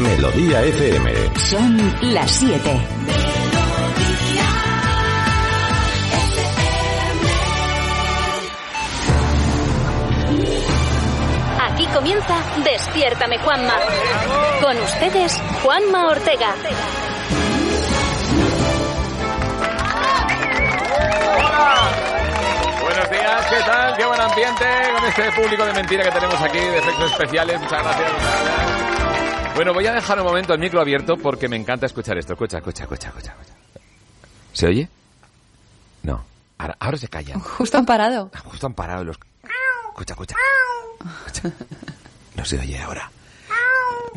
Melodía FM. Son las 7. Aquí comienza Despiértame Juanma. Con ustedes, Juanma Ortega. Buenos días, ¿qué tal? Qué buen ambiente con este público de mentira que tenemos aquí, de efectos especiales. Muchas gracias. Bueno, voy a dejar un momento el micro abierto porque me encanta escuchar esto. Escucha, escucha, escucha, escucha. ¿Se oye? No. Ahora, ahora se callan. Justo han parado. Justo han parado los... Escucha, escucha. Escucha. No se oye ahora.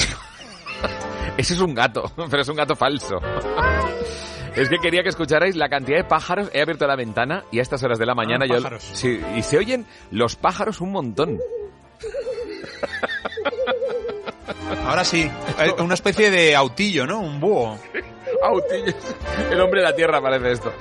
Ese es un gato, pero es un gato falso. Es que quería que escucharais la cantidad de pájaros. He abierto la ventana y a estas horas de la mañana Ah, yo. pájaros. Sí, y se oyen los pájaros un montón. Ahora sí, eh, una especie de autillo, ¿no? Un búho. Autillos. El hombre de la tierra parece esto.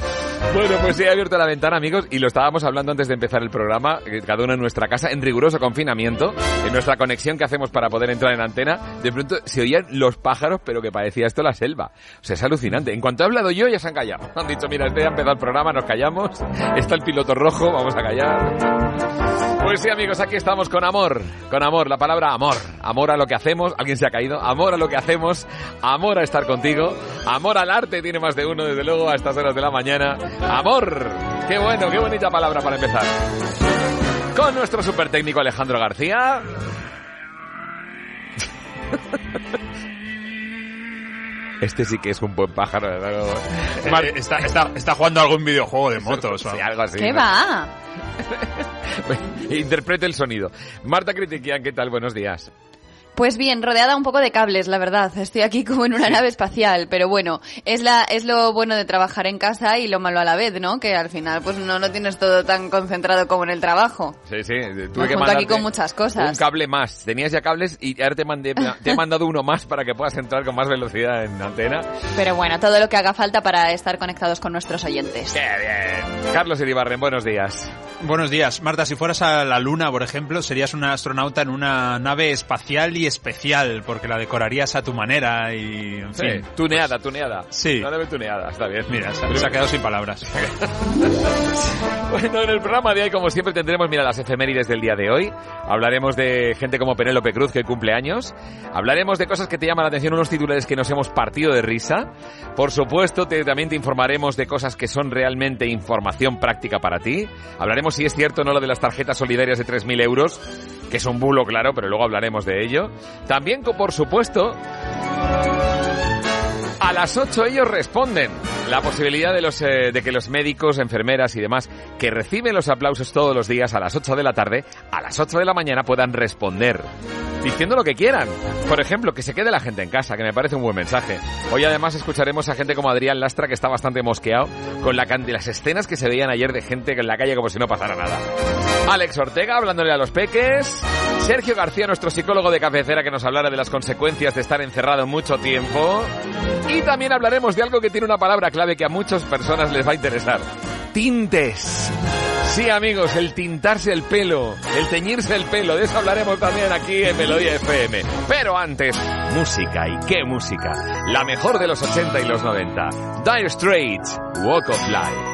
Bueno, pues sí, he abierto la ventana, amigos, y lo estábamos hablando antes de empezar el programa, cada uno en nuestra casa, en riguroso confinamiento, en nuestra conexión que hacemos para poder entrar en antena, de pronto se oían los pájaros, pero que parecía esto la selva. O sea, es alucinante. En cuanto he hablado yo, ya se han callado. Han dicho, mira, este ya ha empezado el programa, nos callamos, está el piloto rojo, vamos a callar. Pues sí, amigos, aquí estamos con amor. Con amor, la palabra amor. Amor a lo que hacemos. ¿Alguien se ha caído? Amor a lo que hacemos. Amor a estar contigo. Amor al arte. Tiene más de uno, desde luego, a estas horas de la mañana. Amor. Qué bueno, qué bonita palabra para empezar. Con nuestro super técnico Alejandro García. Este sí que es un buen pájaro. Mar- Eh, está, está, está jugando algún videojuego de motos. o Sí, algo. algo así. ¿Qué ¿no? va? Interprete el sonido. Marta Critiquian, ¿qué tal? Buenos días. Pues bien, rodeada un poco de cables, la verdad. Estoy aquí como en una nave espacial, pero bueno, es la es lo bueno de trabajar en casa y lo malo a la vez, ¿no? Que al final pues no lo tienes todo tan concentrado como en el trabajo. Sí, sí. Me Tuve que junto aquí mandarte con muchas cosas. Un cable más. Tenías ya cables y ahora te, mandé, te he mandado uno más para que puedas entrar con más velocidad en antena. Pero bueno, todo lo que haga falta para estar conectados con nuestros oyentes. ¡Qué bien! Carlos Iribarren, buenos días. Buenos días. Marta, si fueras a la Luna, por ejemplo, serías una astronauta en una nave espacial y especial, porque la decorarías a tu manera y, en Sí, fin. tuneada, tuneada. Sí. No debe tuneada, está bien. Mira, se, se ha quedado sin palabras. Bueno, en el programa de hoy, como siempre, tendremos, mira, las efemérides del día de hoy. Hablaremos de gente como Penélope Cruz, que hoy cumple años. Hablaremos de cosas que te llaman la atención, unos titulares que nos hemos partido de risa. Por supuesto, te- también te informaremos de cosas que son realmente información práctica para ti. Hablaremos, si es cierto, no lo de las tarjetas solidarias de 3.000 euros, que es un bulo, claro, pero luego hablaremos de ello. También, por supuesto, a las 8 ellos responden. La posibilidad de, los, eh, de que los médicos, enfermeras y demás que reciben los aplausos todos los días a las 8 de la tarde, a las 8 de la mañana puedan responder. Diciendo lo que quieran. Por ejemplo, que se quede la gente en casa, que me parece un buen mensaje. Hoy además escucharemos a gente como Adrián Lastra, que está bastante mosqueado con la can- las escenas que se veían ayer de gente en la calle como si no pasara nada. Alex Ortega hablándole a los peques. Sergio García, nuestro psicólogo de cabecera, que nos hablará de las consecuencias de estar encerrado mucho tiempo. Y también hablaremos de algo que tiene una palabra clave que a muchas personas les va a interesar. Tintes. Sí, amigos, el tintarse el pelo, el teñirse el pelo, de eso hablaremos también aquí en Melodía FM. Pero antes, música, ¿y qué música? La mejor de los 80 y los 90. Dire Straits, Walk of Life.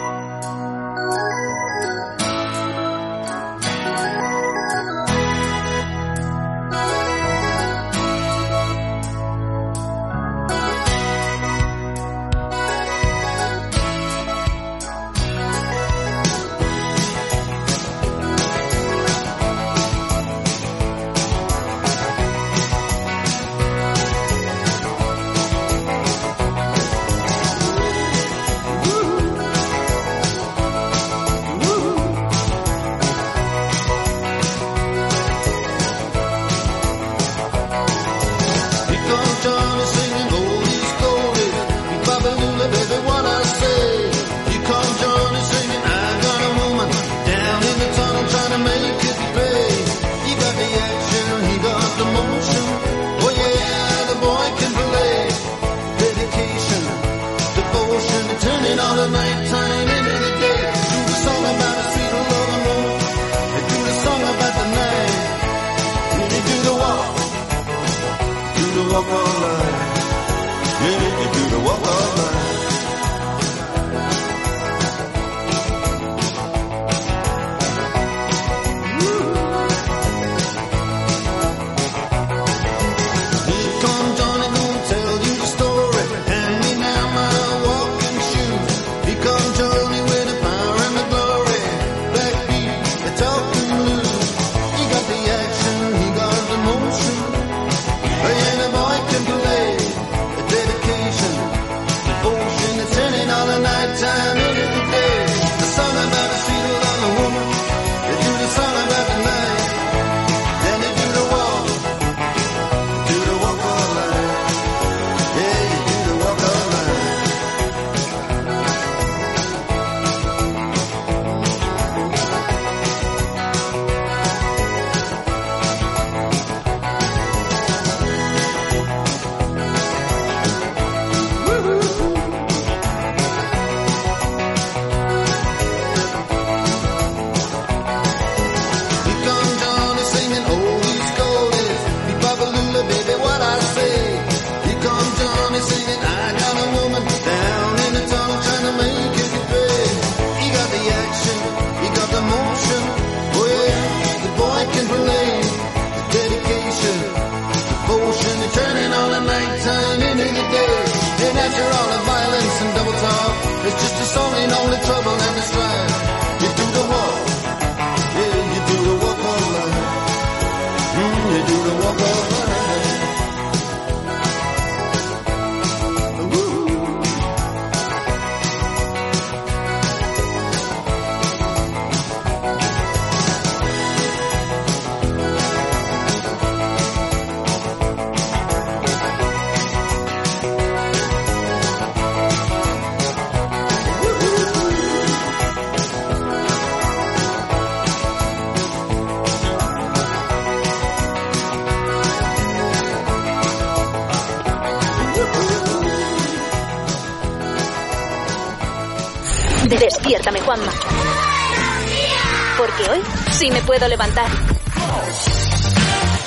Levantar.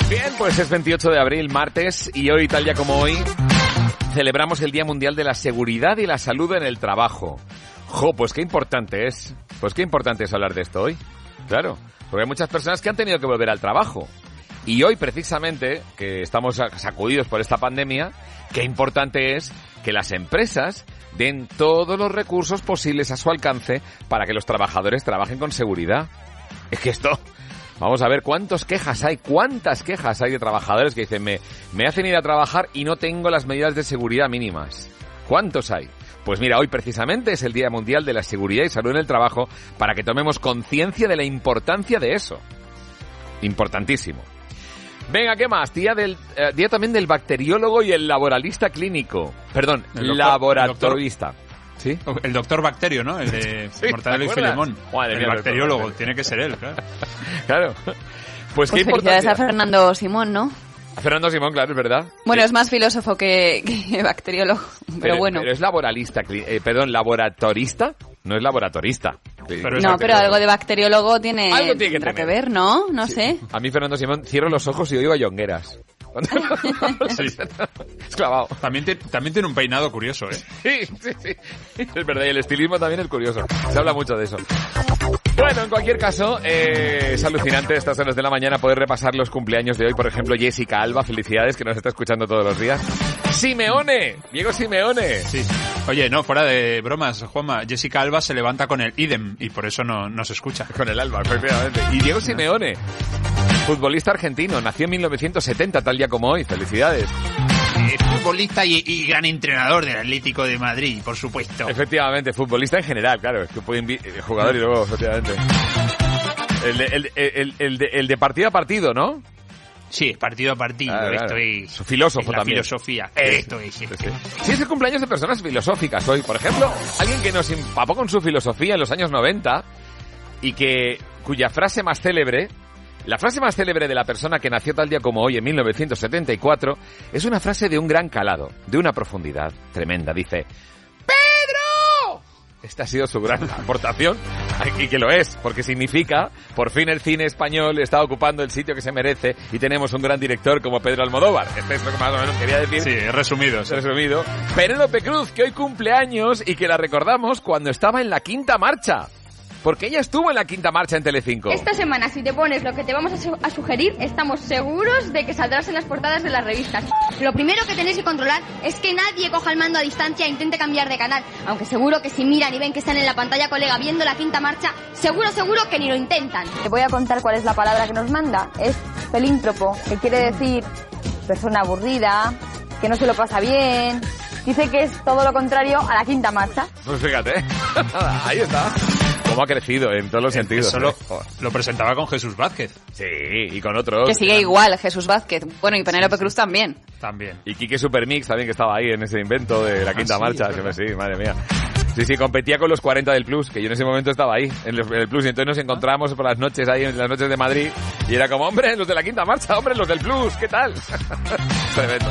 Bien, pues es 28 de abril, martes, y hoy, tal día como hoy, celebramos el Día Mundial de la Seguridad y la Salud en el Trabajo. Jo, pues qué importante es. Pues qué importante es hablar de esto hoy. Claro, porque hay muchas personas que han tenido que volver al trabajo. Y hoy, precisamente, que estamos sacudidos por esta pandemia, qué importante es que las empresas den todos los recursos posibles a su alcance para que los trabajadores trabajen con seguridad. Es que esto, vamos a ver cuántas quejas hay, cuántas quejas hay de trabajadores que dicen, me, me hacen ir a trabajar y no tengo las medidas de seguridad mínimas. ¿Cuántos hay? Pues mira, hoy precisamente es el Día Mundial de la Seguridad y Salud en el Trabajo para que tomemos conciencia de la importancia de eso. Importantísimo. Venga, ¿qué más? Día, del, eh, día también del bacteriólogo y el laboralista clínico. Perdón, El doctor- laboratorista. ¿Sí? El doctor Bacterio, ¿no? El de Sí, Mortadelo y. Filemón. Madre el mía, bacteriólogo, doctor tiene que ser él, claro. Claro. Pues, qué Pues felicidades a. Fernando Simón, ¿no? A Fernando Simón, claro, es verdad. Bueno, Sí. es más filósofo que, que bacteriólogo, pero, bueno. Pero es laboralista, eh, perdón, laboratorista, no es laboratorista. Sí. Pero es no, pero algo de bacteriólogo tiene, Algo tiene que que ver, ¿no? No sé. A mí, Fernando Simón, cierro los ojos y oigo a Yongueras. Sí. Es clavado. También, te- también tiene un peinado curioso, ¿eh? Sí, sí, sí. Es verdad, y el estilismo también es curioso. Se habla mucho de eso. Bueno, en cualquier caso, eh, es alucinante estas horas de la mañana poder repasar los cumpleaños de hoy. Por ejemplo, Jessica Alba, felicidades, que nos está escuchando todos los días. Simeone, Diego Simeone. Sí. Oye, no, fuera de bromas, Juanma, Jessica Alba se levanta con el idem y por eso no, no se escucha. Con el Alba, efectivamente. Y Diego Simeone, futbolista argentino, nació en 1970, tal día como hoy. Felicidades. Eh, futbolista y, y gran entrenador del Atlético de Madrid, por supuesto. Efectivamente, futbolista en general, claro, es que puede invi- eh, jugador y luego, efectivamente. El de, el, el, el de, el de partido a partido, ¿no? Sí, partido a partido, Claro, esto claro. es... Su filósofo es la también. filosofía, Sí, esto es... sí, sí. Sí, es el cumpleaños de personas filosóficas hoy. Por ejemplo, alguien que nos empapó con su filosofía en los años 90 y que cuya frase más célebre, la frase más célebre de la persona que nació tal día como hoy en 1974, es una frase de un gran calado, de una profundidad tremenda. Dice, ¡Pedro! Esta ha sido su gran aportación y que lo es, porque significa, por fin el cine español está ocupando el sitio que se merece y tenemos un gran director como Pedro Almodóvar. Este es lo que más o menos quería decir. Sí, resumido. sí. Resumido. Penélope Cruz, que hoy cumple años y que la recordamos cuando estaba en la quinta marcha. Porque ella estuvo en la quinta marcha en Telecinco. Esta semana, si te pones lo que te vamos a, su- a sugerir, estamos seguros de que saldrás en las portadas de las revistas. Lo primero que tenéis que controlar es que nadie coja el mando a distancia e intente cambiar de canal. Aunque seguro que si miran y ven que están en la pantalla colega viendo la quinta marcha, seguro, seguro que ni lo intentan. Te voy a contar cuál es la palabra que nos manda. Es pelíntropo, que quiere decir persona aburrida, que no se lo pasa bien. Dice que es todo lo contrario a la quinta marcha. Pues fíjate. Ahí está. Cómo ha crecido en todos los sentidos. Eso lo, ¿eh? Lo presentaba con Jesús Vázquez Sí, y con otros. Que sigue igual, Jesús Vázquez. Bueno, y Penélope Cruz también. también. Y Quique Supermix también que estaba ahí en ese invento de la quinta sí, marcha. Sí, sí, madre mía. Sí, sí, competía con los 40 del Plus, que yo en ese momento estaba ahí, en el, en el Plus, y entonces nos encontramos por las noches ahí, en las noches de Madrid, y era como, hombre, los de la quinta marcha, hombre, los del Plus, ¿qué tal? Tremendo.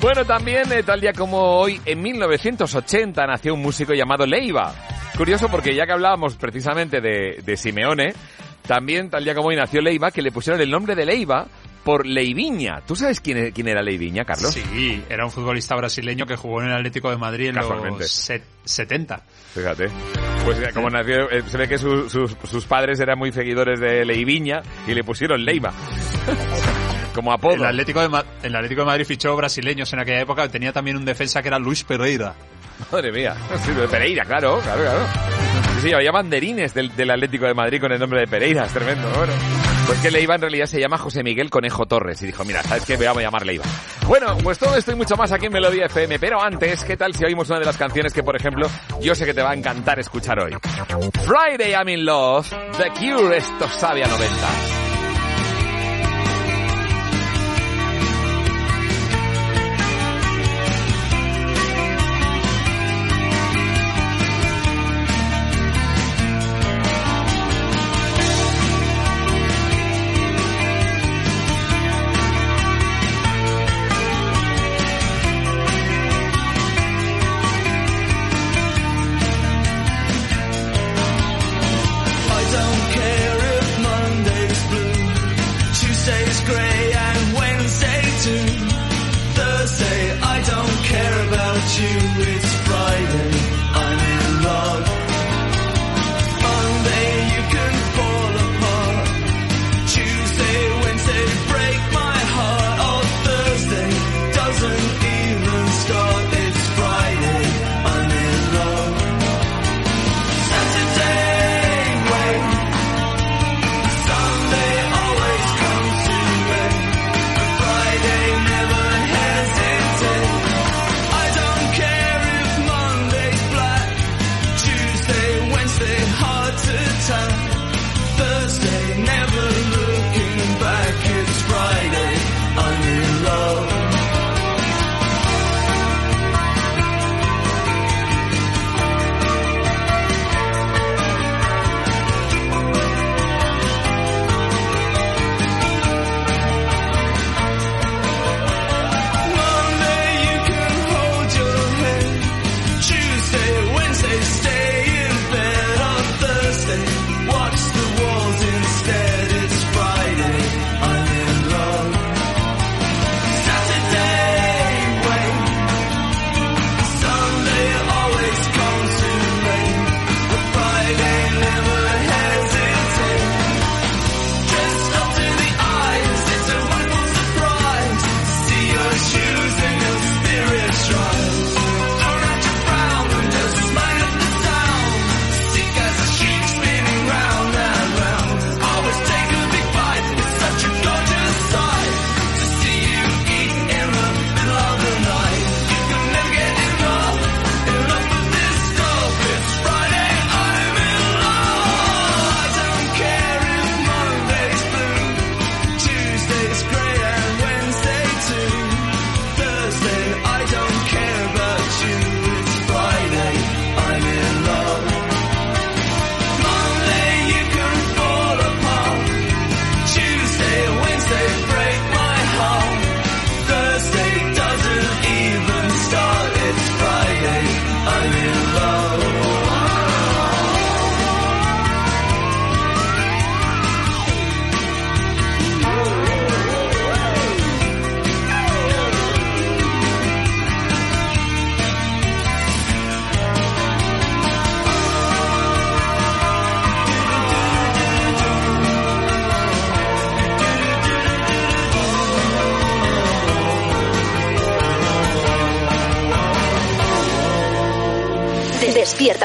Bueno, también, eh, tal día como hoy, en 1980 nació un músico llamado Leiva. Curioso porque ya que hablábamos precisamente de, de Simeone, también tal día como hoy nació Leiva, que le pusieron el nombre de Leiva por Leiviña. ¿Tú sabes quién, quién era Leiviña, Carlos? Sí, era un futbolista brasileño que jugó en el Atlético de Madrid en los set- 70. Fíjate. Pues como nació, eh, se ve que su- sus, sus padres eran muy seguidores de Leiviña y le pusieron Leiva. como apodo. El Atlético, de Ma- el Atlético de Madrid fichó brasileños en aquella época. Tenía también un defensa que era Luis Pereira. Madre mía. Sí, de Pereira, claro, claro, claro. Sí, había banderines del, del Atlético de Madrid con el nombre de Pereira, es tremendo. Bueno. Pues que Leiva en realidad se llama José Miguel Conejo Torres. Y dijo, mira, ¿sabes qué? Voy a llamarle Leiva. Bueno, pues todo esto y mucho más aquí en Melodía FM. Pero antes, ¿qué tal si oímos una de las canciones que, por ejemplo, yo sé que te va a encantar escuchar hoy? Friday I'm in Love, The Cure, esto sabe a 90.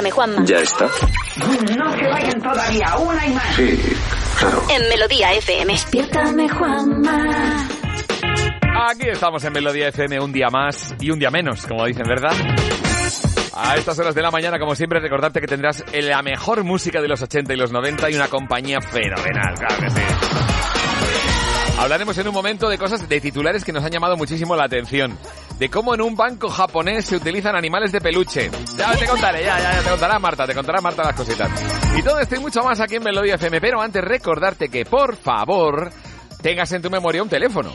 Despiértame, Juanma. Ya está. No se vayan todavía, una y más. Sí, claro. En Melodía FM. Despiértame, Juanma. Aquí estamos en Melodía FM un día más y un día menos, como dicen, ¿verdad? A estas horas de la mañana, como siempre, recordarte que tendrás la mejor música de los 80 y los 90 y una compañía fenomenal, claro que sí. Hablaremos en un momento de cosas, de titulares que nos han llamado muchísimo la atención. De cómo en un banco japonés se utilizan animales de peluche. Ya te contaré, ya, ya, ya te contará Marta, te contará Marta las cositas. Y todo esto y mucho más aquí en Melodía FM. Pero antes recordarte que, por favor, tengas en tu memoria un teléfono.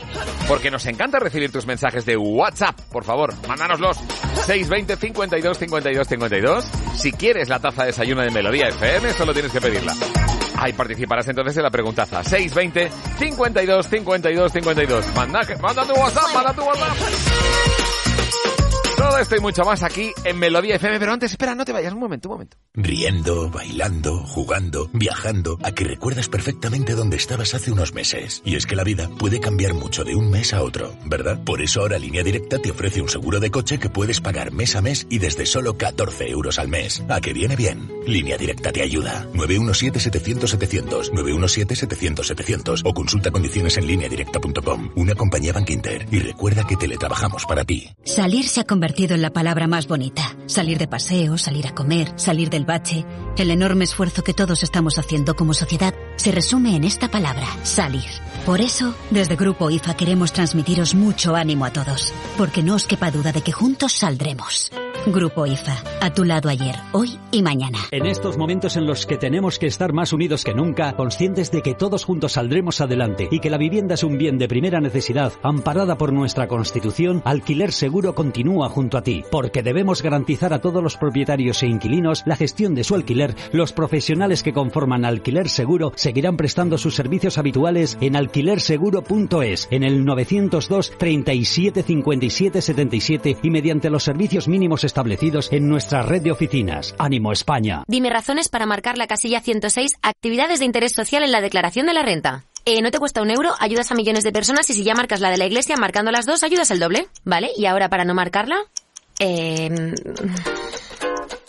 Porque nos encanta recibir tus mensajes de WhatsApp. Por favor, mándanoslos. 620 52 52 52. Si quieres la taza de desayuno de Melodía FM, solo tienes que pedirla. Ahí participarás entonces en la preguntaza. 620 52 52 52. Manda, manda tu WhatsApp, manda tu WhatsApp. Todo esto y mucho más aquí en Melodía FM. Pero antes, espera, no te vayas. Un momento, un momento. Riendo, bailando, jugando, viajando, a que recuerdas perfectamente dónde estabas hace unos meses. Y es que la vida puede cambiar mucho de un mes a otro, ¿verdad? Por eso ahora Línea Directa te ofrece un seguro de coche que puedes pagar mes a mes y desde solo 14 euros al mes. ¿A que viene bien? Línea Directa te ayuda. 917-700-700, 917-700-700 o consulta condiciones en lineadirecta.com. Una compañía Bankinter. Y recuerda que teletrabajamos para ti. Salir se ha convertido en la palabra más bonita. Salir de paseo, salir a comer, salir del bache. El enorme esfuerzo que todos estamos haciendo como sociedad se resume en esta palabra, salir. Por eso, desde Grupo IFA queremos transmitiros mucho ánimo a todos, porque no os quepa duda de que juntos saldremos. Grupo IFA, a tu lado ayer, hoy y mañana. En estos momentos en los que tenemos que estar más unidos que nunca, conscientes de que todos juntos saldremos adelante y que la vivienda es un bien de primera necesidad, amparada por nuestra Constitución, Alquiler Seguro continúa junto a ti, porque debemos garantizar a todos los propietarios e inquilinos la gestión de su alquiler. Los profesionales que conforman Alquiler Seguro seguirán prestando sus servicios habituales en alquilerseguro.es, en el 902 37 57 77 y mediante los servicios mínimos establecidos en nuestra red de oficinas. Ánimo España. Dime razones para marcar la casilla 106, actividades de interés social en la declaración de la renta. Eh, no te cuesta un euro, ayudas a millones de personas y si ya marcas la de la iglesia, marcando las dos, ayudas el doble. ¿Vale? Y ahora para no marcarla, eh,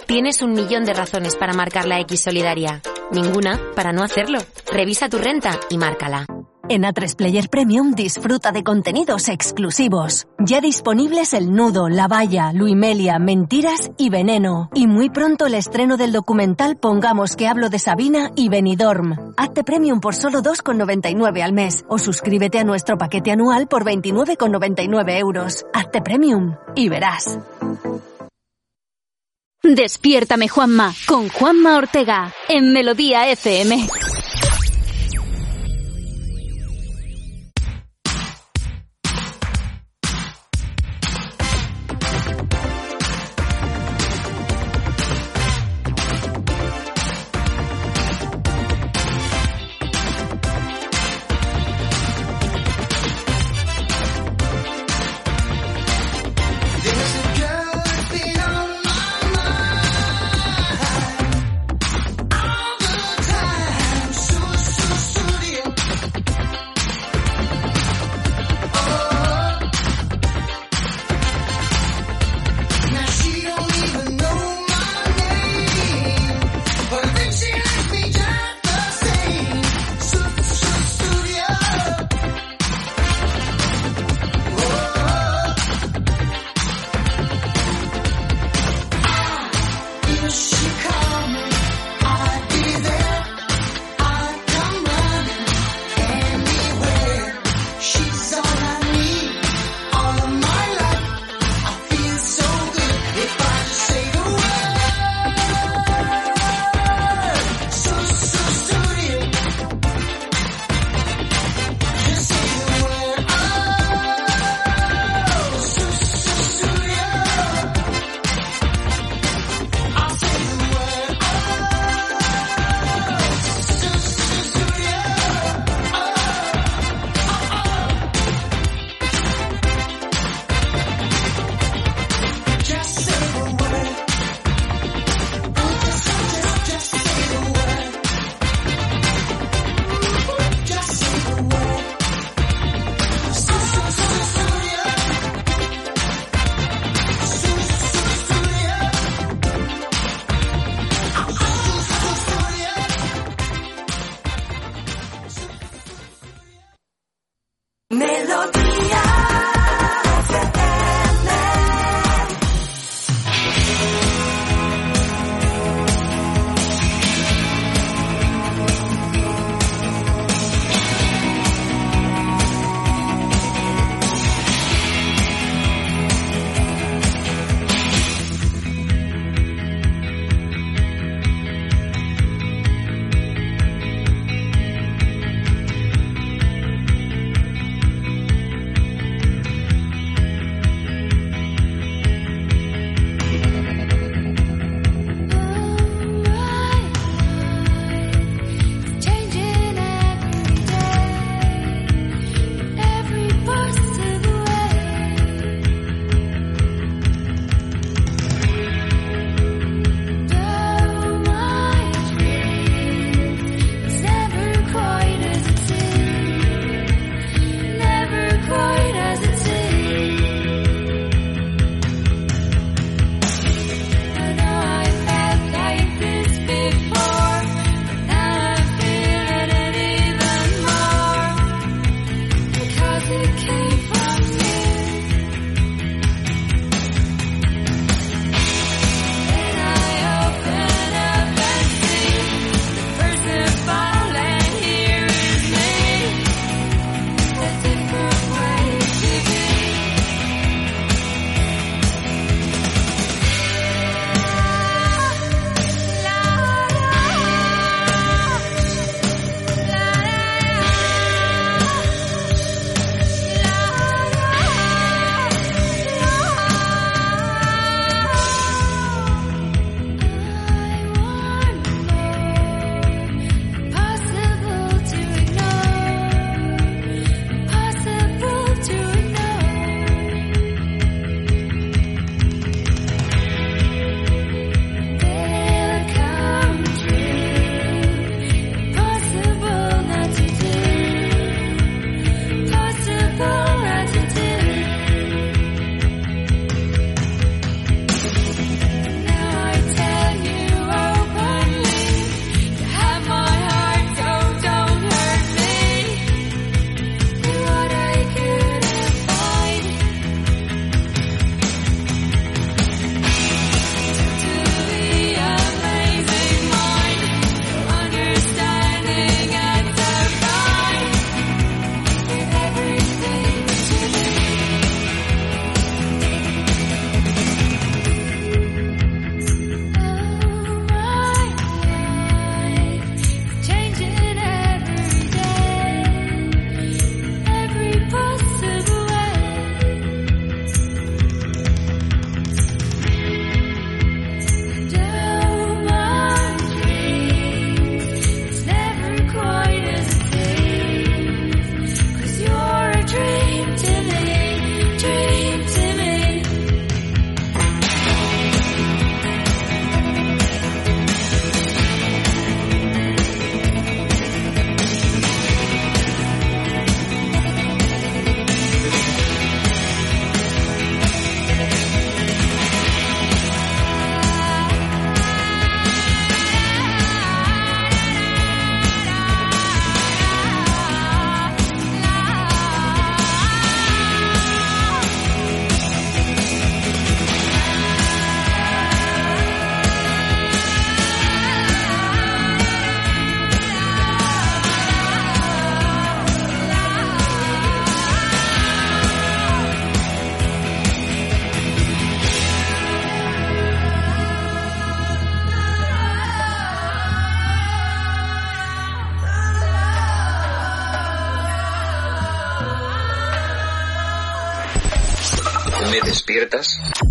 tienes un millón de razones para marcar la X solidaria. Ninguna para no hacerlo. Revisa tu renta y márcala. En A3 Player Premium disfruta de contenidos exclusivos. Ya disponibles El Nudo, La Valla, Luimelia, Mentiras y Veneno. Y muy pronto el estreno del documental Pongamos que hablo de Sabina y Benidorm. Hazte Premium por solo 2,99 al mes o suscríbete a nuestro paquete anual por 29,99 euros. Hazte Premium y verás. Despiértame Juanma con Juanma Ortega en Melodía FM.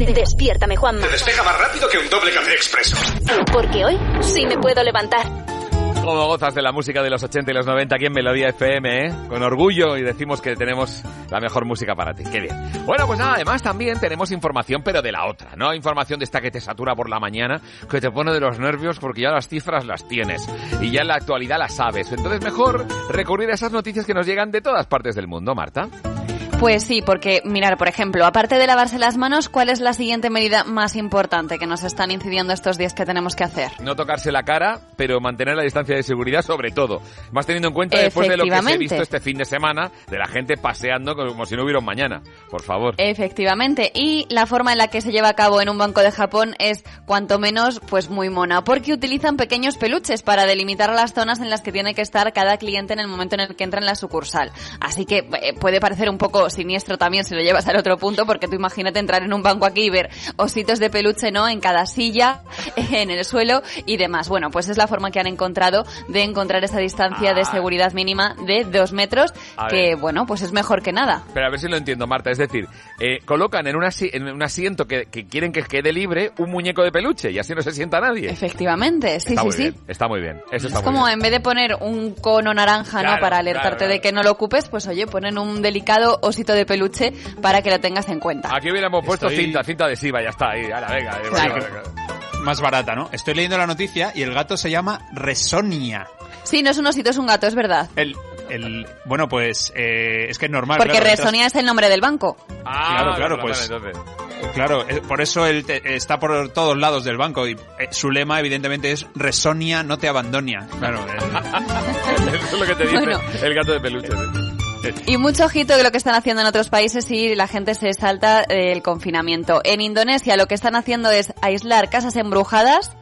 Despiértame, Juanma. Te despeja más rápido que un doble café expreso. Porque hoy sí me puedo levantar. Como gozas de la música de los 80 y los 90 aquí en Melodía FM, ¿eh? Con orgullo y decimos que tenemos la mejor música para ti. Qué bien. Bueno, pues nada, además también tenemos información, pero de la otra, ¿no? Información de esta que te satura por la mañana, que te pone de los nervios porque ya las cifras las tienes y ya en la actualidad las sabes. Entonces mejor recurrir a esas noticias que nos llegan de todas partes del mundo, Marta. Pues sí, porque mirar, por ejemplo, aparte de lavarse las manos, ¿cuál es la siguiente medida más importante que nos están incidiendo estos días que tenemos que hacer? No tocarse la cara, pero mantener la distancia de seguridad sobre todo. Más teniendo en cuenta después de lo que se Efectivamente. visto este fin de semana, de la gente paseando como si no hubiera un mañana. Por favor. Efectivamente, y la forma en la que se lleva a cabo en un banco de Japón es cuanto menos pues muy mona, porque utilizan pequeños peluches para delimitar las zonas en las que tiene que estar cada cliente en el momento en el que entra en la sucursal. Así que eh, puede parecer un poco siniestro también si lo llevas al otro punto, porque tú imagínate entrar en un banco aquí y ver ositos de peluche, ¿no? En cada silla, en el suelo y demás. Bueno, pues es la forma que han encontrado de encontrar esa distancia de seguridad mínima de dos metros, Ah. A que ver. bueno, pues es mejor que nada. Pero a ver si lo entiendo, Marta. Es decir, eh, colocan en, un asi- en un asiento que, que quieren que quede libre un muñeco de peluche y así no se sienta nadie. Efectivamente, sí, está sí, muy sí. bien, está muy bien. Eso está Es muy como bien. en vez de poner un cono naranja, Claro, ¿no? Para alertarte claro, claro. de que no lo ocupes, pues oye, ponen un delicado osito de peluche para que lo tengas en cuenta. Aquí hubiéramos puesto Estoy- cinta, cinta adhesiva, ya está ahí. Ahora, venga. eh, Claro. venga, venga. Más barata, ¿no? Estoy leyendo la noticia y el gato se llama Resonia. Sí, no es un osito, es un gato, es verdad. El, el, bueno, pues eh, es que es normal. Porque claro, Resonia es el nombre del banco. Claro, claro, vale, pues. vale, entonces. Claro, eh, por eso él te- está por todos lados del banco y eh, su lema evidentemente es Resonia no te abandonia. Claro, eh, Eso es lo que te dice Bueno. el gato de peluche. Y mucho ojito de lo que están haciendo en otros países y la gente se salta el confinamiento. En Indonesia lo que están haciendo es aislar casas embrujadas.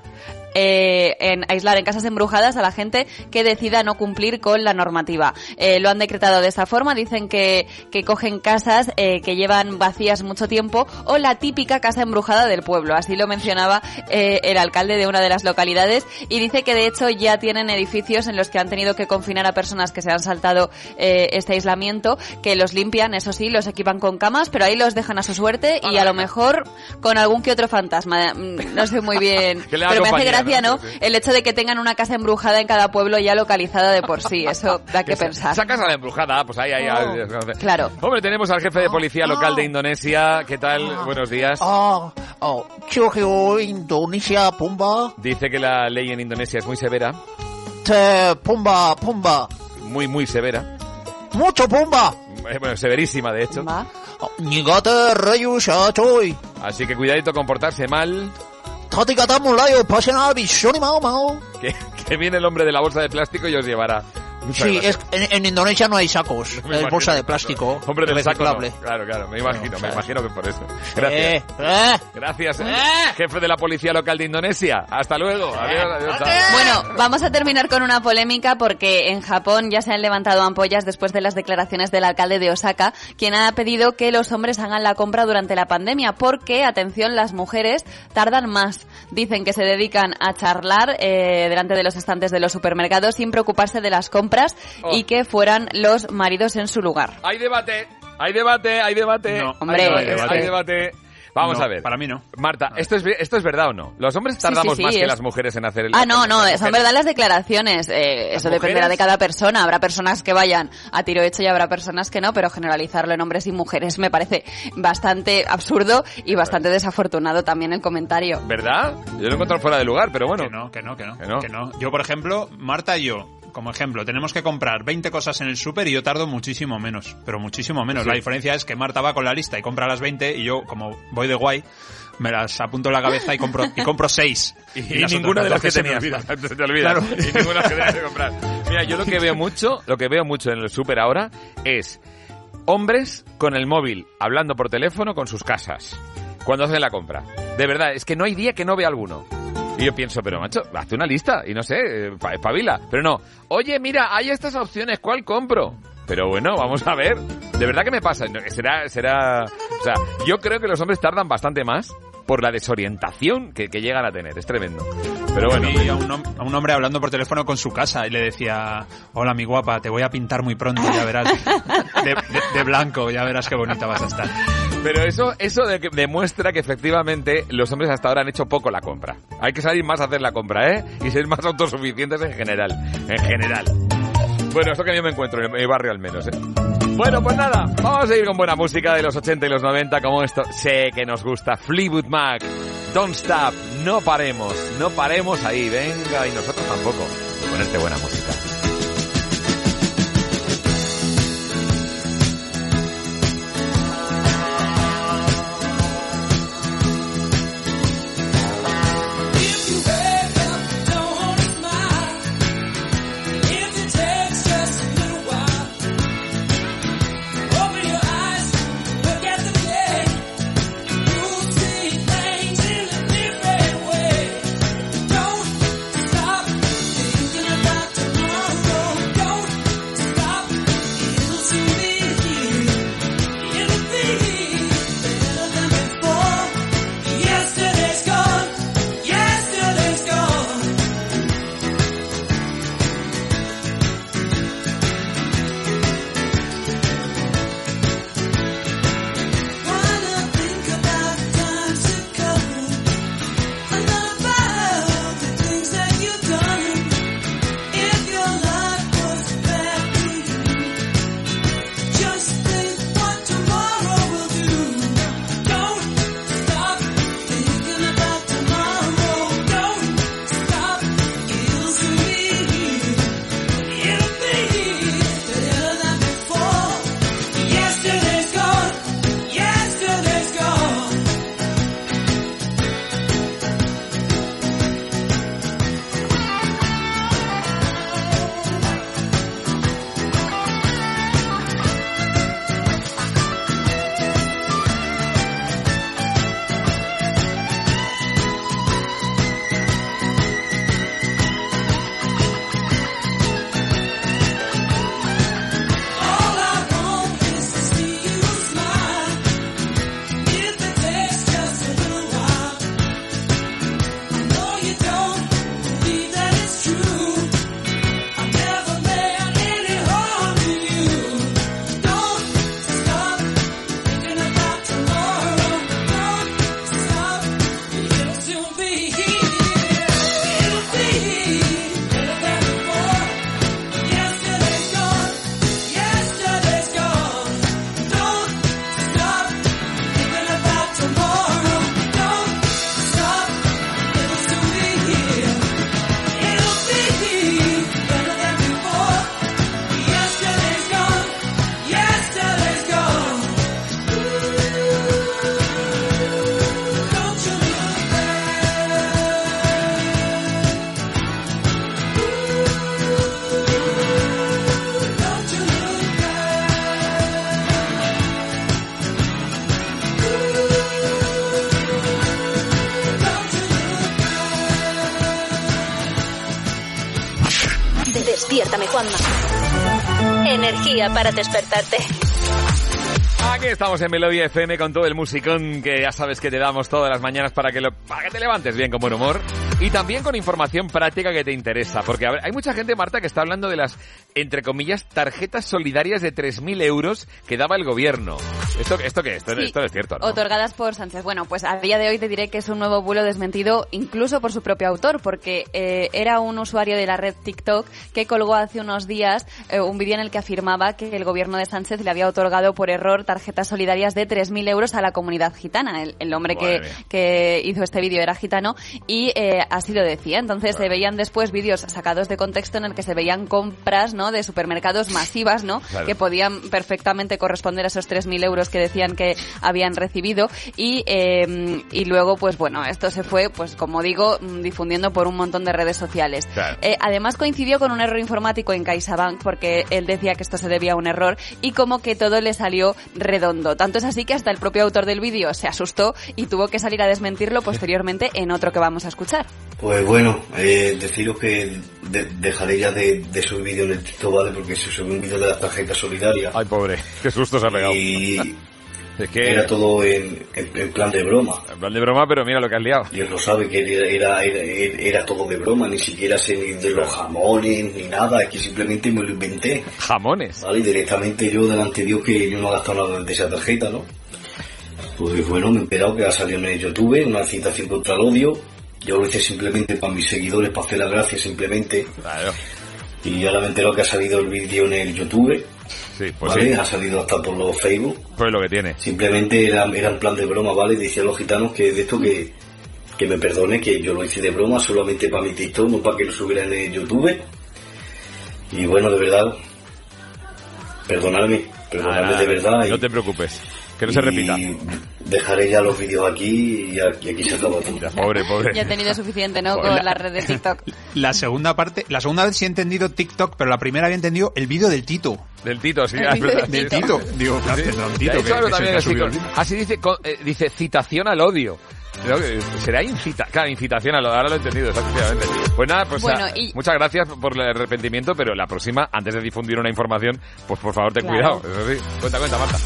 Eh, en aislar en casas embrujadas a la gente que decida no cumplir con la normativa. Eh, lo han decretado de esta forma, dicen que, que cogen casas eh, que llevan vacías mucho tiempo o la típica casa embrujada del pueblo, así lo mencionaba eh, el alcalde de una de las localidades y dice que de hecho ya tienen edificios en los que han tenido que confinar a personas que se han saltado eh, este aislamiento, que los limpian, eso sí, los equipan con camas, pero ahí los dejan a su suerte y a lo mejor con algún que otro fantasma. Mm, No sé muy bien, pero me hace compañía, gracia, ¿no? El hecho de que tengan una casa embrujada en cada pueblo ya localizada de por sí, eso da que Esa- pensar. Esa casa de embrujada, pues ahí, ahí. ahí, Claro. Hombre, tenemos al jefe de policía local de Indonesia. ¿Qué tal? Buenos días. Oh, Indonesia, Pumba. Dice que la ley en Indonesia es muy severa. Te, Pumba, Pumba. Muy, muy severa. Mucho Pumba. Eh, Bueno, severísima, de hecho. Así que cuidadito con portarse mal. Tati Gata Mulayo, Pasena Visioni Mao Mao. Que, que viene el hombre de la bolsa de plástico y os llevará. Muchas Sí, es, en, en Indonesia no hay sacos. Me Es bolsa de claro. plástico. Hombre del saco, no. reciclable. Claro, claro, me imagino, me imagino que por eso. Gracias. Eh, eh. Gracias, eh. jefe de la policía local de Indonesia. Hasta luego. Adiós, adiós. chao. Bueno, vamos a terminar con una polémica porque en Japón ya se han levantado ampollas después de las declaraciones del alcalde de Osaka, quien ha pedido que los hombres hagan la compra durante la pandemia porque, atención, las mujeres tardan más. Dicen que se dedican a charlar eh, delante de los estantes de los supermercados sin preocuparse de las compras Oh. y que fueran los maridos en su lugar. Hay debate, hay debate, hay debate. No, Hombre, hay debate. hay debate. Vamos No, a ver. para mí no. Marta, ¿esto es, ¿esto es verdad o no? ¿Los hombres tardamos sí, sí, más que las mujeres en hacer el... Ah, no, no, son verdad las declaraciones. Eh, ¿Las eso dependerá de cada persona. Habrá personas que vayan a tiro hecho y habrá personas que no, pero generalizarlo en hombres y mujeres me parece bastante absurdo y bastante desafortunado también el comentario. ¿Verdad? Yo lo he encontrado fuera de lugar, pero bueno. Que no, que no, que no, Que no. que no. Yo, por ejemplo, Marta y yo, como ejemplo, tenemos que comprar 20 cosas en el súper y yo tardo muchísimo menos, pero muchísimo menos. Sí. La diferencia es que Marta va con la lista y compra las 20 y yo, como voy de guay, me las apunto en la cabeza y compro y compro 6. Y, ninguna de las que. Se te olvida. Claro. Y ninguna que tenías que comprar. Mira, yo lo que veo mucho, lo que veo mucho en el súper ahora es hombres con el móvil hablando por teléfono con sus casas cuando hacen la compra. De verdad, es que no hay día que no vea alguno. Y yo pienso, pero macho, hazte una lista y no sé, eh, pa- espabila. Pero no, oye, mira, hay estas opciones, ¿cuál compro? Pero bueno, vamos a ver. De verdad que me pasa. Será, será, o sea, yo creo que los hombres tardan bastante más por la desorientación que, que llegan a tener. Es tremendo. Pero bueno. Vi a un, hombre hablando por teléfono con su casa y le decía, hola mi guapa, te voy a pintar muy pronto, ya verás. De blanco, ya verás qué bonita vas a estar. Pero eso, eso demuestra que efectivamente los hombres hasta ahora han hecho poco la compra. Hay que salir más a hacer la compra, ¿eh? Y ser más autosuficientes en general. En general. Bueno, esto que yo me encuentro en mi barrio al menos, ¿eh? Bueno, pues nada, vamos a seguir con buena música de los 80 y los 90 como esto. Sé que nos gusta. Fleetwood Mac, Don't Stop, no paremos, no paremos ahí, venga, y nosotros tampoco. Ponerte buena música. Para despertarte. Aquí estamos en Melodía FM con todo el musicón que ya sabes que te damos todas las mañanas para que, lo, que te levantes bien con buen humor y también con información práctica que te interesa. Porque hay mucha gente, Marta, que está hablando de las, entre comillas, tarjetas solidarias de 3.000 euros que daba el gobierno. ¿Esto, esto qué es? Esto, Sí. esto no es cierto, ¿no? Otorgadas por Sánchez. Bueno, pues a día de hoy te diré que es un nuevo bulo desmentido incluso por su propio autor, porque eh, era un usuario de la red TikTok que colgó hace unos días eh, un vídeo en el que afirmaba que el gobierno de Sánchez le había otorgado por error tarjetas solidarias de 3.000 euros a la comunidad gitana. El, el hombre que, que hizo este vídeo era gitano y eh, así lo decía. Entonces se veían después vídeos sacados de contexto en el que se veían compras ¿no? De supermercados masivas ¿no? Claro. que podían perfectamente corresponder a esos 3.000 euros que decían que habían recibido y, eh, y luego pues bueno esto se fue pues como digo mm, difundiendo por un montón de redes sociales Claro. Eh, además coincidió con un error informático en CaixaBank porque él decía que esto se debía a un error y como que todo le salió redondo tanto es así que hasta el propio autor del vídeo se asustó y tuvo que salir a desmentirlo posteriormente en otro que vamos a escuchar Pues bueno, eh, deciros que de- dejaré ya de, de subir vídeos en el TikTok, ¿vale? Porque se sube un vídeo de las tarjetas solidarias. Ay, pobre, qué susto se ha pegado. Y, Es que... Era todo en, en- en plan de broma. En plan de broma, pero mira lo que has liado. Dios lo sabe que era, era, era, era todo de broma, ni siquiera sé ni de los jamones ni nada, es que simplemente me lo inventé. ¿Jamones? ¿Vale? Y directamente yo delante de Dios que yo no he gastado nada de esa tarjeta, ¿no? Pues bueno, me he enterado que ha salido en el YouTube una citación contra el odio. Yo lo hice simplemente para mis seguidores, para hacer la gracia simplemente. Claro. Y ahora me he enterado que ha salido el vídeo en el YouTube. Sí, pues ¿vale? sí. Ha salido hasta por los Facebook. Pues lo que tiene. Simplemente era, era en plan de broma, ¿vale? Decían los gitanos que de esto que, que me perdone, que yo lo hice de broma solamente para mi TikTok, no para que lo subiera en el YouTube. Y bueno, de verdad, perdonadme, perdonadme de verdad. No y- te preocupes. Que no se y repita. Dejaré ya los vídeos aquí y, a- aquí se acaba todo. Pobre, pobre. Ya he tenido suficiente, ¿no? Joder, Con la- la red de TikTok. La segunda parte, la segunda vez sí he entendido TikTok, pero la primera había entendido el vídeo del Tito. Del Tito, sí. Es verdad. del Tito. Digo, claro, Sí. Ya Tito que, también así. Así dice, con- eh, dice citación al odio. Creo que Será incita, claro, incitación al odio. Ahora lo he entendido, efectivamente. Pues nada, pues Bueno, ah, y- muchas gracias por el arrepentimiento, pero la próxima, antes de difundir una información, pues por favor ten Claro. cuidado. Eso sí. Cuenta, cuenta, Marta.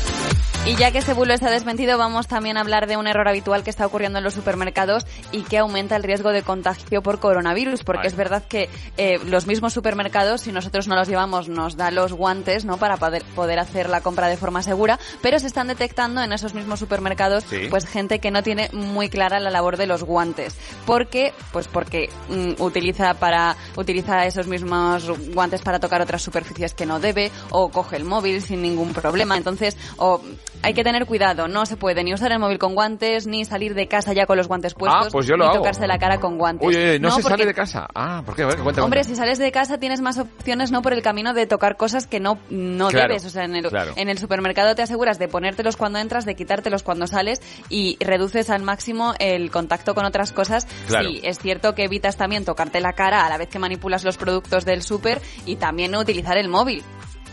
Y ya que este bulo está desmentido, vamos también a hablar de un error habitual que está ocurriendo en los supermercados y que aumenta el riesgo de contagio por coronavirus, porque es verdad que eh, los mismos supermercados, si nosotros no los llevamos, nos da los guantes, ¿no? Para poder, poder hacer la compra de forma segura, pero se están detectando en esos mismos supermercados, Sí. pues gente que no tiene muy clara la labor de los guantes, porque, pues porque mm, utiliza para utiliza esos mismos guantes para tocar otras superficies que no debe, o coge el móvil sin ningún problema, entonces, o hay que tener cuidado, no se puede ni usar el móvil con guantes, ni salir de casa ya con los guantes puestos, pues yo lo ni hago. tocarse la cara con guantes. Uy, uy, uy, no, se porque- sale de casa. Ah, ¿por qué? A ver, cuenta, Hombre, cuenta. si sales de casa tienes más opciones no por el camino de tocar cosas que no, no Claro, debes. O sea, en el, claro. en el supermercado te aseguras de ponértelos cuando entras, de quitártelos cuando sales y reduces al máximo el contacto con otras cosas. Claro. Sí, es cierto que evitas también tocarte la cara a la vez que manipulas los productos del súper y también no utilizar el móvil.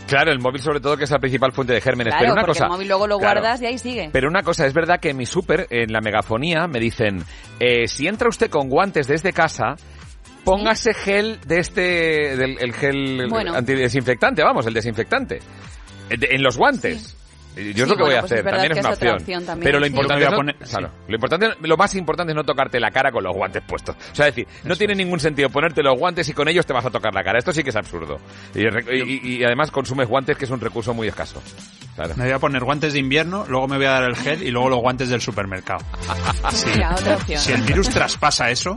Claro, el móvil sobre todo que es la principal fuente de gérmenes. Claro, pero una porque cosa, el móvil luego lo claro. guardas y ahí sigue. Pero una cosa, es verdad que en mi súper, en la megafonía, me dicen, eh, si entra usted con guantes desde casa, póngase gel de este, del el gel Bueno. antidesinfectante, vamos, el desinfectante. Eh, En los guantes. Yo es lo que voy a pues hacer, es también es una es opción. opción también, Pero lo importante, es no- poner- claro, lo importante, lo más importante es no tocarte la cara con los guantes puestos. O sea, es decir, no tiene ningún sentido ponerte los guantes y con ellos te vas a tocar la cara. Esto sí que es absurdo. Y, re- y- y además consumes guantes, que es un recurso muy escaso. Claro. Me voy a poner guantes de invierno, luego me voy a dar el gel y luego los guantes del supermercado. Sí. Mira, otra opción. Si el virus traspasa eso,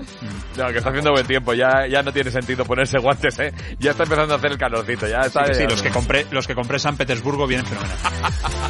No, que está haciendo buen tiempo, ya, ya no tiene sentido ponerse guantes, ¿eh? Ya está empezando a hacer el calorcito, ya está... sí, ya- los que compré, los que compré en San Petersburgo vienen fenomenal.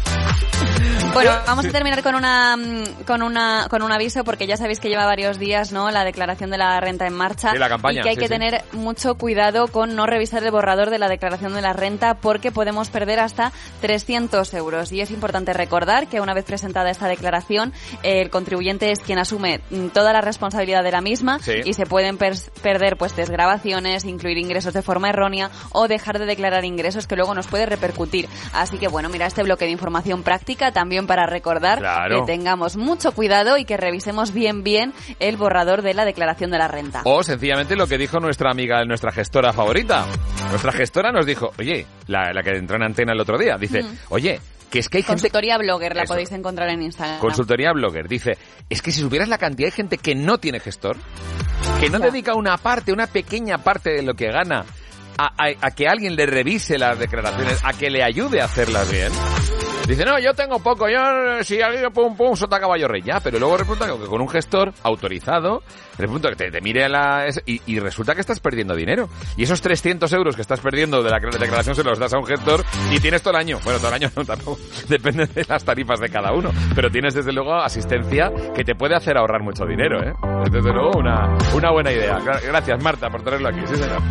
Bueno, vamos a terminar con una mm, con una con un aviso porque ya sabéis que lleva varios días, ¿no? La declaración de la renta en marcha Sí, la campaña, y que hay sí, que sí. tener mucho cuidado con no revisar el borrador de la declaración de la renta porque podemos perder hasta 300 euros y es importante recordar que una vez presentada esta declaración el contribuyente es quien asume mm, toda la responsabilidad de la misma y se pueden perder pues desgrabaciones, incluir ingresos de forma errónea o dejar de declarar ingresos que luego nos puede repercutir. Así que bueno, mira este bloque de información práctica también para recordar Claro. que tengamos mucho cuidado y que revisemos bien bien el borrador de la declaración de la renta. O sencillamente lo que dijo nuestra amiga, nuestra gestora favorita. Nuestra gestora nos dijo, oye, la, la que entró en antena el otro día, dice, Mm. oye, que es que hay gente... Consultoría Blogger la Eso. podéis encontrar en Instagram. Consultoría Blogger dice, es que si supieras la cantidad de gente que no tiene gestor, que no Ya. dedica una parte, una pequeña parte de lo que gana a, a- a que alguien le revise las declaraciones, a que le ayude a hacerlas bien. Dice, no, yo tengo poco, yo si alguien pum pum, sota caballo rey, ya, pero luego resulta que con un gestor autorizado, resulta que te, te mire la... Y, y resulta que estás perdiendo dinero. Y esos 300 euros que estás perdiendo de la declaración se los das a un gestor y tienes todo el año. Bueno, todo el año no, tampoco. Depende de las tarifas de cada uno. Pero tienes desde luego asistencia que te puede hacer ahorrar mucho dinero, ¿eh? Es desde luego una, una buena idea. Gra- Gracias, Marta, por traerlo aquí. Sí, señor.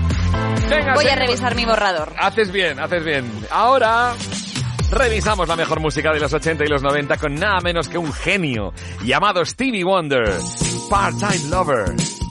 Venga, Voy a revisar mi borrador. Haces bien, haces bien. Ahora revisamos la mejor música de los 80 y los 90 con nada menos que un genio llamado Stevie Wonder, Part-Time Lover.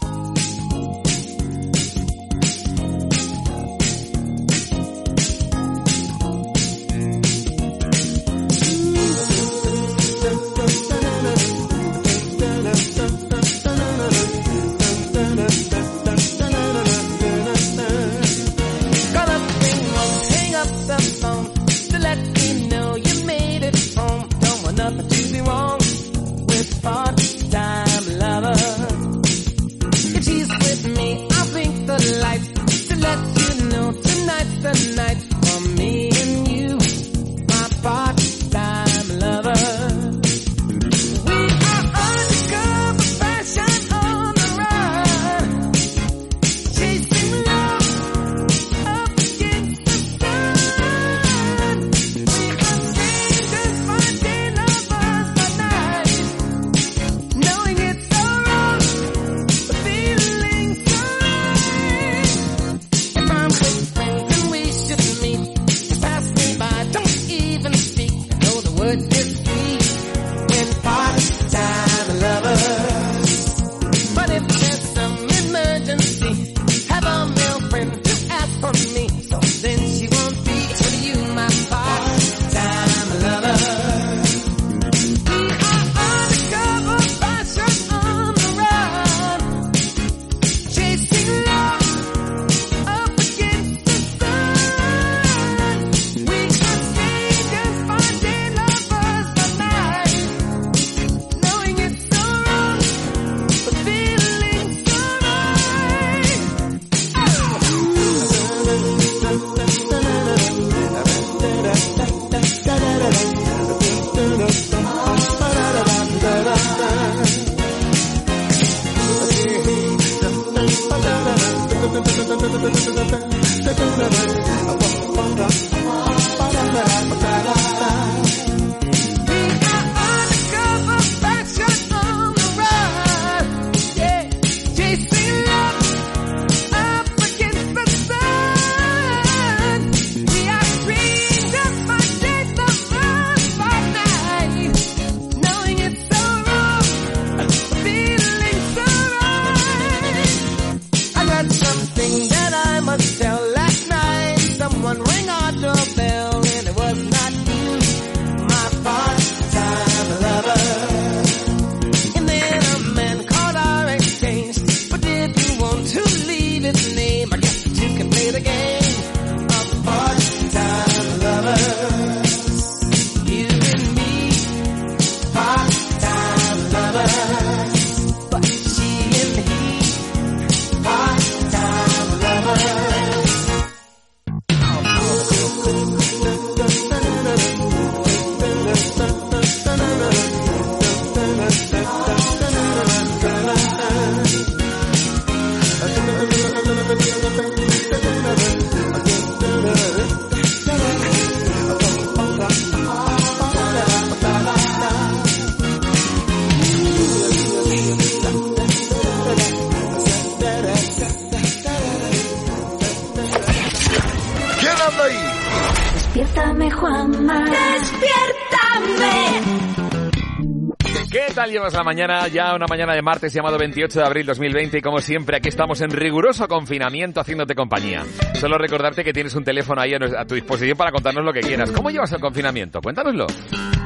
Llevas la mañana? Ya una mañana de martes llamado 28 de abril 2020 y como siempre aquí estamos en riguroso confinamiento haciéndote compañía. Solo recordarte que tienes un teléfono ahí a, tu disposición para contarnos lo que quieras. ¿Cómo llevas el confinamiento? Cuéntanoslo.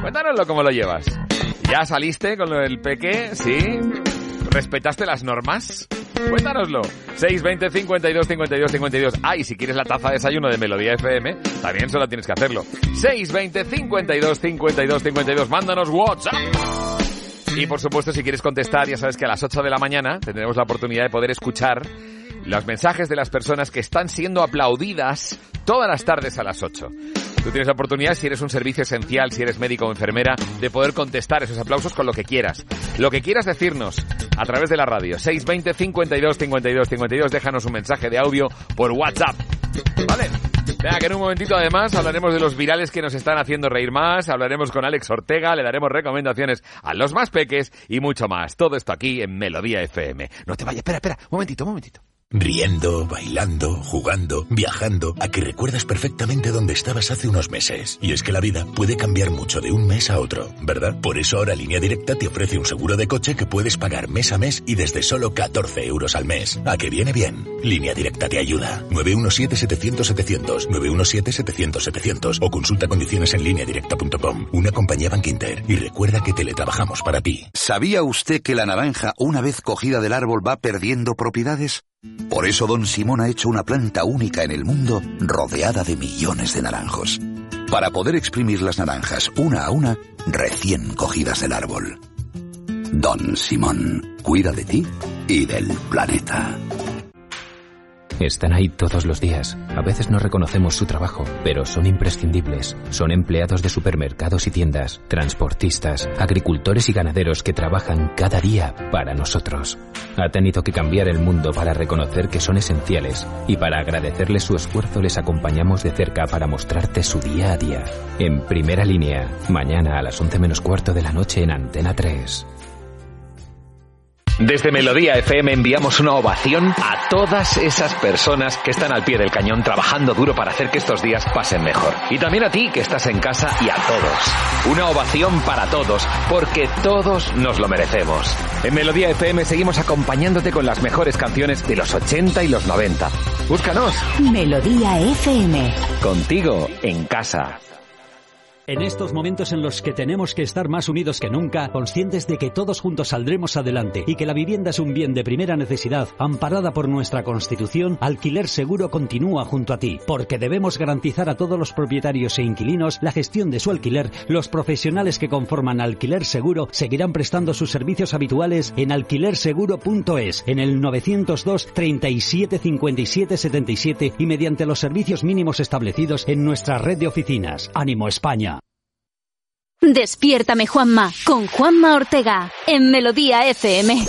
Cuéntanoslo cómo lo llevas. ¿Ya saliste con del peque? ¿Sí? ¿Respetaste las normas? Cuéntanoslo. 620 52 52 52. Ah, y si quieres la taza de desayuno de Melodía FM, también solo tienes que hacerlo. 620 52 52 52. Mándanos WhatsApp. Y por supuesto, si quieres contestar, ya sabes que a las 8 de la mañana tendremos la oportunidad de poder escuchar los mensajes de las personas que están siendo aplaudidas todas las tardes a las 8. Tú tienes la oportunidad, si eres un servicio esencial, si eres médico o enfermera, de poder contestar esos aplausos con lo que quieras. Lo que quieras decirnos a través de la radio. 620 52 52 52. Déjanos un mensaje de audio por WhatsApp. ¿Vale? Venga, que en un momentito además hablaremos de los virales que nos están haciendo reír más, hablaremos con Alex Ortega, le daremos recomendaciones a los más peques y mucho más. Todo esto aquí en Melodía FM. No te vayas, espera, espera, un momentito, un momentito. Riendo, bailando, jugando, viajando, a que recuerdas perfectamente dónde estabas hace unos meses. Y es que la vida puede cambiar mucho de un mes a otro, ¿verdad? Por eso ahora Línea Directa te ofrece un seguro de coche que puedes pagar mes a mes y desde solo 14 euros al mes. ¿A que viene bien? Línea Directa te ayuda. 917-700-700, 917-700-700 o consulta condiciones en lineadirecta.com. Una compañía Bankinter. Y recuerda que teletrabajamos para ti. ¿Sabía usted que la naranja, una vez cogida del árbol, va perdiendo propiedades? Por eso Don Simón ha hecho una planta única en el mundo rodeada de millones de naranjos. Para poder exprimir las naranjas una a una recién cogidas del árbol. Don Simón, cuida de ti y del planeta. Están ahí todos los días. A veces no reconocemos su trabajo, pero son imprescindibles. Son empleados de supermercados y tiendas, transportistas, agricultores y ganaderos que trabajan cada día para nosotros. Ha tenido que cambiar el mundo para reconocer que son esenciales y para agradecerles su esfuerzo les acompañamos de cerca para mostrarte su día a día. En primera línea, mañana a las 11 menos cuarto de la noche en Antena 3. Desde Melodía FM enviamos una ovación a todas esas personas que están al pie del cañón trabajando duro para hacer que estos días pasen mejor. Y también a ti que estás en casa y a todos. Una ovación para todos, porque todos nos lo merecemos. En Melodía FM seguimos acompañándote con las mejores canciones de los 80 y los 90. Búscanos. Melodía FM. Contigo en casa. En estos momentos en los que tenemos que estar más unidos que nunca, conscientes de que todos juntos saldremos adelante y que la vivienda es un bien de primera necesidad, amparada por nuestra Constitución, Alquiler Seguro continúa junto a ti, porque debemos garantizar a todos los propietarios e inquilinos la gestión de su alquiler. Los profesionales que conforman Alquiler Seguro seguirán prestando sus servicios habituales en alquilerseguro.es, en el 902 37 57 77 y mediante los servicios mínimos establecidos en nuestra red de oficinas. Ánimo España. Despiértame Juanma con Juanma Ortega en Melodía FM.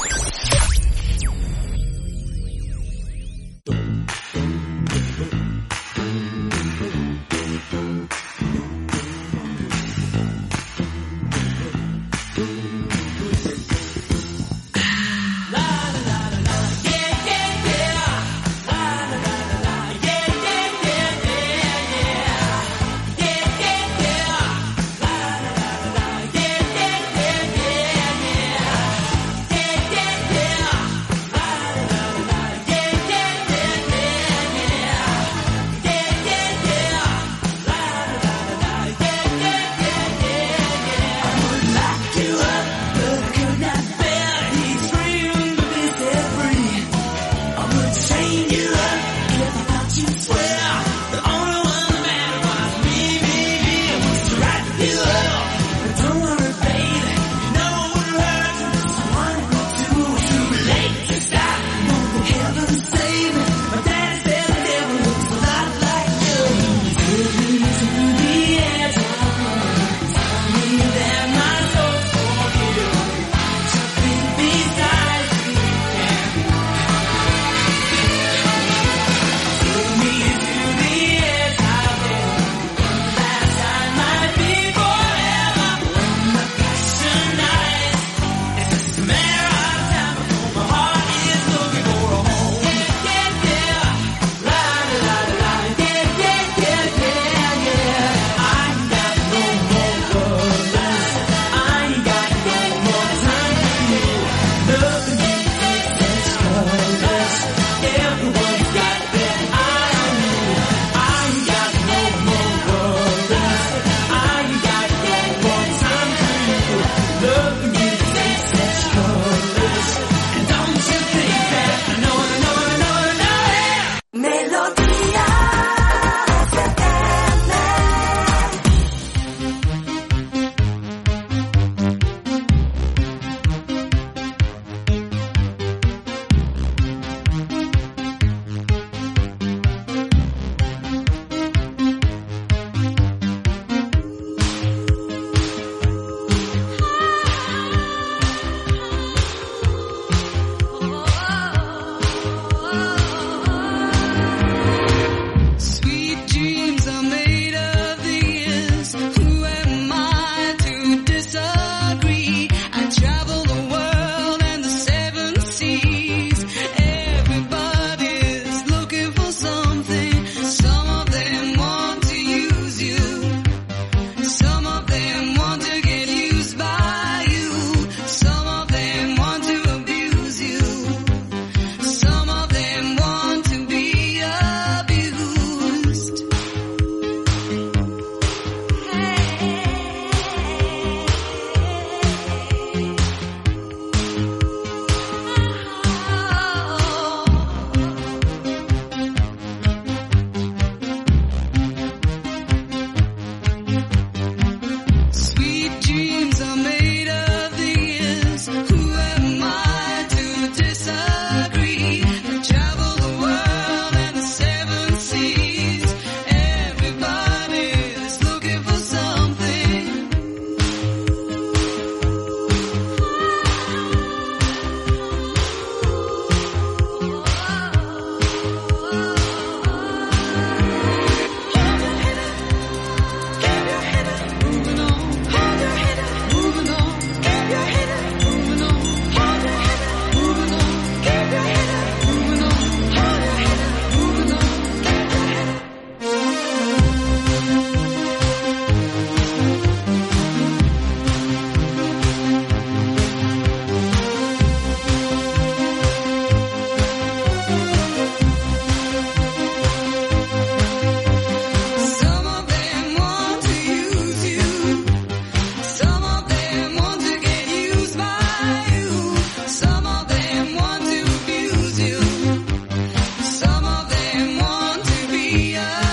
Yeah.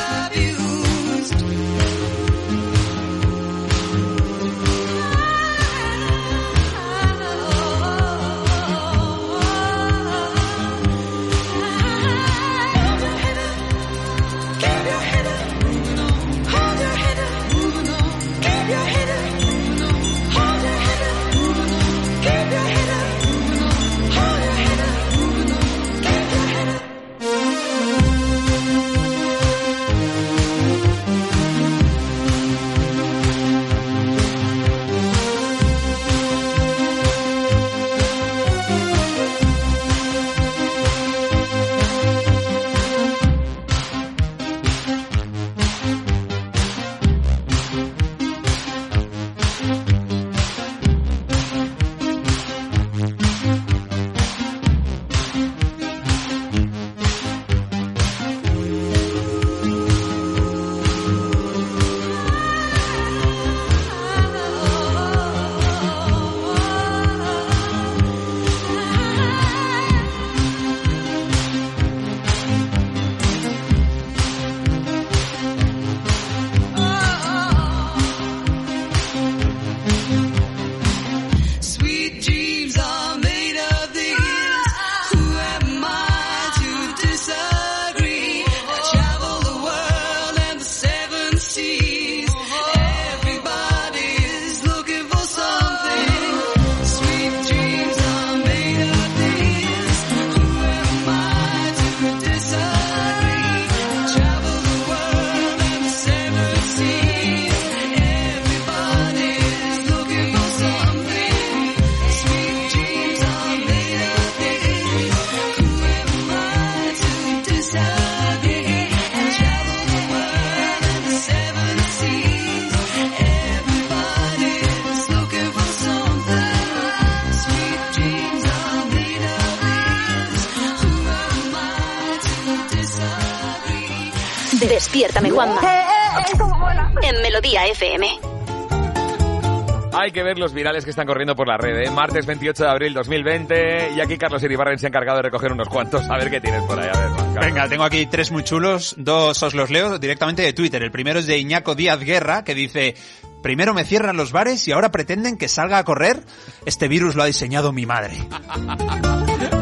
Ver los virales que están corriendo por la red, ¿eh? Martes 28 de abril 2020 y aquí Carlos Iribarren se ha encargado de recoger unos cuantos. A ver qué tienes por ahí, a ver. Carlos. Venga, tengo aquí tres muy chulos, dos os los leo directamente de Twitter. El primero es de Iñaco Díaz Guerra, que dice, primero me cierran los bares y ahora pretenden que salga a correr. Este virus lo ha diseñado mi madre.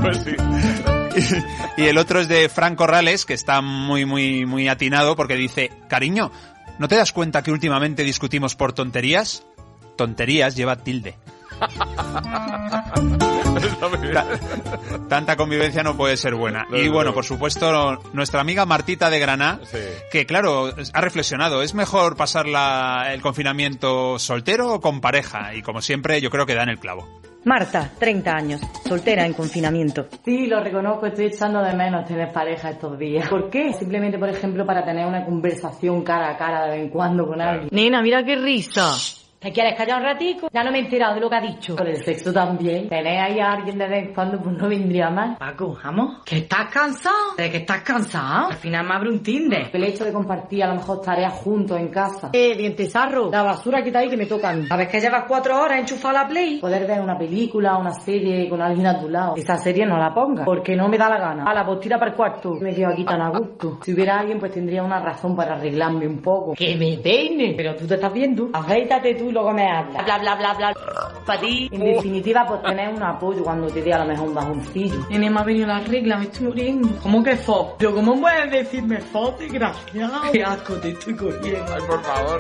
Pues sí. Y el otro es de Frank Corrales, que está muy, muy, muy atinado porque dice, cariño, ¿no te das cuenta que últimamente discutimos por tonterías? Tonterías lleva tilde. Ta- Tanta convivencia no puede ser buena. No, y no, bueno, no. por supuesto, nuestra amiga Martita de Granada, Sí. que claro, ha reflexionado, ¿es mejor pasar la- el confinamiento soltero o con pareja? Y como siempre, yo creo que da en el clavo. Marta, 30 años, soltera en confinamiento. Sí, lo reconozco, estoy echando de menos tener pareja estos días. ¿Por qué? Simplemente, por ejemplo, para tener una conversación cara a cara de vez en cuando con alguien. Nena, mira qué risa. ¿Te quieres callar un ratico? Ya no me he enterado de lo que ha dicho. Con el sexo también. Tener ahí a alguien de vez en cuando, pues no vendría mal. Paco, vamos. ¿Que estás cansado? ¿De que estás cansado? Al final me abre un Tinder. El hecho de compartir a lo mejor tareas juntos en casa. Eh, dientesarro. La basura que está ahí que me toca a mí. ¿Sabes que llevas cuatro horas enchufada a la Play? Poder ver una película, una serie con alguien a tu lado. Esa serie no la ponga, porque no me da la gana. A la pues tira para el cuarto. Me quedo aquí tan a gusto. Si hubiera alguien, pues tendría una razón para arreglarme un poco. Que me peine. Pero tú te estás viendo. Afeítate tú y luego me hablas. Bla, bla, bla, bla. Para ti. En definitiva, pues tener un apoyo cuando te dé a lo mejor un bajoncillo. Nene, me ha venido la regla, me estoy muriendo. ¿Cómo que fo? Pero ¿cómo puedes decirme fo, desgraciado? Qué asco te estoy cogiendo. Ay, por favor.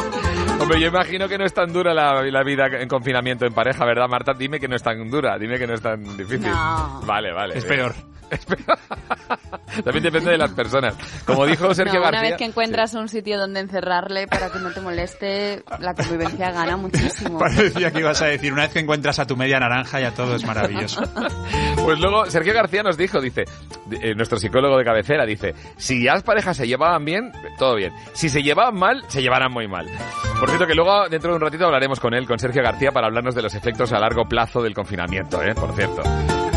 Hombre, yo imagino que no es tan dura la, la vida en confinamiento en pareja, ¿verdad, Marta? Dime que no es tan dura, dime que no es tan difícil. No. Vale, vale. Es bien. peor. También depende de las personas. Como dijo Sergio No, una García. vez que encuentras un sitio donde encerrarle para que no te moleste, la convivencia gana muchísimo. Parecía que ibas a decir, una vez que encuentras a tu media naranja ya todo es maravilloso. Pues luego Sergio García nos dijo, dice, eh, nuestro psicólogo de cabecera, dice, si las parejas se llevaban bien, todo bien. Si se llevaban mal, se llevarán muy mal. Por cierto, que luego dentro de un ratito hablaremos con él, con Sergio García, para hablarnos de los efectos a largo plazo del confinamiento, ¿eh? Por cierto.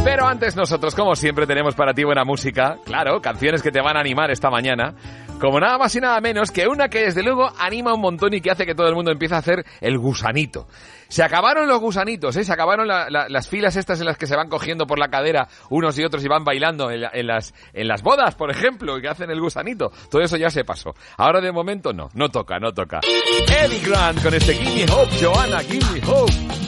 Pero antes nosotros, como siempre, tenemos para ti buena música. Claro, canciones que te van a animar esta mañana. Como nada más y nada menos que una que desde luego anima un montón y que hace que todo el mundo empiece a hacer el gusanito. Se acabaron los gusanitos, ¿eh? Se acabaron la- la- las filas estas en las que se van cogiendo por la cadera unos y otros y van bailando en, la- en las, en las bodas, por ejemplo, y que hacen el gusanito. Todo eso ya se pasó. Ahora de momento no, no toca, no toca. Eddie Grant con este Give Me Hope, Joanna, Give Me Hope.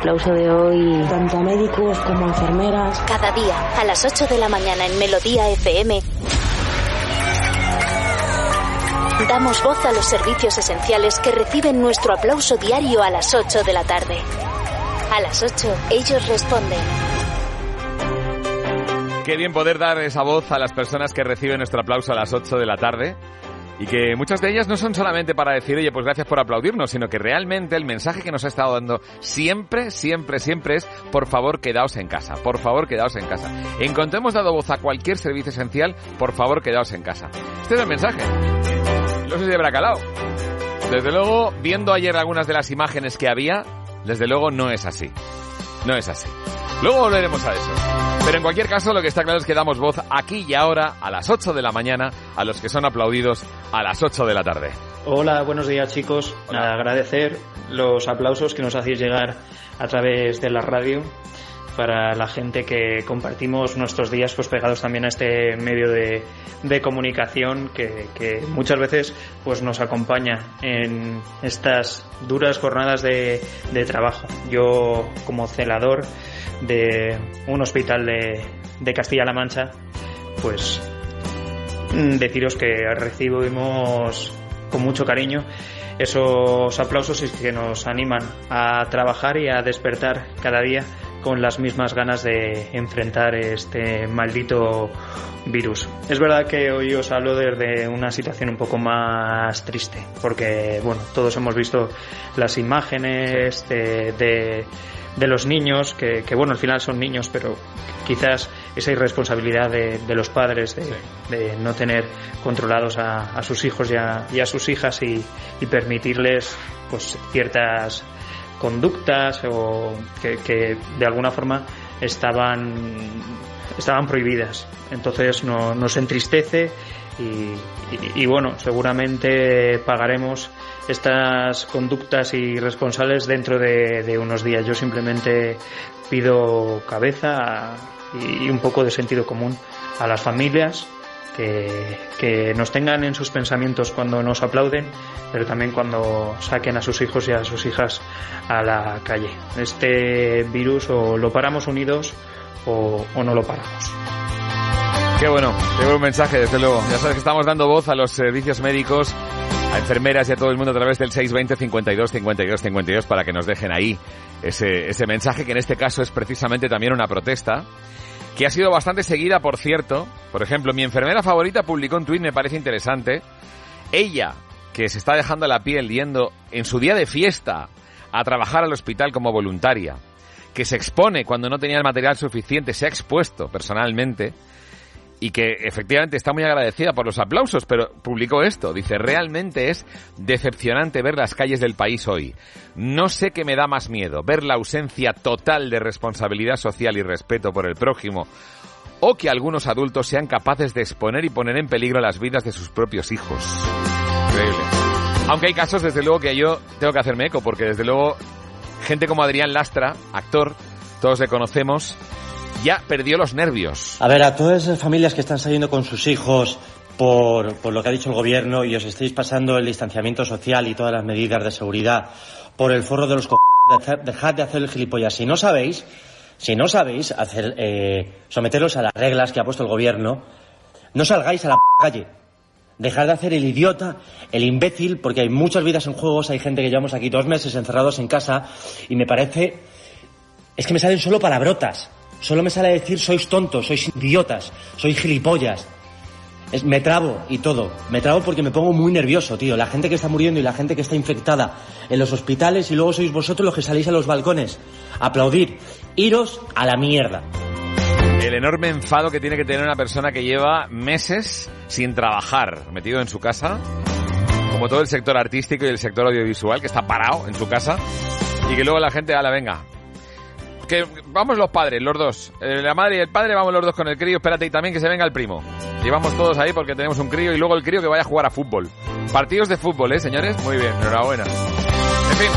Aplauso de hoy, tanto a médicos como a enfermeras. Cada día, a las 8 de la mañana en Melodía FM, damos voz a los servicios esenciales que reciben nuestro aplauso diario a las 8 de la tarde. A las 8, ellos responden. Qué bien poder dar esa voz a las personas que reciben nuestro aplauso a las 8 de la tarde. Y que muchas de ellas no son solamente para decir, oye, pues gracias por aplaudirnos, sino que realmente el mensaje que nos ha estado dando siempre, siempre, siempre es, por favor, quedaos en casa, por favor, quedaos en casa. En cuanto hemos dado voz a cualquier servicio esencial, por favor, quedaos en casa. Este es el mensaje. No sé si habrá calado. Desde luego, viendo ayer algunas de las imágenes que había, desde luego no es así. No es así. Luego volveremos a eso. Pero en cualquier caso, lo que está claro es que damos voz aquí y ahora, a las 8 de la mañana, a los que son aplaudidos a las 8 de la tarde. Hola, buenos días chicos. Nada, agradecer los aplausos que nos hacéis llegar a través de la radio para la gente que compartimos nuestros días pues pegados también a este medio de, de comunicación que, que muchas veces pues nos acompaña en estas duras jornadas de, de trabajo. Yo como celador de un hospital de, de Castilla-La Mancha pues deciros que recibimos con mucho cariño esos aplausos y que nos animan a trabajar y a despertar cada día con las mismas ganas de enfrentar este maldito virus. Es verdad que hoy os hablo desde una situación un poco más triste, porque bueno, todos hemos visto las imágenes de, de, de los niños, que, que, bueno, al final son niños, pero quizás esa irresponsabilidad de, de los padres de, de, no tener controlados a, a sus hijos y a, y a sus hijas y, y permitirles pues ciertas conductas o que, que, de alguna forma estaban estaban prohibidas. Entonces no, nos entristece y, y, y, bueno seguramente pagaremos estas conductas irresponsables dentro de, de unos días. Yo simplemente pido cabeza y un poco de sentido común a las familias que, que, nos tengan en sus pensamientos cuando nos aplauden, pero también cuando saquen a sus hijos y a sus hijas a la calle. Este virus o lo paramos unidos o, o no lo paramos. Qué bueno, qué buen mensaje, desde luego. Ya sabes que estamos dando voz a los servicios médicos, a enfermeras y a todo el mundo a través del 620 52 52 52 para que nos dejen ahí ese, ese mensaje que en este caso es precisamente también una protesta que ha sido bastante seguida, por cierto. Por ejemplo, mi enfermera favorita publicó un tuit, me parece interesante. Ella, que se está dejando la piel yendo en su día de fiesta a trabajar al hospital como voluntaria, que se expone cuando no tenía el material suficiente, se ha expuesto personalmente, y que efectivamente está muy agradecida por los aplausos, pero publicó esto. Dice, realmente es decepcionante ver las calles del país hoy. No sé qué me da más miedo, ver la ausencia total de responsabilidad social y respeto por el prójimo, o que algunos adultos sean capaces de exponer y poner en peligro las vidas de sus propios hijos. Increíble. Aunque hay casos, desde luego, que yo tengo que hacerme eco, porque desde luego, gente como Adrián Lastra, actor, todos le conocemos, ya perdió los nervios. A ver, a todas esas familias que están saliendo con sus hijos por, por lo que ha dicho el gobierno y os estáis pasando el distanciamiento social y todas las medidas de seguridad por el forro de los co... Dejad de hacer el gilipollas. Si no sabéis, si no sabéis hacer, eh, someteros a las reglas que ha puesto el gobierno, no salgáis a la calle. Dejad de hacer el idiota, el imbécil, porque hay muchas vidas en juegos, hay gente que llevamos aquí dos meses encerrados en casa y me parece... Es que me salen solo palabrotas. Solo me sale decir sois tontos, sois idiotas, sois gilipollas. Me trabo y todo. Me trabo porque me pongo muy nervioso, tío. La gente que está muriendo y la gente que está infectada en los hospitales y luego sois vosotros los que salís a los balcones. Aplaudir. Iros a la mierda. El enorme enfado que tiene que tener una persona que lleva meses sin trabajar, metido en su casa, como todo el sector artístico y el sector audiovisual, que está parado en su casa, y que luego la gente, la venga, que vamos los padres, los dos. Eh, la madre y el padre, vamos los dos con el crío. Espérate y también que se venga el primo. Y vamos todos ahí porque tenemos un crío y luego el crío que vaya a jugar a fútbol. Partidos de fútbol, ¿eh, señores? Muy bien, enhorabuena. En fin.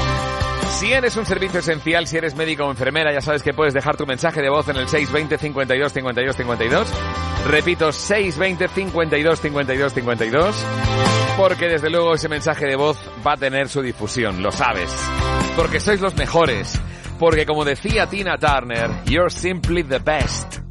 Si eres un servicio esencial, si eres médico o enfermera, ya sabes que puedes dejar tu mensaje de voz en el 620 52 52 52. Repito, 620 52 52 52. Porque desde luego ese mensaje de voz va a tener su difusión, lo sabes. Porque sois los mejores. Porque como decía Tina Turner, you're simply the best.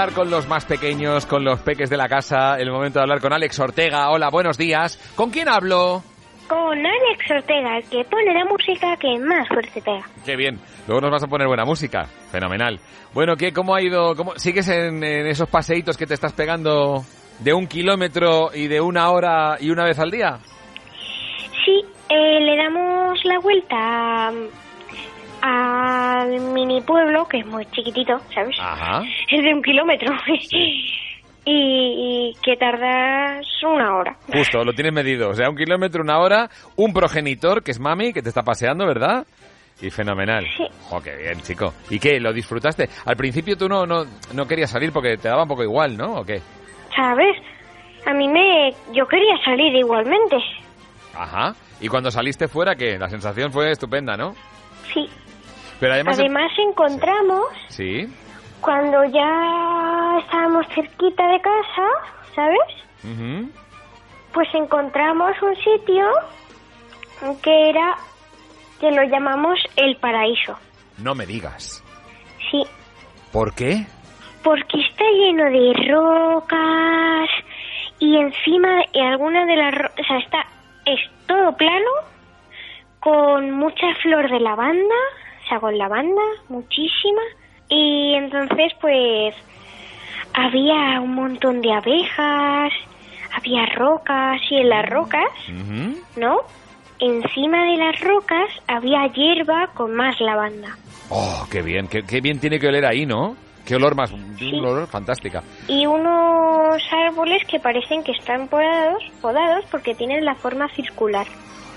Hablar con los más pequeños, con los peques de la casa, el momento de hablar con Alex Ortega. Hola, buenos días. ¿Con quién hablo? Con Alex Ortega, el que pone la música que más fuerte pega. Qué bien. Luego nos vas a poner buena música. Fenomenal. Bueno, ¿qué, ¿cómo ha ido? Cómo, ¿Sigues en, en esos paseitos que te estás pegando de un kilómetro y de una hora y una vez al día? Sí, eh, le damos la vuelta al mini pueblo, que es muy chiquitito, ¿sabes? Ajá. Es de un kilómetro. y, y que tardas una hora. Justo, lo tienes medido. O sea, un kilómetro, una hora, un progenitor, que es mami, que te está paseando, ¿verdad? Y fenomenal. Sí. Oh, qué bien, chico. ¿Y qué? ¿Lo disfrutaste? Al principio tú no, no, no querías salir porque te daba un poco igual, ¿no? ¿O qué? ¿Sabes? A mí me... Yo quería salir igualmente. Ajá. ¿Y cuando saliste fuera, qué? La sensación fue estupenda, ¿no? Sí. Pero además... Además encontramos, Sí. cuando ya estábamos cerquita de casa, ¿sabes? Pues encontramos un sitio que era, que lo llamamos el paraíso. No me digas. Sí, ¿Por qué? porque está lleno de rocas y encima en alguna de las rocas, o sea, está, es todo plano con mucha flor de lavanda, con lavanda, muchísima. Y entonces, pues, había un montón de abejas, había rocas y en las rocas, ¿no? Encima de las rocas había hierba con más lavanda. Oh, qué bien. Qué, qué bien tiene que oler ahí, ¿no? Qué olor más... Un olor fantástica. Y unos árboles que parecen que están podados, podados porque tienen la forma circular.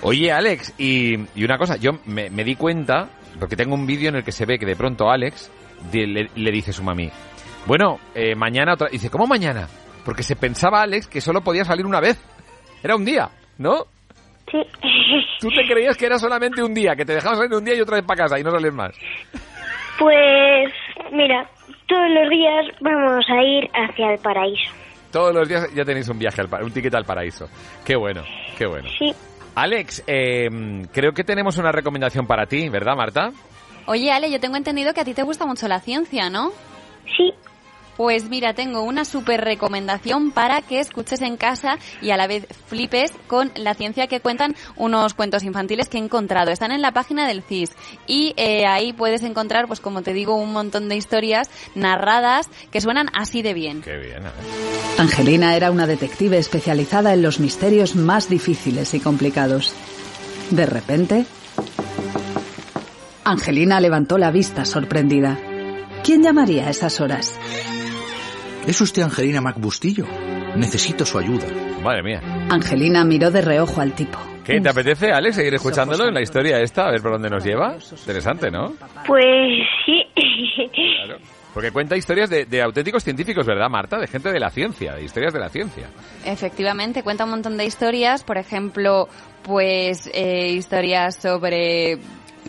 Oye, Alex, y, y una cosa, yo me, me di cuenta, porque tengo un vídeo en el que se ve que de pronto Alex le, le dice a su mami, bueno, eh, mañana otra... Dice, ¿cómo mañana? Porque se pensaba Alex que solo podía salir una vez. Era un día, ¿no? Sí. Tú te creías que era solamente un día, que te dejaban salir un día y otra vez para casa y no salir más. Pues, mira, todos los días vamos a ir hacia el paraíso. Todos los días ya tenéis un viaje, al, un ticket al paraíso. Qué bueno, qué bueno. Sí. Alex, eh, creo que tenemos una recomendación para ti, ¿verdad, Marta? Oye, Ale, yo tengo entendido que a ti te gusta mucho la ciencia, ¿no? Sí. Pues mira, tengo una súper recomendación para que escuches en casa y a la vez flipes con la ciencia que cuentan unos cuentos infantiles que he encontrado. Están en la página del CIS y eh, ahí puedes encontrar, pues como te digo, un montón de historias narradas que suenan así de bien. Qué bien, a ver. Angelina era una detective especializada en los misterios más difíciles y complicados. De repente, Angelina levantó la vista sorprendida. ¿Quién llamaría a esas horas? ¿Es usted Angelina Macbustillo? Necesito su ayuda. Madre mía. Angelina miró de reojo al tipo. ¿Qué? ¿Te apetece, Alex, seguir escuchándolo en la historia esta? A ver por dónde nos lleva. Interesante, ¿no? Pues sí. Porque cuenta historias de, de auténticos científicos, ¿verdad, Marta? De gente de la ciencia, de historias de la ciencia. Efectivamente, cuenta un montón de historias, por ejemplo, pues eh, historias sobre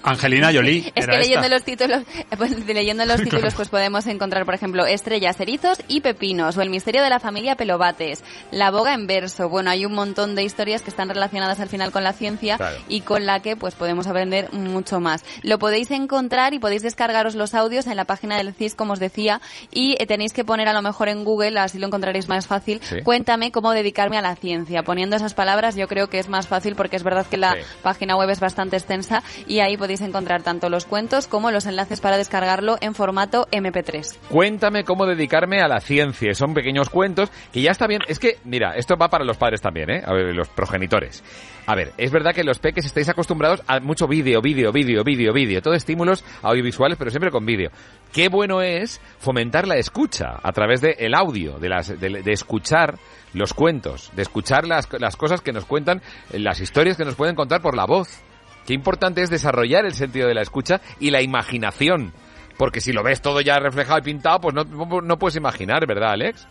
Angelina Jolie. Es que leyendo esta. los títulos, pues, leyendo los títulos, Claro. pues podemos encontrar, por ejemplo, estrellas, erizos y pepinos, o el misterio de la familia Pelobates, la boga en verso. Bueno, hay un montón de historias que están relacionadas al final con la ciencia Claro. y con la que, pues, podemos aprender mucho más. Lo podéis encontrar y podéis descargaros los audios en la página del CIS, como os decía, y eh, tenéis que poner a lo mejor en Google, así lo encontraréis más fácil. Sí. Cuéntame cómo dedicarme a la ciencia. Poniendo esas palabras, yo creo que es más fácil porque es verdad que la Sí. página web es bastante extensa y ahí podéis encontrar tanto los cuentos como los enlaces para descargarlo en formato MP3. Cuéntame cómo dedicarme a la ciencia. Son pequeños cuentos que ya está bien. Es que, mira, esto va para los padres también, ¿eh? A ver, los progenitores. A ver, es verdad que los peques estáis acostumbrados a mucho vídeo, vídeo, vídeo, vídeo, vídeo. Todo estímulos audiovisuales, pero siempre con vídeo. Qué bueno es fomentar la escucha a través del el audio, de, las, de, de escuchar los cuentos, de escuchar las, las cosas que nos cuentan, las historias que nos pueden contar por la voz. Qué importante es desarrollar el sentido de la escucha y la imaginación. Porque si lo ves todo ya reflejado y pintado, pues no, no puedes imaginar, ¿verdad, Alex?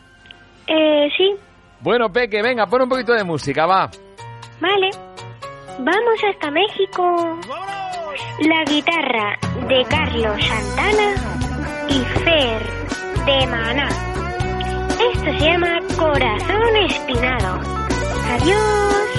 Eh, sí. Bueno, Peque, venga, pon un poquito de música, va. Vale. Vamos hasta México. La guitarra de Carlos Santana y Fer de Maná. Esto se llama Corazón Espinado. Adiós.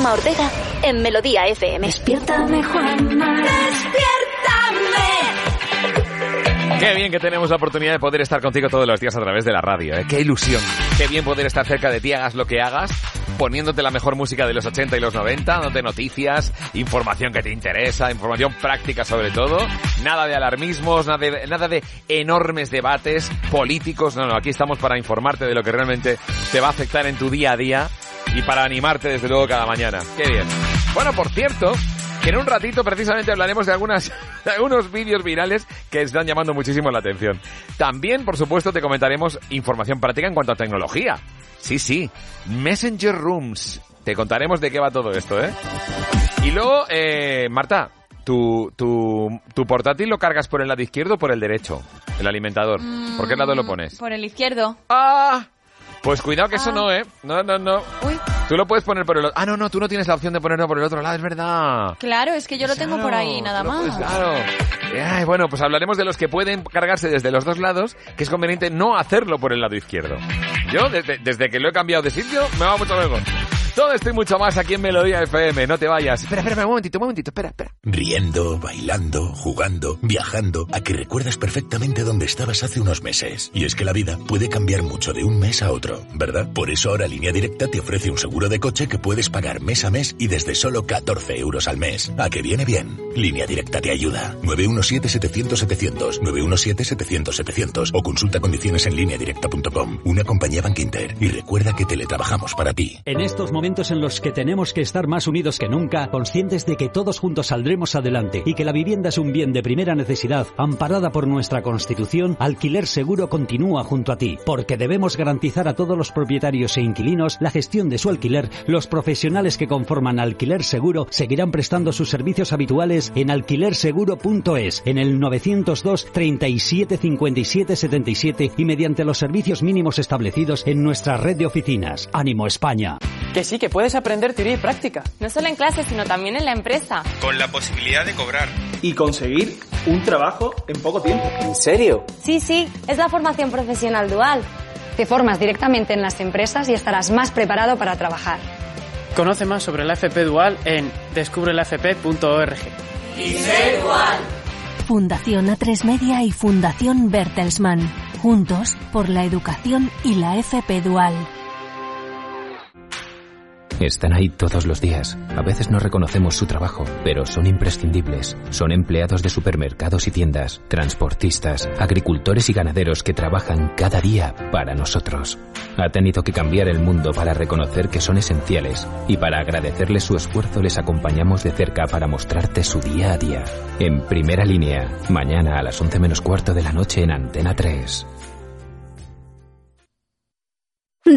Juanma Ortega en Melodía FM. Despiértame, Juanma. Qué bien que tenemos la oportunidad de poder estar contigo todos los días a través de la radio. ¿eh? Qué ilusión. Qué bien poder estar cerca de ti, hagas lo que hagas, poniéndote la mejor música de los 80 y los 90, dándote noticias, información que te interesa, información práctica sobre todo. Nada de alarmismos, nada de, nada de enormes debates políticos. No, no, aquí estamos para informarte de lo que realmente te va a afectar en tu día a día y para animarte desde luego cada mañana. Qué bien. Bueno, por cierto, que en un ratito precisamente hablaremos de algunas de algunos vídeos virales que están llamando muchísimo la atención. También, por supuesto, te comentaremos información práctica en cuanto a tecnología. Sí, sí, Messenger Rooms. Te contaremos de qué va todo esto, ¿eh? Y luego, eh, Marta, tu, tu, tu portátil lo cargas por el lado izquierdo o por el derecho, el alimentador. ¿Por qué lado lo pones? Por el izquierdo. ¡Ah! Pues cuidado que eso no, ¿eh? No, no, no. Tú lo puedes poner por el otro. Ah, no, no, tú no tienes la opción de ponerlo por el otro lado, es verdad. Claro, es que yo lo tengo por ahí, nada más. Claro. Ay, bueno, pues hablaremos de los que pueden cargarse desde los dos lados, que es conveniente no hacerlo por el lado izquierdo. Yo, desde, desde que lo he cambiado de sitio, me va mucho mejor. Todo esto y mucho más aquí en Melodía FM, no te vayas. Espera, espera, un momentito, un momentito, espera, espera. Riendo, bailando, jugando, viajando, a que recuerdas perfectamente dónde estabas hace unos meses. Y es que la vida puede cambiar mucho de un mes a otro, ¿verdad? Por eso ahora Línea Directa te ofrece un seguro de coche que puedes pagar mes a mes y desde solo 14 euros al mes. ¿A que viene bien? Línea Directa te ayuda. 917-700-700, 917-700-700 o consulta condiciones en lineadirecta.com. Una compañía Bank Inter. Y recuerda que teletrabajamos para ti. En estos momentos en los que tenemos que estar más unidos que nunca, conscientes de que todos juntos saldremos adelante y que la vivienda es un bien de primera necesidad, amparada por nuestra Constitución, Alquiler Seguro continúa junto a ti, porque debemos garantizar a todos los propietarios e inquilinos la gestión de su alquiler. Los profesionales que conforman Alquiler Seguro seguirán prestando sus servicios habituales en alquilerseguro.es, en el 902 37 57 77 y mediante los servicios mínimos establecidos en nuestra red de oficinas. Ánimo España. Sí, que puedes aprender teoría y práctica. No solo en clase, sino también en la empresa. Con la posibilidad de cobrar. Y conseguir un trabajo en poco tiempo. ¿En serio? Sí, sí, es la formación profesional dual. Te formas directamente en las empresas y estarás más preparado para trabajar. Conoce más sobre la FP Dual en descubrelafp.org. Y sé dual. Fundación A3 Media y Fundación Bertelsmann. Juntos por la educación y la FP Dual. Están ahí todos los días. A veces no reconocemos su trabajo, pero son imprescindibles. Son empleados de supermercados y tiendas, transportistas, agricultores y ganaderos que trabajan cada día para nosotros. Ha tenido que cambiar el mundo para reconocer que son esenciales y para agradecerles su esfuerzo les acompañamos de cerca para mostrarte su día a día. En primera línea, mañana a las 11 menos cuarto de la noche en Antena 3.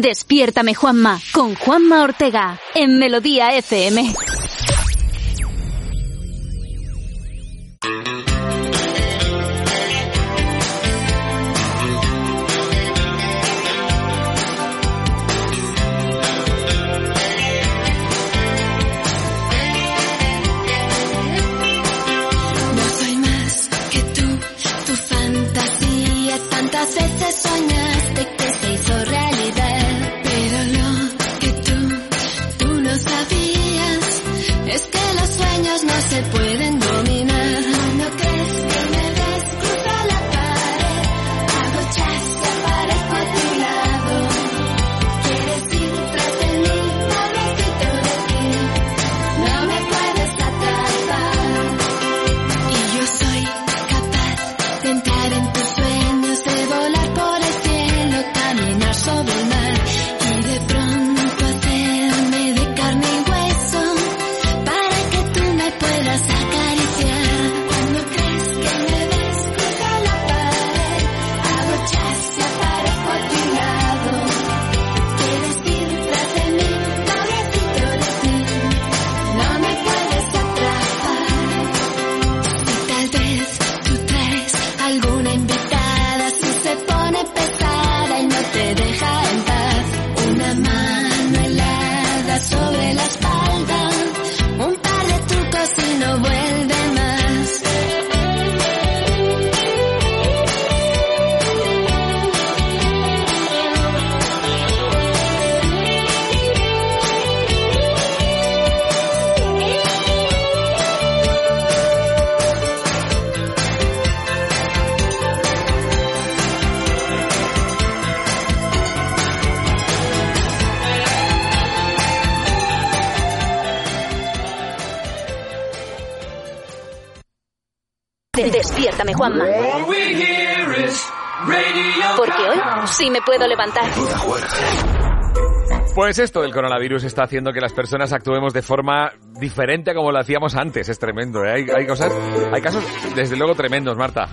Despiértame Juanma con Juanma Ortega en Melodía FM. Despiértame, Juanma. Porque hoy sí me puedo levantar. Pues esto del coronavirus está haciendo que las personas actuemos de forma diferente a como lo hacíamos antes. Es tremendo, ¿eh? Hay, hay cosas, hay casos desde luego tremendos, Marta.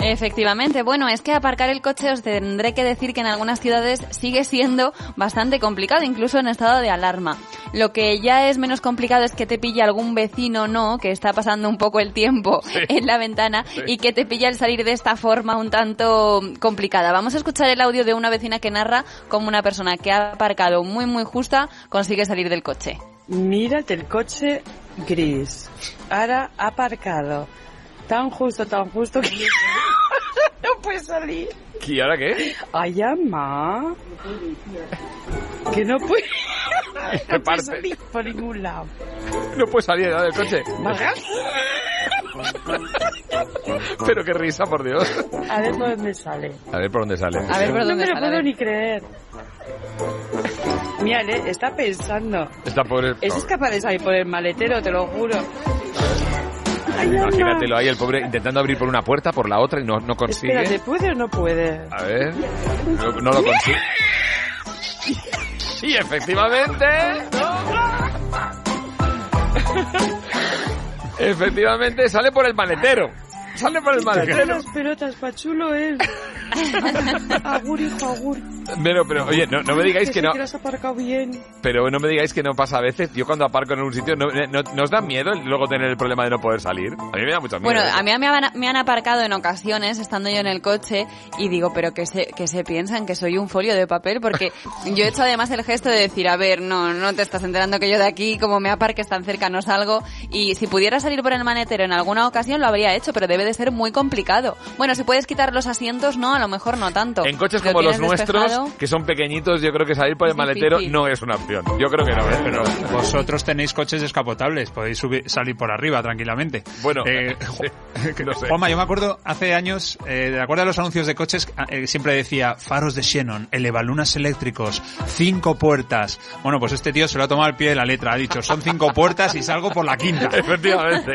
Efectivamente, bueno, es que aparcar el coche os tendré que decir que en algunas ciudades sigue siendo bastante complicado, incluso en estado de alarma. Lo que ya es menos complicado es que te pille algún vecino, ¿no?, que está pasando un poco el tiempo Sí. en la ventana Sí. y que te pilla al salir de esta forma un tanto complicada. Vamos a escuchar el audio de una vecina que narra cómo una persona que ha aparcado muy muy justa consigue salir del coche. Mírate el coche gris. Ahora ha aparcado. Tan justo, tan justo que no puede salir. ¿Y ahora qué? Ay, ama. Que no puede, ¿Qué no puede parte? salir por ningún lado. No puede salir nada del coche. Pero qué risa, por Dios. A ver por dónde sale. A ver por dónde sale. no me lo puedo ni creer. Mírale, está pensando. Está pobre. Ese es capaz de salir por el maletero, te lo juro. Imagínatelo ahí, el pobre intentando abrir por una puerta, por la otra y no, no consigue. Espérate, ¿puede o no puede? A ver. No, no lo consigue. Y efectivamente. Efectivamente sale por el maletero. Sale por el maletero. las pelotas, pachulo él. agur, hijo, agur. Pero, pero, oye, no, no me digáis que no. que lo has aparcado bien. Pero no me digáis que no pasa a veces. Yo cuando aparco en un sitio, ¿no, no, ¿no os da miedo luego tener el problema de no poder salir? A mí me da mucho miedo. Bueno, a mí me han, me han aparcado en ocasiones estando yo en el coche y digo, pero que se, que se piensan que soy un folio de papel porque yo he hecho además el gesto de decir, a ver, no, no te estás enterando que yo de aquí, como me aparques tan cerca, no salgo y si pudiera salir por el manetero en alguna ocasión lo habría hecho, pero debe de ser muy complicado. Bueno, si puedes quitar los asientos, no, a lo mejor no tanto. En coches Lo como los nuestros, que son pequeñitos, yo creo que salir por el Es maletero difícil. no es una opción. Yo creo que no, ¿eh? Pero vosotros tenéis coches descapotables, podéis subir, salir por arriba tranquilamente. Bueno, Eh, que no sé. Juanma, yo me acuerdo hace años, eh, ¿te acuerdas de los anuncios de coches? Eh, siempre decía faros de Xenon, elevalunas eléctricos, cinco puertas. Bueno, pues este tío se lo ha tomado al pie de la letra. Ha dicho, son cinco puertas y salgo por la quinta. Efectivamente.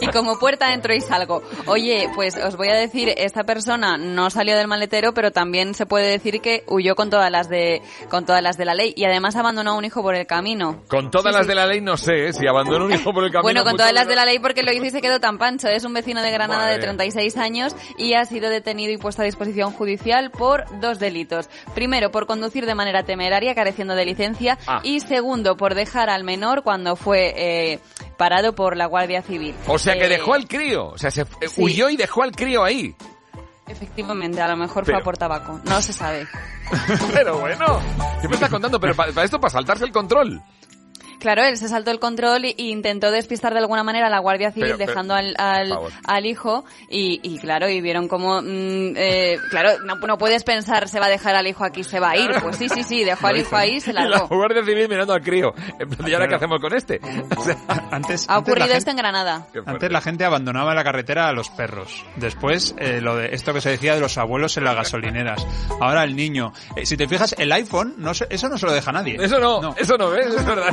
y como puerta entro y salgo. Oye, pues os voy a decir, esta persona no salió del maletero, pero también se puede decir que huyó con todas las de con todas las de la ley y además abandonó a un hijo por el camino. Con todas las de la ley no sé, ¿eh? si abandono un hijo por el camino. Bueno, con mucho todas las de la ley porque lo hizo y se quedó tan pancho. Es un vecino de Granada Madre de mía. 36 años y ha sido detenido y puesto a disposición judicial por dos delitos. Primero, por conducir de manera temeraria, careciendo de licencia. Ah. Y segundo, por dejar al menor cuando fue eh, parado por la Guardia Civil. O sea que Eh, dejó al crío. O sea, se sí. huyó y dejó al crío ahí. Efectivamente, a lo mejor Pero- fue a por tabaco. No se sabe. pero bueno, ¿qué me estás contando? Pero para esto, para saltarse el control. Claro, él se saltó el control e intentó despistar de alguna manera a la Guardia Civil Pero- pero- dejando al, al, al hijo y, y claro, y vieron como, mm, eh, claro, no, no puedes pensar se va a dejar al hijo aquí, se va a ir. Pues sí, sí, sí, dejó al hijo ahí y se Y la largó. Guardia Civil mirando al crío. ¿Y ahora qué hacemos con este? O sea, Antes, Ha antes ocurrido gente- esto en Granada. Antes la gente abandonaba en la carretera a los perros. Después, eh, lo de esto que se decía de los abuelos en las gasolineras. Ahora el niño. Eh, si te fijas, el iPhone, no se- eso no se lo deja nadie. Eso no, eso no ves, es verdad.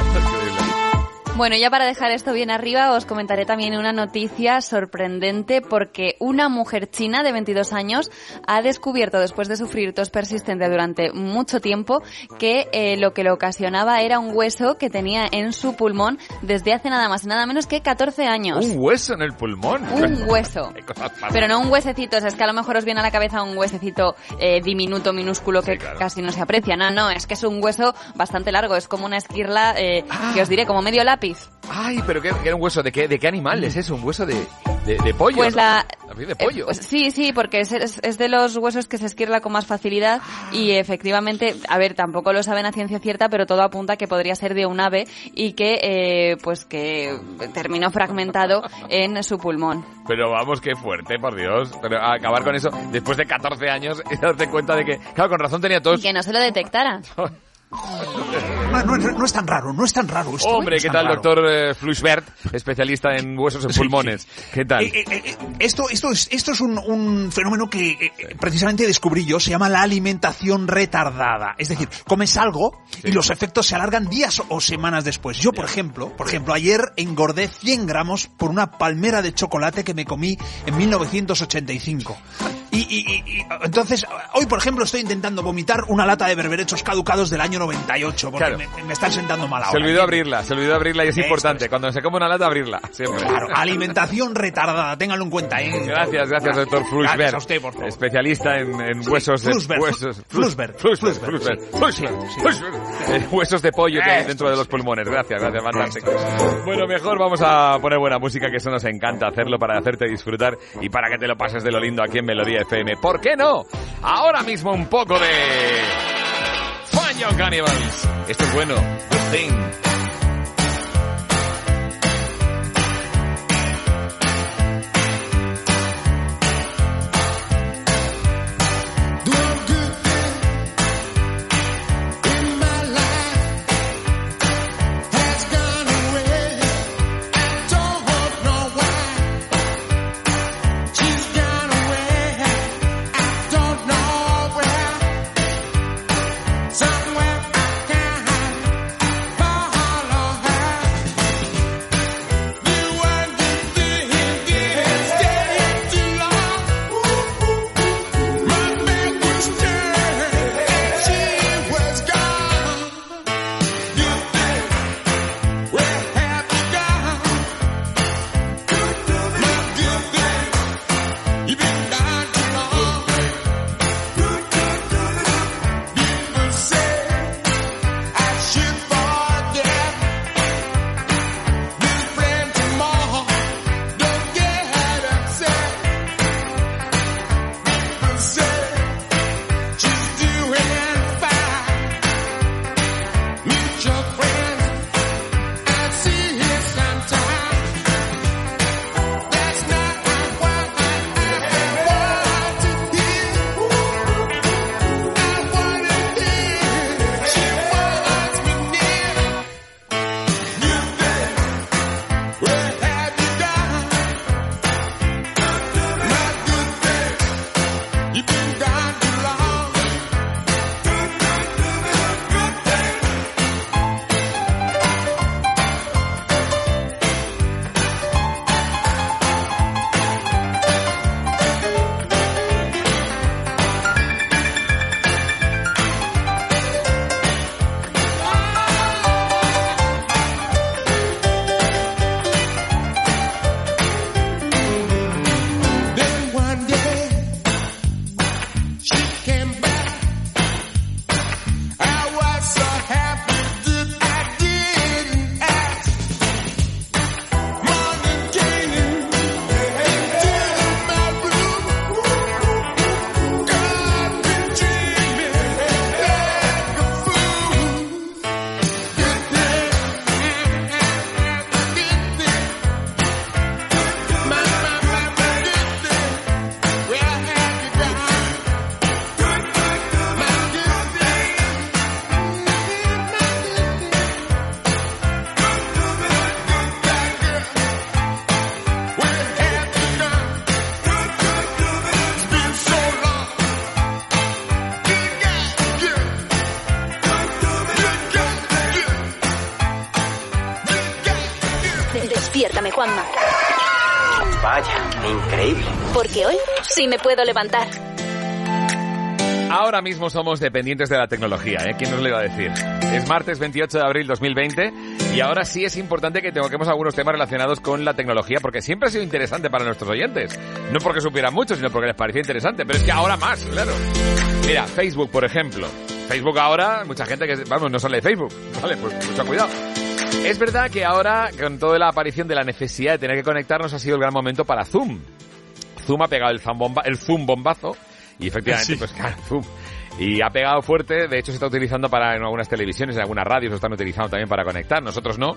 Bueno, ya para dejar esto bien arriba, os comentaré también una noticia sorprendente porque una mujer china de 22 años ha descubierto, después de sufrir tos persistente durante mucho tiempo, que eh, lo que le ocasionaba era un hueso que tenía en su pulmón desde hace nada más y nada menos que 14 años. Un hueso en el pulmón. Un hueso. Pero no un huesecito, o sea, es que a lo mejor os viene a la cabeza un huesecito eh, diminuto, minúsculo, que casi no se aprecia. No, no, es que es un hueso bastante largo, es como una esquirla, eh, que os diré, como medio lápiz. Ay, pero ¿qué, qué era un hueso de qué, de qué animal es eso? Un hueso de, de, de pollo. Pues la- mí de pollo. Eh, pues sí, sí, porque es, es- es de los huesos que se esquirla con más facilidad y efectivamente, a ver, tampoco lo saben a ciencia cierta, pero todo apunta que podría ser de un ave y que, eh, pues que terminó fragmentado en su pulmón. Pero vamos, qué fuerte, por Dios. Pero a acabar con eso después de 14 años y darte cuenta de que, claro, con razón tenía Y tos. que no se lo detectara. No, no, no es tan raro, no es tan raro. esto, ¿eh? Hombre, ¿qué tal, raro. doctor eh, especialista en huesos en pulmones? ¿Qué tal? Eh, eh, esto, esto es, esto es un, un fenómeno que precisamente descubrí yo, se llama la alimentación retardada. Es decir, comes algo y los efectos se alargan días o semanas después. Yo, por ejemplo, por ejemplo, ayer engordé 100 gramos por una palmera de chocolate que me comí en 1985. Y, y- y- entonces, hoy, por ejemplo, estoy intentando vomitar una lata de berberechos caducados del año 98, porque Claro. me, me están sentando mal Se ahora. olvidó abrirla, se olvidó abrirla y es Esto importante. Cuando se come una lata, abrirla. Siempre. Claro, alimentación retardada, ténganlo en cuenta, ¿eh? Gracias, gracias, doctor Fluisbert. Gracias a usted, por favor. Especialista en, en huesos de huesos. Huesos de pollo que hay dentro de los pulmones. Gracias, gracias, fantástico. Bueno, mejor vamos a poner buena música, que eso nos encanta hacerlo para hacerte disfrutar y para que te lo pases de lo lindo aquí en Melodía FM. ¿Por qué no? Ahora mismo un poco de Fun Cannibals. Esto es bueno. Good. Sí me puedo levantar. Ahora mismo somos dependientes de la tecnología, ¿eh? ¿Quién nos lo iba a decir? Es martes 28 de abril 2020 y ahora sí es importante que toquemos algunos temas relacionados con la tecnología porque siempre ha sido interesante para nuestros oyentes. No porque supieran mucho, sino porque les parecía interesante, pero es que ahora más, claro. Mira, Facebook, por ejemplo. Facebook ahora, mucha gente que, vamos, no sale de Facebook. Vale, pues mucho cuidado. Es verdad que ahora, con toda la aparición de la necesidad de tener que conectarnos, ha sido el gran momento para Zoom. Zoom ha pegado el, zambomba- el Zoom bombazo y efectivamente, Sí. pues claro, Zoom. Y ha pegado fuerte, de hecho se está utilizando para en algunas televisiones, en algunas radios lo están utilizando también para conectar, nosotros no.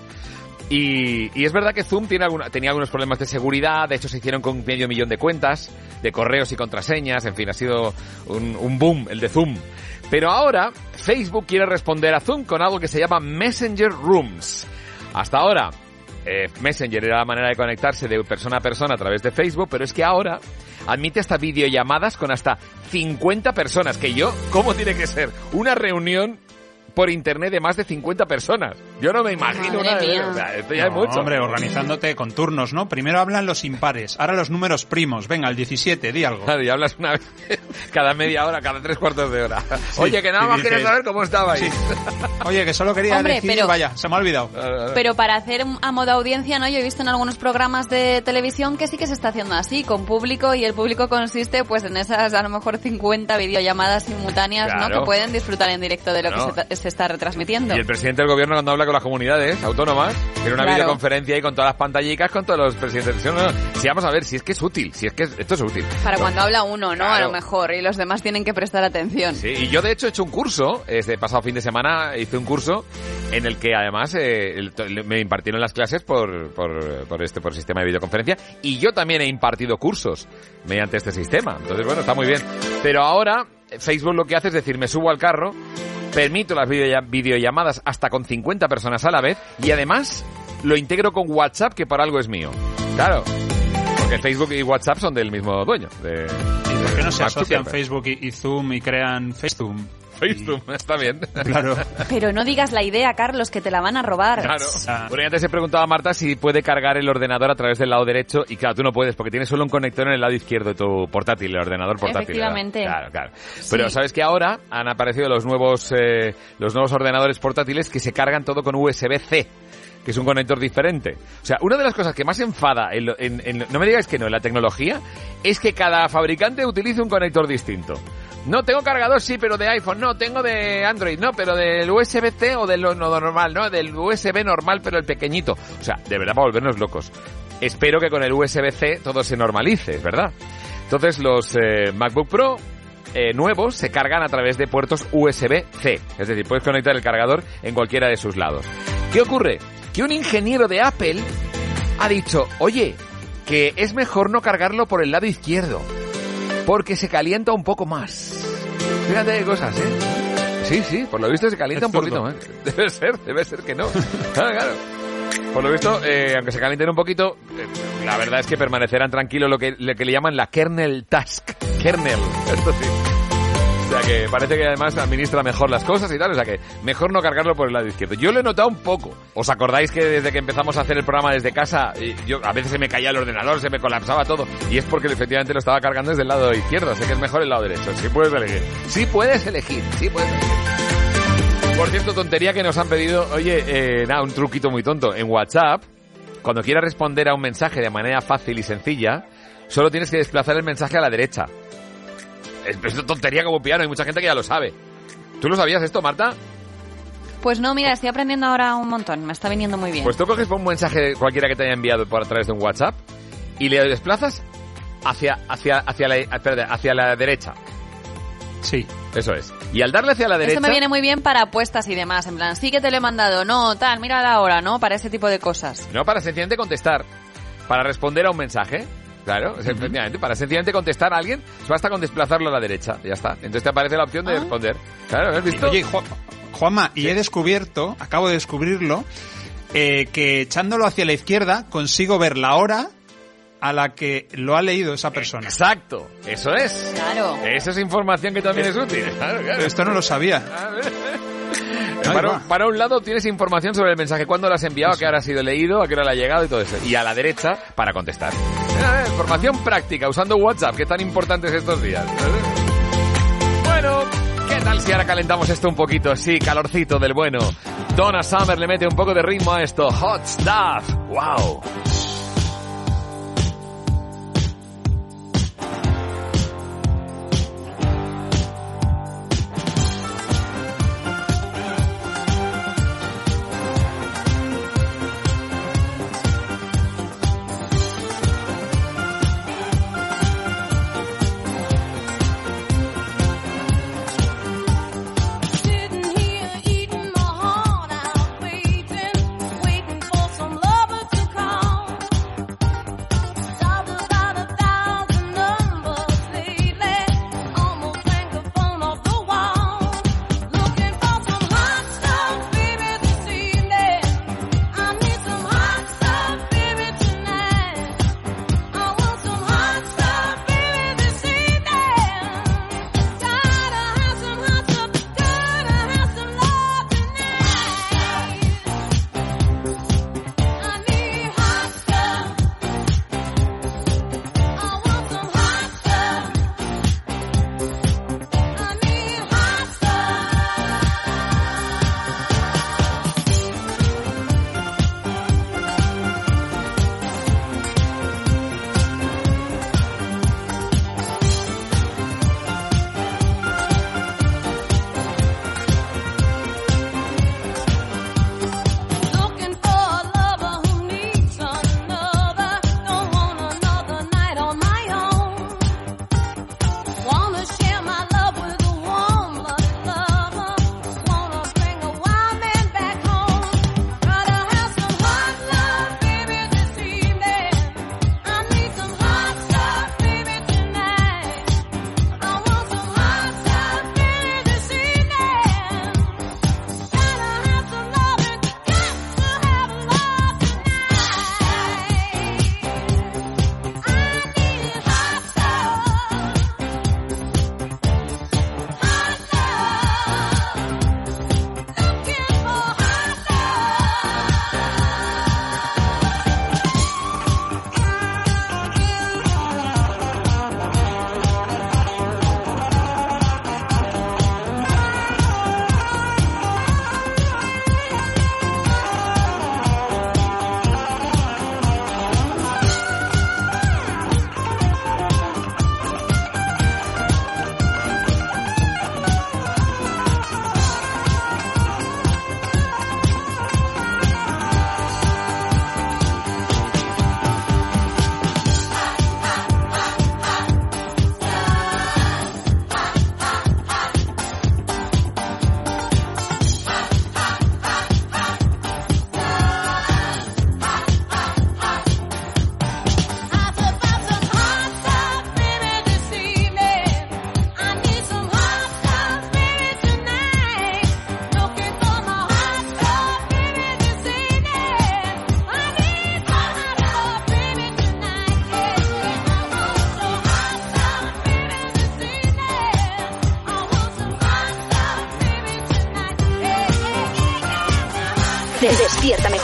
Y, y es verdad que Zoom tiene alguna- tenía algunos problemas de seguridad, de hecho se hicieron con medio millón de cuentas, de correos y contraseñas, en fin, ha sido un, un boom el de Zoom. Pero ahora Facebook quiere responder a Zoom con algo que se llama Messenger Rooms. Hasta ahora, eh, Messenger era la manera de conectarse de persona a persona a través de Facebook, pero es que ahora admite hasta videollamadas con hasta 50 personas, que yo, ¿cómo tiene que ser? Una reunión por internet de más de 50 personas. Yo no me imagino Madre una de o sea, esto ya es mucho. Hombre, organizándote con turnos, ¿no? Primero hablan los impares, ahora los números primos. Venga, el 17, di algo. Claro, y hablas una vez cada media hora, cada tres cuartos de hora. Oye, que nada más dices- saber cómo estabais. Oye, que solo quería Hombre, decir, pero- vaya, se me ha olvidado. Pero para hacer a modo audiencia, ¿no? Yo he visto en algunos programas de televisión que sí que se está haciendo así, con público, y el público consiste pues en esas a lo mejor 50 videollamadas simultáneas, ¿no? Que pueden disfrutar en directo de lo que se, se está retransmitiendo. Y el presidente del gobierno cuando habla con las comunidades autónomas, tiene una Claro. videoconferencia ahí con todas las pantallicas con todos los presidentes. Sí, no, no. Vamos a ver, si es que es útil, si es que es- esto es útil. Para cuando habla uno, ¿no? A Claro. lo mejor, y los demás tienen que prestar atención. Sí, y yo de hecho he hecho un curso, este pasado fin de semana hice un curso en el que además eh, el- me impartieron las clases por, por, por este por sistema de videoconferencia y yo también he impartido cursos mediante este sistema. Entonces, bueno, está muy bien. Pero ahora Facebook lo que hace es decir, me subo al carro, permito las videolla- videollamadas hasta con 50 personas a la vez y además lo integro con WhatsApp que por algo es mío. Claro. Porque Facebook y WhatsApp son del mismo dueño. De, ¿Por qué no se Mark asocian Zuckerberg. Facebook y, y Zoom y crean FaceToom? FaceToom, está bien. Claro. Pero no digas la idea, Carlos, que te la van a robar. Claro. Bueno, y antes he preguntado a Marta si puede cargar el ordenador a través del lado derecho y claro, tú no puedes porque tienes solo un conector en el lado izquierdo de tu portátil, el ordenador portátil. ¿verdad? Efectivamente. Claro, claro. Pero sabes que ahora han aparecido los nuevos eh, los nuevos ordenadores portátiles que se cargan todo con USB-C que es un conector diferente. O sea, una de las cosas que más enfada, en, en- en- no me digáis que no, en la tecnología, es que cada fabricante utilice un conector distinto. No, tengo cargador, sí, pero de iPhone, no, tengo de Android, no, pero del USB-C o del no, normal, no, del USB normal, pero el pequeñito. O sea, de verdad para volvernos locos. Espero que con el USB-C todo se normalice, verdad. Entonces los eh, MacBook Pro eh, nuevos se cargan a través de puertos USB-C. Es decir, puedes conectar el cargador en cualquiera de sus lados. ¿Qué ocurre? Que un ingeniero de Apple ha dicho, oye, que es mejor no cargarlo por el lado izquierdo, porque se calienta un poco más. Fíjate qué cosas, ¿eh? Sí, sí, por lo visto se calienta Es un poquito más. Debe ser, debe ser que no. Claro, claro. Por lo visto, eh, aunque se calienten un poquito, eh, la verdad es que permanecerán tranquilos lo que, lo que le llaman la kernel task. Kernel, esto sí. O sea que parece que además administra mejor las cosas y tal, o sea que mejor no cargarlo por el lado izquierdo. Yo lo he notado un poco. ¿Os acordáis que desde que empezamos a hacer el programa desde casa, y yo a veces se me caía el ordenador, se me colapsaba todo? Y es porque efectivamente lo estaba cargando desde el lado izquierdo, así que es mejor el lado derecho. Sí puedes elegir. Sí puedes elegir, sí puedes elegir. Por cierto, tontería que nos han pedido, oye, eh, nada, un truquito muy tonto. En WhatsApp, cuando quieras responder a un mensaje de manera fácil y sencilla, solo tienes que desplazar el mensaje a la derecha. Es, es una tontería como piano, hay mucha gente que ya lo sabe. ¿Tú lo sabías esto, Marta? Pues no, mira, estoy aprendiendo ahora un montón. Me está viniendo muy bien. Pues tú coges un mensaje cualquiera que te haya enviado por a través de un WhatsApp y le desplazas hacia, hacia, hacia, la, espérate, hacia la derecha. Sí. Eso es. Y al darle hacia la derecha... Esto me viene muy bien para apuestas y demás. En plan, sí que te lo he mandado, no, tal, mira la hora, ¿no? Para ese tipo de cosas. No, para sencillamente contestar. Para responder a un mensaje. Claro, es efectivamente. Para sencillamente contestar a alguien, basta con desplazarlo a la derecha. Ya está. Entonces te aparece la opción de Ah. responder. Claro, ¿has visto? Oye, Ju- Juanma, y he descubierto, acabo de descubrirlo, eh, que echándolo hacia la izquierda consigo ver la hora a la que lo ha leído esa persona. Exacto, eso es. Claro. Esa es información que también es útil. Claro, claro. Esto no lo sabía. Para, para un lado tienes información sobre el mensaje, cuándo lo has enviado, a qué hora ha sido leído, a qué hora le ha llegado y todo eso. Y a la derecha, para contestar. Eh, Información práctica, usando WhatsApp, que tan importantes estos días. Bueno, ¿qué tal si ahora calentamos esto un poquito? Sí, calorcito del bueno. Donna Summer le mete un poco de ritmo a esto. Hot stuff. Wow.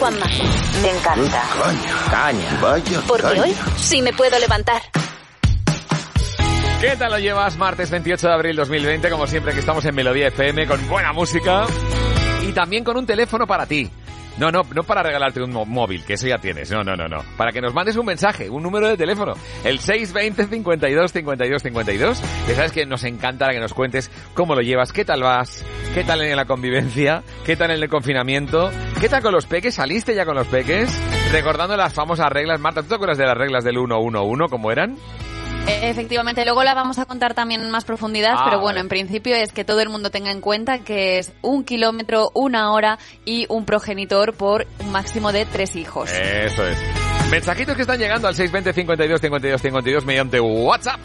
Juanma. Me encanta. Caña. Caña. Vaya Porque caña. hoy sí me puedo levantar. ¿Qué tal lo llevas? Martes 28 de abril 2020, como siempre que estamos en Melodía FM con buena música y también con un teléfono para ti. No, no, no para regalarte un móvil, que eso ya tienes. No, no, no, no. Para que nos mandes un mensaje, un número de teléfono. El 620 52 52 52. Que sabes que nos encantará que nos cuentes cómo lo llevas, qué tal vas, qué tal en la convivencia, qué tal en el confinamiento, qué tal con los peques, saliste ya con los peques, recordando las famosas reglas. Marta, ¿tú te acuerdas de las reglas del 111, cómo eran? Eh, Efectivamente, luego la vamos a contar también en más profundidad, Ah, pero bueno, en principio es que todo el mundo tenga en cuenta que es un kilómetro, una hora y un progenitor por un máximo de tres hijos. Eso es. Mensajitos que están llegando al 620 52 52 52 mediante WhatsApp.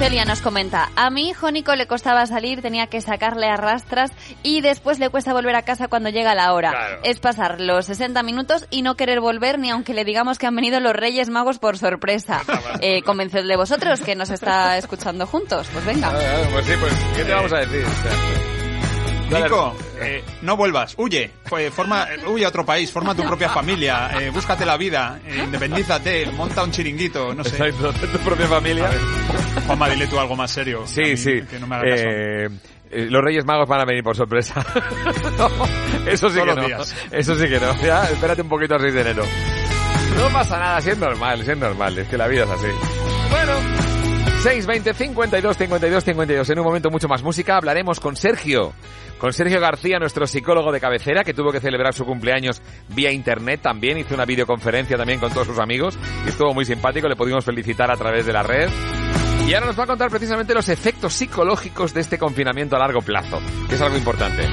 Celia nos comenta, a mi hijo Nico le costaba salir, tenía que sacarle a rastras y después le cuesta volver a casa cuando llega la hora. Claro. Es pasar los 60 minutos y no querer volver ni aunque le digamos que han venido los Reyes Magos por sorpresa. Eh, convencedle vosotros que nos está escuchando juntos. Pues venga. Pues sí, pues, ¿qué te vamos a decir? Nico, eh, no vuelvas, huye, Pues, forma, eh, huye a otro país, forma tu propia familia, eh, búscate la vida, eh, independízate, monta un chiringuito, no sé. Exacto, tu propia familia. A ver, Juanma, dile tú algo más serio. Sí, mí, sí. Que no me haga caso. Eh, eh, los Reyes Magos van a venir por sorpresa. No, eso sí Todos que no. días. Eso sí que no. Ya, espérate un poquito al 6 de enero. No pasa nada, si es normal, si es normal. Es que la vida es así. Bueno. 620 52 52 52. En un momento mucho más música hablaremos con Sergio. Con Sergio García, nuestro psicólogo de cabecera, que tuvo que celebrar su cumpleaños vía internet también. Hizo una videoconferencia también con todos sus amigos. Y estuvo muy simpático. Le pudimos felicitar a través de la red. Y ahora nos va a contar precisamente los efectos psicológicos de este confinamiento a largo plazo, que es algo importante.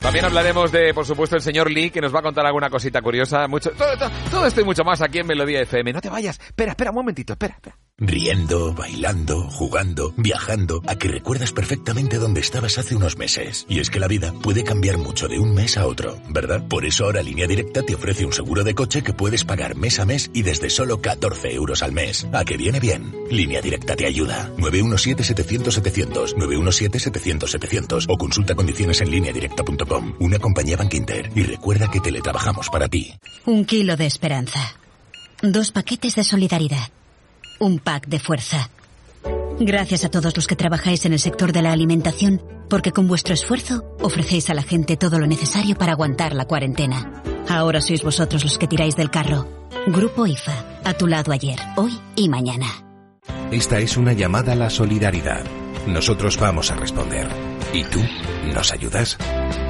También hablaremos de, por supuesto, el señor Lee, que nos va a contar alguna cosita curiosa. Mucho, todo, todo, mucho más aquí en Melodía FM. No te vayas. Espera, espera un momentito. Espera, espera. Riendo, bailando, jugando, viajando, a que recuerdas perfectamente dónde estabas hace unos meses. Y es que la vida puede cambiar mucho de un mes a otro, ¿verdad? Por eso ahora Línea Directa te ofrece un seguro de coche que puedes pagar mes a mes y desde solo 14 euros al mes. ¿A que viene bien? Línea Directa te ayuda. 917-700-700, 917-700-700 o consulta condiciones en lineadirecta.com. Una compañía Bank Inter. Y recuerda que teletrabajamos para ti. Un kilo de esperanza. Dos paquetes de solidaridad. Un pack de fuerza. Gracias a todos los que trabajáis en el sector de la alimentación, porque con vuestro esfuerzo ofrecéis a la gente todo lo necesario para aguantar la cuarentena. Ahora sois vosotros los que tiráis del carro. Grupo IFA, a tu lado ayer, hoy y mañana. Esta es una llamada a la solidaridad. Nosotros vamos a responder. ¿Y tú? ¿Nos ayudas?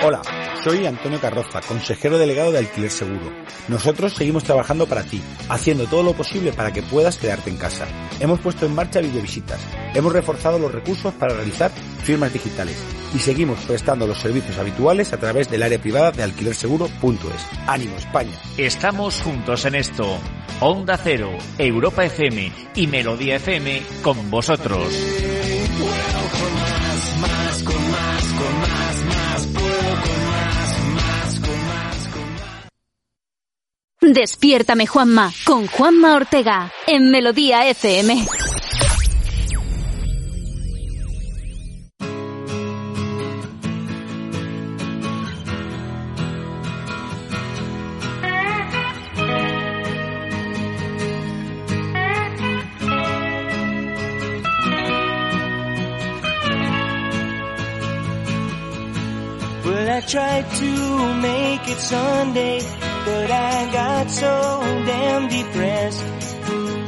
Hola, soy Antonio Carroza, consejero delegado de Alquiler Seguro. Nosotros seguimos trabajando para ti, haciendo todo lo posible para que puedas quedarte en casa. Hemos puesto en marcha videovisitas, hemos reforzado los recursos para realizar firmas digitales y seguimos prestando los servicios habituales a través del área privada de alquilerseguro.es. ¡Ánimo España! Estamos juntos en esto. Onda Cero, Europa FM y Melodía FM con vosotros. Puedo con más, más, con más, con más, más, Despiértame Juanma con Juanma Ortega en Melodía FM. Well, I tried to make it Sunday, but I got so damn depressed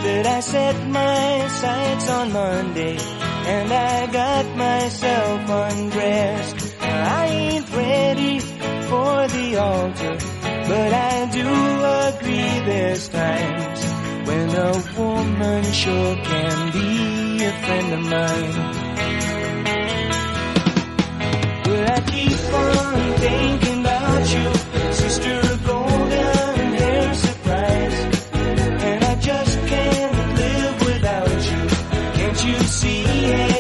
that I set my sights on Monday and I got myself undressed. I ain't ready for the altar, but I do agree there's times when a woman sure can be a friend of mine. Well, I keep on thinking about you, see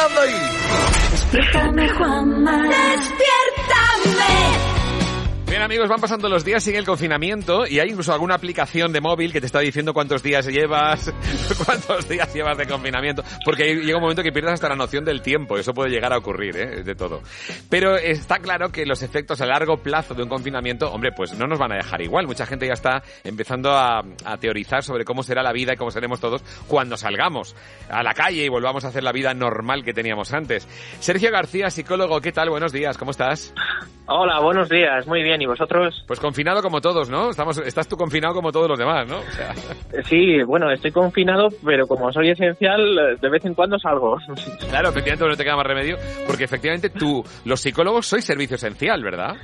¿Quién anda ahí? Despiértame, Juanma. Despiértame. Bien amigos, van pasando los días, sigue el confinamiento y hay incluso alguna aplicación de móvil que te está diciendo cuántos días llevas, cuántos días llevas de confinamiento, porque llega un momento que pierdes hasta la noción del tiempo, eso puede llegar a ocurrir, ¿eh? de todo. Pero está claro que los efectos a largo plazo de un confinamiento, hombre, pues no nos van a dejar igual. Mucha gente ya está empezando a, a teorizar sobre cómo será la vida y cómo seremos todos cuando salgamos a la calle y volvamos a hacer la vida normal que teníamos antes. Sergio García, psicólogo, ¿qué tal? Buenos días, ¿cómo estás? Hola, buenos días, muy bien, ¿y vosotros? Pues confinado como todos, ¿no? Estamos, estás tú confinado como todos los demás, ¿no? O sea, Sí, bueno, estoy confinado, pero como soy esencial, de vez en cuando salgo. claro, efectivamente no te queda más remedio, porque efectivamente tú, los psicólogos, sois servicio esencial, ¿verdad?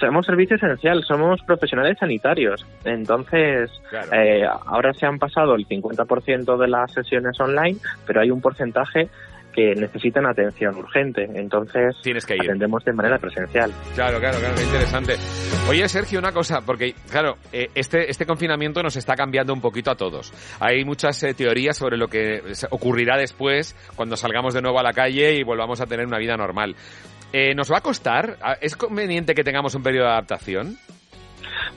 Somos servicio esencial, somos profesionales sanitarios. Entonces, eh, ahora se han pasado el 50% de las sesiones online, pero hay un porcentaje que necesitan atención urgente. Entonces, Tienes que ir. atendemos de manera presencial. Claro, claro, claro, qué interesante. Oye, Sergio, una cosa, porque, claro, eh, este, este confinamiento nos está cambiando un poquito a todos. Hay muchas eh, teorías sobre lo que ocurrirá después cuando salgamos de nuevo a la calle y volvamos a tener una vida normal. Eh, ¿Nos va a costar? Ah, ¿Es conveniente que tengamos un periodo de adaptación?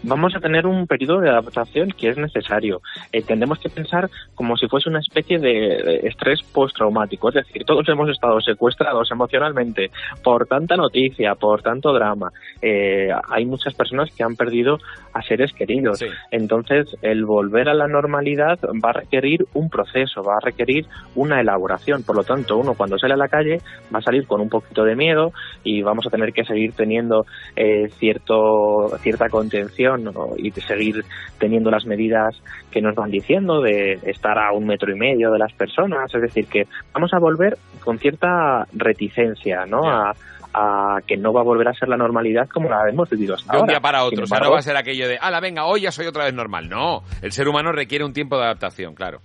Vamos a tener un periodo de adaptación que es necesario. Eh, tendremos que pensar como si fuese una especie de estrés postraumático, es decir, todos hemos estado secuestrados emocionalmente por tanta noticia, por tanto drama. Eh, hay muchas personas que han perdido a seres queridos. Entonces, el volver a la normalidad va a requerir un proceso, va a requerir una elaboración. Por lo tanto, uno cuando sale a la calle va a salir con un poquito de miedo y vamos a tener que seguir teniendo eh, cierto, cierta contención ¿no? y de seguir teniendo las medidas que nos van diciendo de estar a un metro y medio de las personas. Es decir, que vamos a volver con cierta reticencia ¿no? a, a que no va a volver a ser la normalidad como la hemos vivido hasta De un ahora. día para otro. O sea, no va a ser aquello de, ala, venga, hoy ya soy otra vez normal. No, el ser humano requiere un tiempo de adaptación, claro.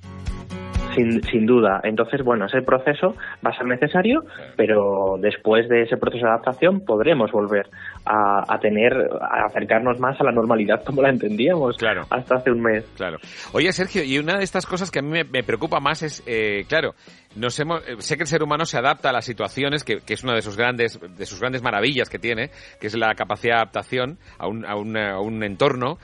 Sin, sin duda. Entonces, bueno, ese proceso va a ser necesario, pero después de ese proceso de adaptación podremos volver a, a tener, a acercarnos más a la normalidad como la entendíamos hasta hace un mes. Claro. Oye, Sergio, y una de estas cosas que a mí me, me preocupa más es, eh, claro, nos hemos, eh, sé que el ser humano se adapta a las situaciones, que, que es una de sus grandes, de sus grandes maravillas que tiene, que es la capacidad de adaptación a un, a un, a un entorno.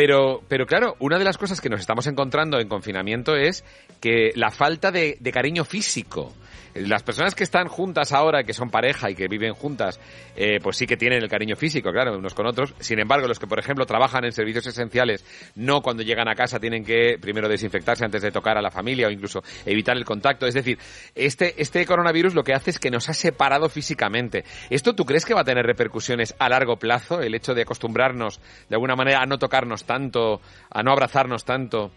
Pero, pero claro, una de las cosas que nos estamos encontrando en confinamiento es que la falta de, de cariño físico. Las personas que están juntas ahora, que son pareja y que viven juntas, eh, pues sí que tienen el cariño físico, claro, unos con otros. Sin embargo, los que, por ejemplo, trabajan en servicios esenciales, no cuando llegan a casa tienen que primero desinfectarse antes de tocar a la familia o incluso evitar el contacto. Es decir, este, este coronavirus lo que hace es que nos ha separado físicamente. ¿Esto tú crees que va a tener repercusiones a largo plazo? El hecho de acostumbrarnos de alguna manera a no tocarnos tanto, a no abrazarnos tanto.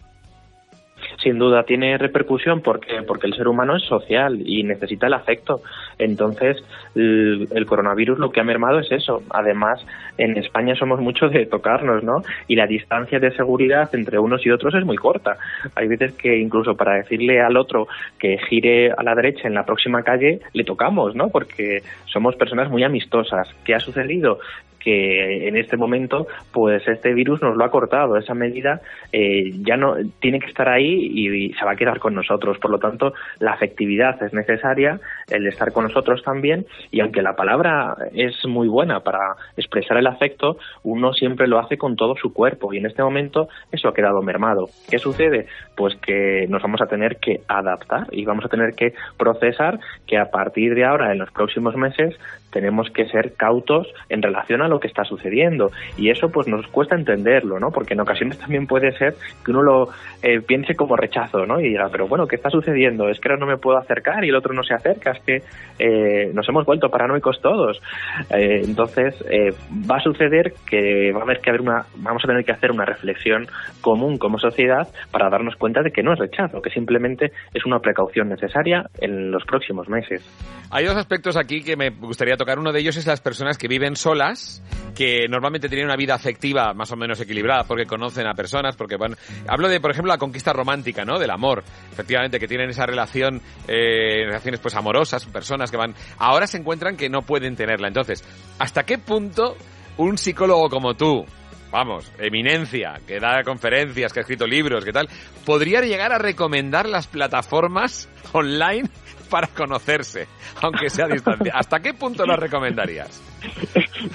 Sin duda tiene repercusión porque porque el ser humano es social y necesita el afecto. Entonces, el, el coronavirus lo que ha mermado es eso. Además, en España somos mucho de tocarnos, ¿no? Y la distancia de seguridad entre unos y otros es muy corta. Hay veces que incluso para decirle al otro que gire a la derecha en la próxima calle, le tocamos, ¿no? Porque somos personas muy amistosas. ¿Qué ha sucedido? Que en este momento pues este virus nos lo ha cortado esa medida eh, ya no tiene que estar ahí y, y se va a quedar con nosotros. Por lo tanto, la afectividad es necesaria, el estar con nosotros también, y aunque la palabra es muy buena para expresar el afecto, uno siempre lo hace con todo su cuerpo, y en este momento eso ha quedado mermado. ¿Qué sucede? Pues que nos vamos a tener que adaptar y vamos a tener que procesar que a partir de ahora, en los próximos meses, tenemos que ser cautos en relación a lo que está sucediendo y eso pues nos cuesta entenderlo, ¿no? Porque en ocasiones también puede ser que uno lo eh, piense como rechazo, ¿no? Y diga, pero bueno, ¿qué está sucediendo? Es que ahora no me puedo acercar y el otro no se acerca, es que eh, nos hemos vuelto paranoicos todos. Eh, entonces eh, va a suceder que va a haber que haber una, vamos a tener que hacer una reflexión común como sociedad para darnos cuenta de que no es rechazo, que simplemente es una precaución necesaria en los próximos meses. Hay dos aspectos aquí que me gustaría tocar. Uno de ellos es las personas que viven solas, que normalmente tienen una vida afectiva más o menos equilibrada porque conocen a personas, porque bueno, hablo de, por ejemplo, la conquista romántica, ¿no? Del amor. Efectivamente, que tienen esa relación, eh, relaciones pues amorosas, personas que van, ahora se encuentran que no pueden tenerla. Entonces, ¿hasta qué punto un psicólogo como tú, vamos, eminencia, que da conferencias, que ha escrito libros, que tal, podría llegar a recomendar las plataformas online para conocerse, aunque sea a distancia. ¿Hasta qué punto lo recomendarías?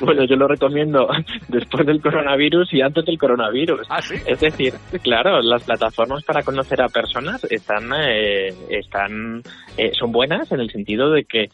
Bueno, yo lo recomiendo después del coronavirus y antes del coronavirus. ¿Ah, sí? Es decir, claro, las plataformas para conocer a personas están, eh, están, eh, son buenas en el sentido de que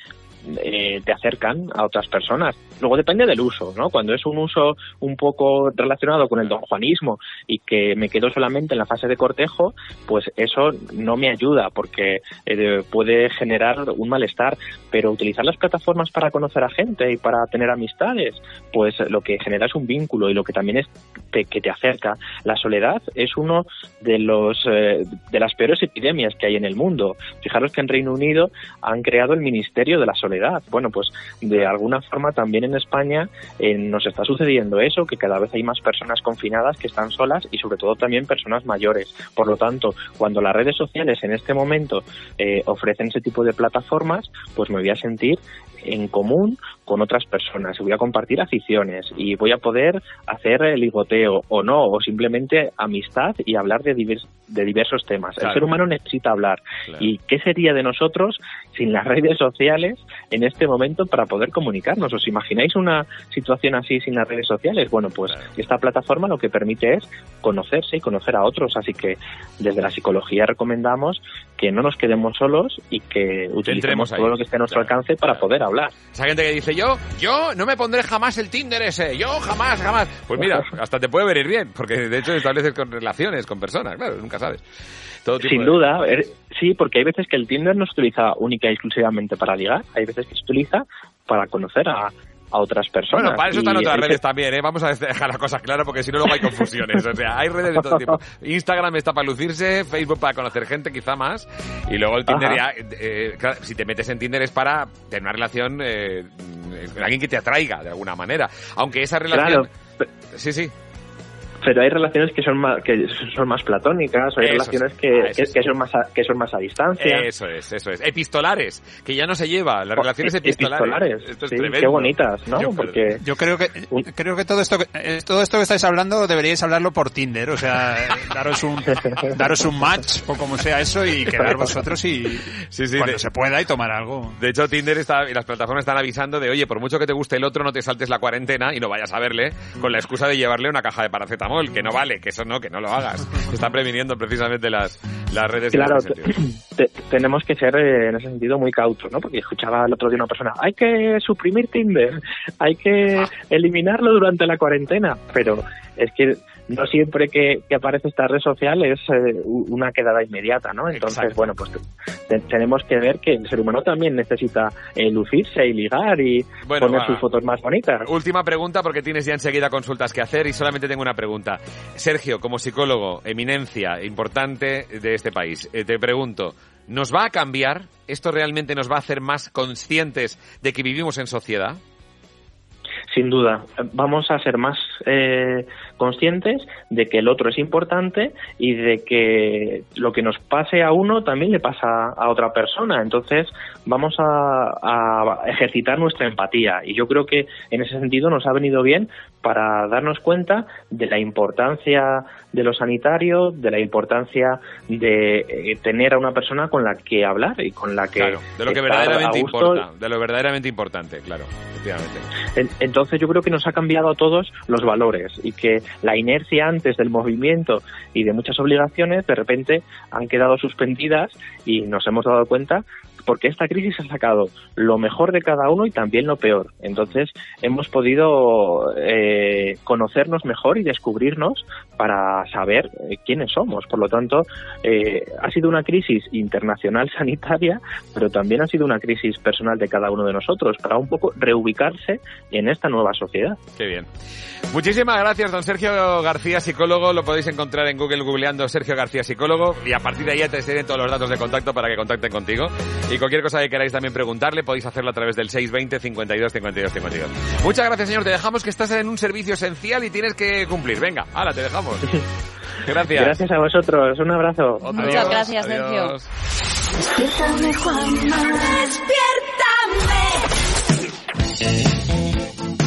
eh, te acercan a otras personas. Luego depende del uso, ¿no? Cuando es un uso un poco relacionado con el don Juanismo y que me quedo solamente en la fase de cortejo, pues eso no me ayuda porque eh, puede generar un malestar. Pero utilizar las plataformas para conocer a gente y para tener amistades, pues lo que genera es un vínculo y lo que también es te- que te acerca. La soledad es uno de los eh, de las peores epidemias que hay en el mundo. Fijaros que en Reino Unido han creado el Ministerio de la Soledad. Bueno, pues de alguna forma también en España eh, nos está sucediendo eso, que cada vez hay más personas confinadas que están solas y sobre todo también personas mayores. Por lo tanto, cuando las redes sociales en este momento eh, ofrecen ese tipo de plataformas, pues me voy a sentir en común con otras personas, voy a compartir aficiones y voy a poder hacer el ligoteo o no, o simplemente amistad y hablar de, divers- de diversos temas. Claro. El ser humano necesita hablar. ¿Y qué sería de nosotros sin las redes sociales en este momento para poder comunicarnos? ¿Os imagináis una situación así sin las redes sociales? Bueno, pues esta plataforma lo que permite es conocerse y conocer a otros, así que desde la psicología recomendamos que no nos quedemos solos y que utilicemos todo lo que esté a nuestro alcance para poder hablar. Esa gente que dice, yo, yo no me pondré jamás el Tinder ese, yo jamás, jamás. Pues mira, hasta te puede venir bien, porque de hecho estableces con relaciones con personas, claro, nunca sabes. Todo tipo Sin de- duda, er- sí, porque hay veces que el Tinder no se utiliza única y exclusivamente para ligar, hay veces que se utiliza para conocer a, a otras personas. Bueno, para eso están Y otras redes también, ¿eh? Vamos a dejar las cosas claras porque si no luego hay confusiones. O sea, hay redes de todo tipo. Instagram está para lucirse, Facebook para conocer gente, quizá más. Y luego el Tinder ya, eh, claro, si te metes en Tinder es para tener una relación eh, con alguien que te atraiga de alguna manera. Aunque esa relación... Claro. Sí, sí. Pero hay relaciones que son más, que son más platónicas, o hay Eso relaciones sí. que, Ah, que, sí. que son más a, que son más a distancia. Eso es, eso es. Epistolares, que ya no se lleva, las relaciones E- epistolares. epistolares, Esto es sí, tremendo. qué bonitas, ¿no? Yo- Porque Yo creo que creo que todo esto que- eh, todo esto que estáis hablando deberíais hablarlo por Tinder, o sea, eh, daros un daros un match o como sea eso y quedar vosotros y Sí, sí, cuando de- se pueda y tomar algo. De hecho, Tinder está, y las plataformas están avisando de, oye, por mucho que te guste el otro, no te saltes la cuarentena y no vayas a verle con la excusa de llevarle una caja de paracetamol, que no vale, que eso no, que no lo hagas. Se están previniendo precisamente las, las redes Claro, te- tenemos que ser eh, en ese sentido muy cautos, ¿no? Porque escuchaba el otro día una persona, hay que suprimir Tinder, hay que Ah. eliminarlo durante la cuarentena, pero es que no siempre que, que aparece esta red social es eh, una quedada inmediata, ¿no? Entonces, Exacto. bueno, pues te- tenemos que ver que el ser humano también necesita eh, lucirse y ligar y Bueno, poner va. sus fotos más bonitas. Última pregunta, porque tienes ya enseguida consultas que hacer y solamente tengo una pregunta. Sergio, como psicólogo, eminencia importante de este país, eh, te pregunto, ¿nos va a cambiar? ¿Esto realmente nos va a hacer más conscientes de que vivimos en sociedad? Sin duda, vamos a ser más eh, conscientes de que el otro es importante y de que lo que nos pase a uno también le pasa a otra persona. Entonces vamos a, a ejercitar nuestra empatía y yo creo que en ese sentido nos ha venido bien para darnos cuenta de la importancia de lo sanitario, de la importancia de eh, tener a una persona con la que hablar y con la que Claro, de lo que verdaderamente importa, de lo verdaderamente importante, claro, efectivamente. En- Entonces yo creo que nos ha cambiado a todos los valores y que la inercia antes del movimiento y de muchas obligaciones de repente han quedado suspendidas y nos hemos dado cuenta porque esta crisis ha sacado lo mejor de cada uno y también lo peor. Entonces hemos podido eh, conocernos mejor y descubrirnos para saber eh, quiénes somos. Por lo tanto, eh, ha sido una crisis internacional sanitaria, pero también ha sido una crisis personal de cada uno de nosotros para un poco reubicarse en esta nueva sociedad. Qué bien. Muchísimas gracias, don Sergio García, psicólogo. Lo podéis encontrar en Google googleando Sergio García, psicólogo. Y a partir de ahí ya te tienen todos los datos de contacto para que contacten contigo. Y cualquier cosa que queráis también preguntarle, podéis hacerlo a través del 620 52 52 52. Muchas gracias, señor. Te dejamos que estás en un servicio esencial y tienes que cumplir. Venga, ahora te dejamos. Gracias. Gracias a vosotros. Un abrazo. Muchas gracias, Adiós. Sergio. Despiértame, Juanma. Despiértame.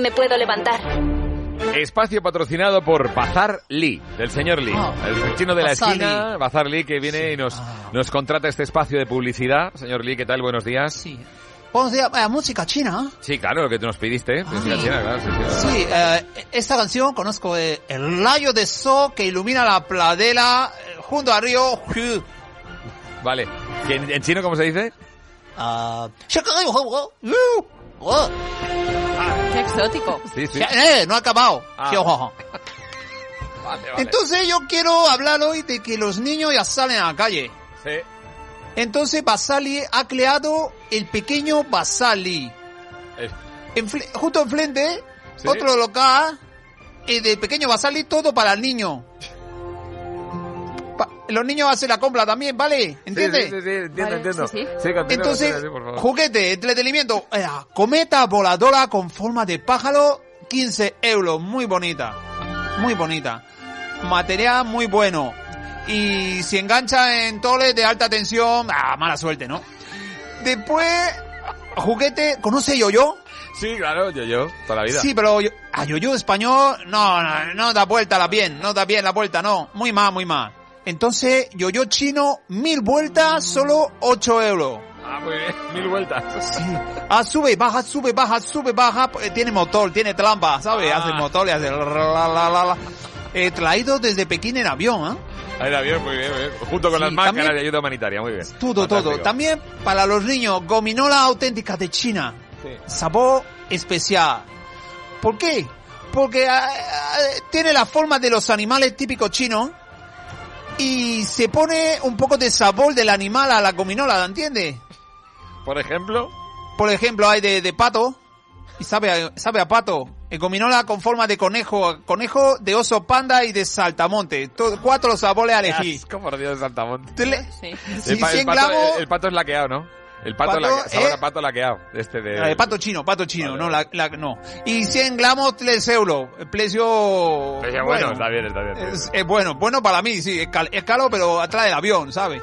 Me sí puedo levantar. Espacio patrocinado por Bazar Lee, del señor Lee. Ah, el chino de la esquina, Bazar Lee, que viene y nos, nos contrata este espacio de publicidad. Señor Lee, ¿qué tal? Buenos días. Sí, Buenos días, eh, música china. claro, lo que tú nos pidiste. publicidad china, claro, sí, sí. Sí, eh, esta canción conozco eh, El rayo de sol que ilumina la pradera eh, junto al río Hu. Vale. ¿Y en, en chino cómo se dice? Ah, Qué exótico. Sí, sí. Eh, no ha acabado. Ah. Vale, vale. Entonces yo quiero hablar hoy de que los niños ya salen a la calle. Sí. Entonces Basali ha creado el pequeño Basali. Eh, justo enfrente, Sí. otro local, y del pequeño Basali todo para el niño. Pa- los niños hacen la compra también, ¿vale? ¿Entiendes? Sí, sí, sí, entiendo, Vale, entiendo. sí, sí. Sí, continúa, Entonces, continúa, sí, por favor. juguete, entretenimiento, eh, cometa voladora con forma de pájaro, 15 euros, muy bonita, muy bonita. Material muy bueno. Y si engancha en toles de alta tensión, ah, mala suerte, ¿no? Después, juguete, ¿conoce yo-yo? Sí, claro, yo, yo, toda la vida. Sí, pero yo, a yo-yo español, no, no, no da vuelta la bien, no da bien la vuelta, no. Muy mal, muy mal. Entonces, yo-yo chino, mil vueltas, solo 8 euros. Ah, muy bien, mil vueltas. Ah, sube, baja, sube, baja, sube, baja. eh, Tiene motor, tiene trampa, ¿sabes? Ah. Hace motor y hace... la, la, la, la. Eh, traído desde Pekín en avión, ¿eh? Ahí la bien, muy bien, muy bien. Junto con Sí, las máscaras también- de ayuda humanitaria, muy bien. Todo, Fantástico. todo. También para los niños, gominola auténtica de China. Sí. Sabor especial. ¿Por qué? Porque ah, ah, tiene la forma de los animales típicos chinos y se pone un poco de sabor del animal a la gominola, ¿entiendes? Por ejemplo, Por ejemplo, hay de, de pato y sabe a, sabe a pato. El gominola con forma de conejo, conejo de oso panda y de saltamonte. Todo, cuatro sabores a elegir. asco, por Dios, Saltamonte. Sí. Sí, el, pa- el 100 pato, el pato es laqueado, ¿no? El pato, Pato, laqueado, sabor eh. a pato laqueado. Este de... Ah, de pato chino, pato chino, no, la, la- no. Y 100 gramos, 3 euros. El precio... Pues ya, bueno, está bien, está bien. Es, es bueno, bueno para mí, sí, es, cal- es caro, pero atrás del avión, ¿sabes?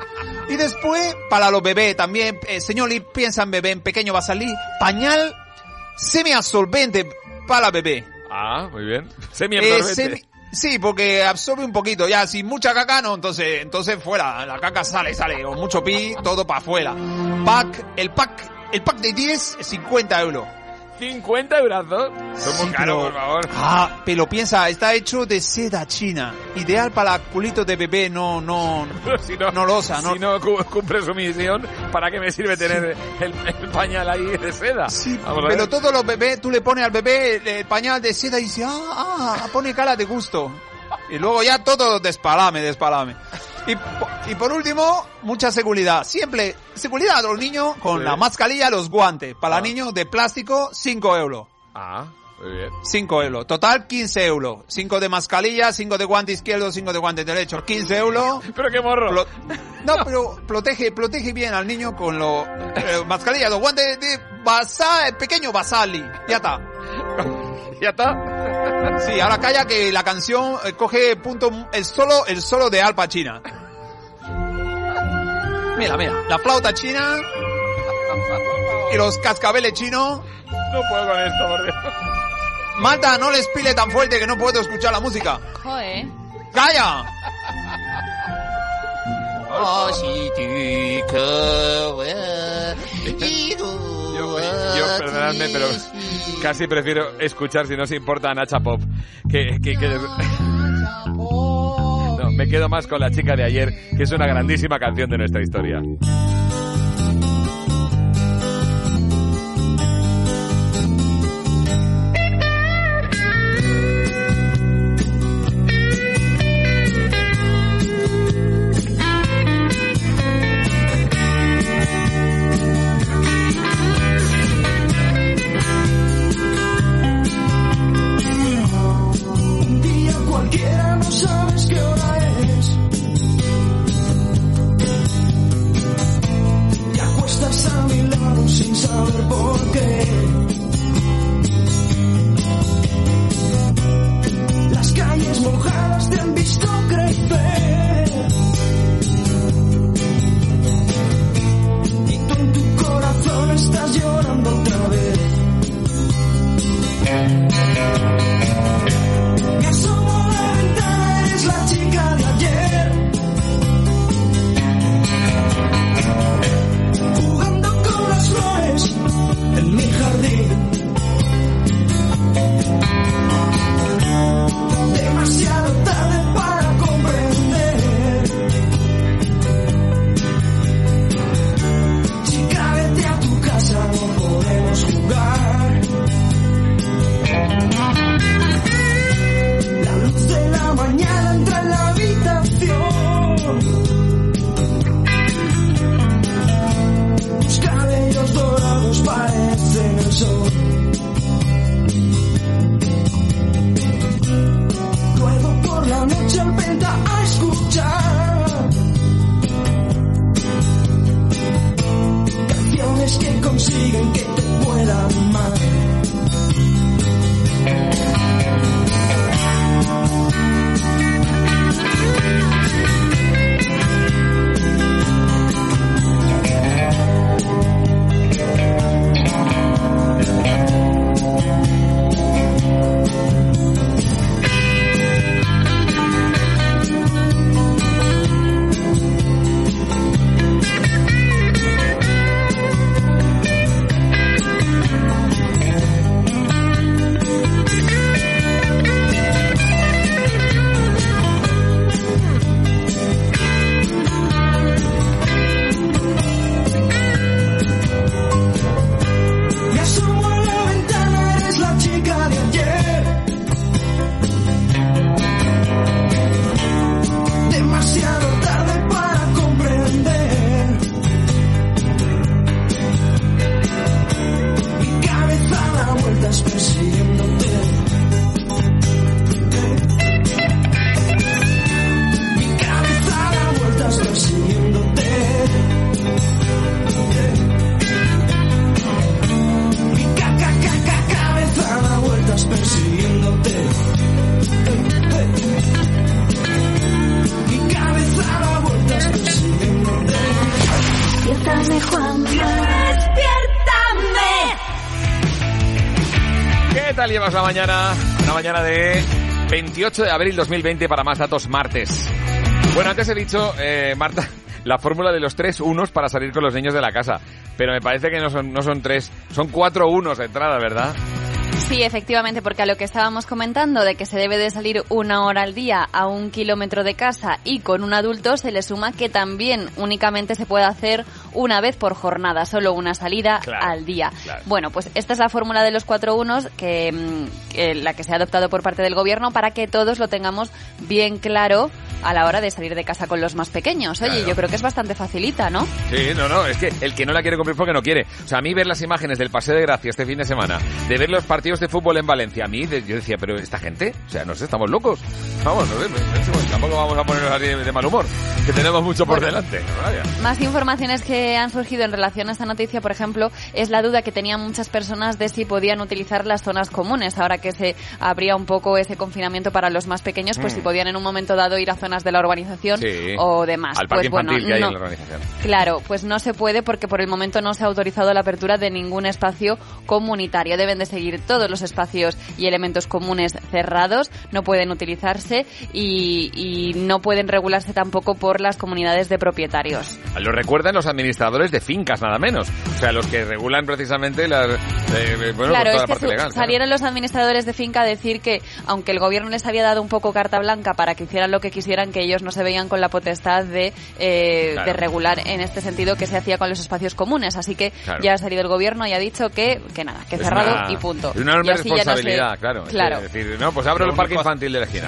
Y después, para los bebés también, eh, señor Lee, piensa en bebé, en pequeño va a salir, pañal semiabsorbente para bebé. Ah, muy bien. Semi Eh, semi- sí, porque absorbe un poquito, ya, si mucha caca, no, entonces, entonces fuera, la caca sale, sale, o mucho pi, todo para afuera. Pack, el pack, el pack de 10, 50 euros. 50 euros. Son muy Sí, caros, por favor. Ah, pero piensa, está hecho de seda china. Ideal para culitos de bebé, no, no, si no, no losa, no. Si no cu- cumple su misión, ¿para qué me sirve tener el, el pañal ahí de seda? Vamos a Pero todos los bebés, tú le pones al bebé el, el pañal de seda y dice, ah, ah, pone cara de gusto. Y luego ya todo despalame, despalame. Y, y por último, mucha seguridad. Siempre, seguridad a los niños con Sí. la mascarilla, los guantes. Para Ah. niños de plástico, 5 euros. Ah, muy bien. 5 euros. Total, 15 euros. 5 de mascarilla, 5 de guante izquierdo, 5 de guante derecho. 15 euros. Pero qué morro. Plo- no, pero protege, protege bien al niño con los eh, mascarilla, los guantes de basa, el pequeño basali. Ya está. ¿Ya está? Sí, ahora calla que la canción eh, coge punto el solo, el solo de Alpa China. Mira, mira, la flauta china y los cascabeles chinos. No puedo con esto, por Dios. Marta, no les pile tan fuerte que no puedo escuchar la música. Joder. ¡Calla! Yo, yo, perdonadme, pero casi prefiero escuchar, si no se importa, a Nacha Pop. Que, que, que- No, me quedo más con la chica de ayer, que es una grandísima canción de nuestra historia. Tal llevas la mañana? Una mañana de 28 de abril 2020 para más datos martes. Bueno, antes he dicho, eh, Marta, la fórmula de los tres unos para salir con los niños de la casa. Pero me parece que no son, no son tres, son cuatro unos de entrada, ¿verdad? Sí, efectivamente, porque a lo que estábamos comentando de que se debe de salir una hora al día a un kilómetro de casa y con un adulto se le suma que también únicamente se puede hacer una vez por jornada, solo una salida Claro, al día. claro. Bueno, pues esta es la fórmula de los cuatro unos que, mm, que la que se ha adoptado por parte del gobierno para que todos lo tengamos bien claro a la hora de salir de casa con los más pequeños. Oye, Claro. yo creo que es bastante facilita, ¿no? Sí, no, no, es que el que no la quiere cumplir porque no quiere. O sea, a mí ver las imágenes del Paseo de Gracia este fin de semana, de ver los partidos de fútbol en Valencia, a mí de- yo decía, pero esta gente, o sea, no sé, estamos locos. Vamos, no sé, bueno, tampoco vamos a ponernos así de mal humor, que tenemos mucho por delante. Vaya. Más informaciones que han surgido en relación a esta noticia, por ejemplo, es la duda que tenían muchas personas de si podían utilizar las zonas comunes. Ahora que se abría un poco ese confinamiento para los más pequeños, pues Mm. si podían en un momento dado ir a zonas de la urbanización Sí. o demás. Al parque pues bueno, que hay no. en la organización. Claro, pues no se puede porque por el momento no se ha autorizado la apertura de ningún espacio comunitario. Deben de seguir todos los espacios y elementos comunes cerrados, no pueden utilizarse y, y no pueden regularse tampoco por las comunidades de propietarios. Lo recuerdan los administradores de fincas, nada menos. O sea, los que regulan precisamente las, eh, bueno, claro, toda es la parte su- legal. claro. salieron los administradores de finca a decir que, aunque el gobierno les había dado un poco carta blanca para que hicieran lo que quisieran, que ellos no se veían con la potestad de, eh, Claro. de regular en este sentido que se hacía con los espacios comunes. Así que Claro. ya ha salido el gobierno y ha dicho que, que nada, que Es cerrado una- y punto. Es una enorme no responsabilidad, claro. Claro. Es decir, no, pues abro el parque infantil de la esquina.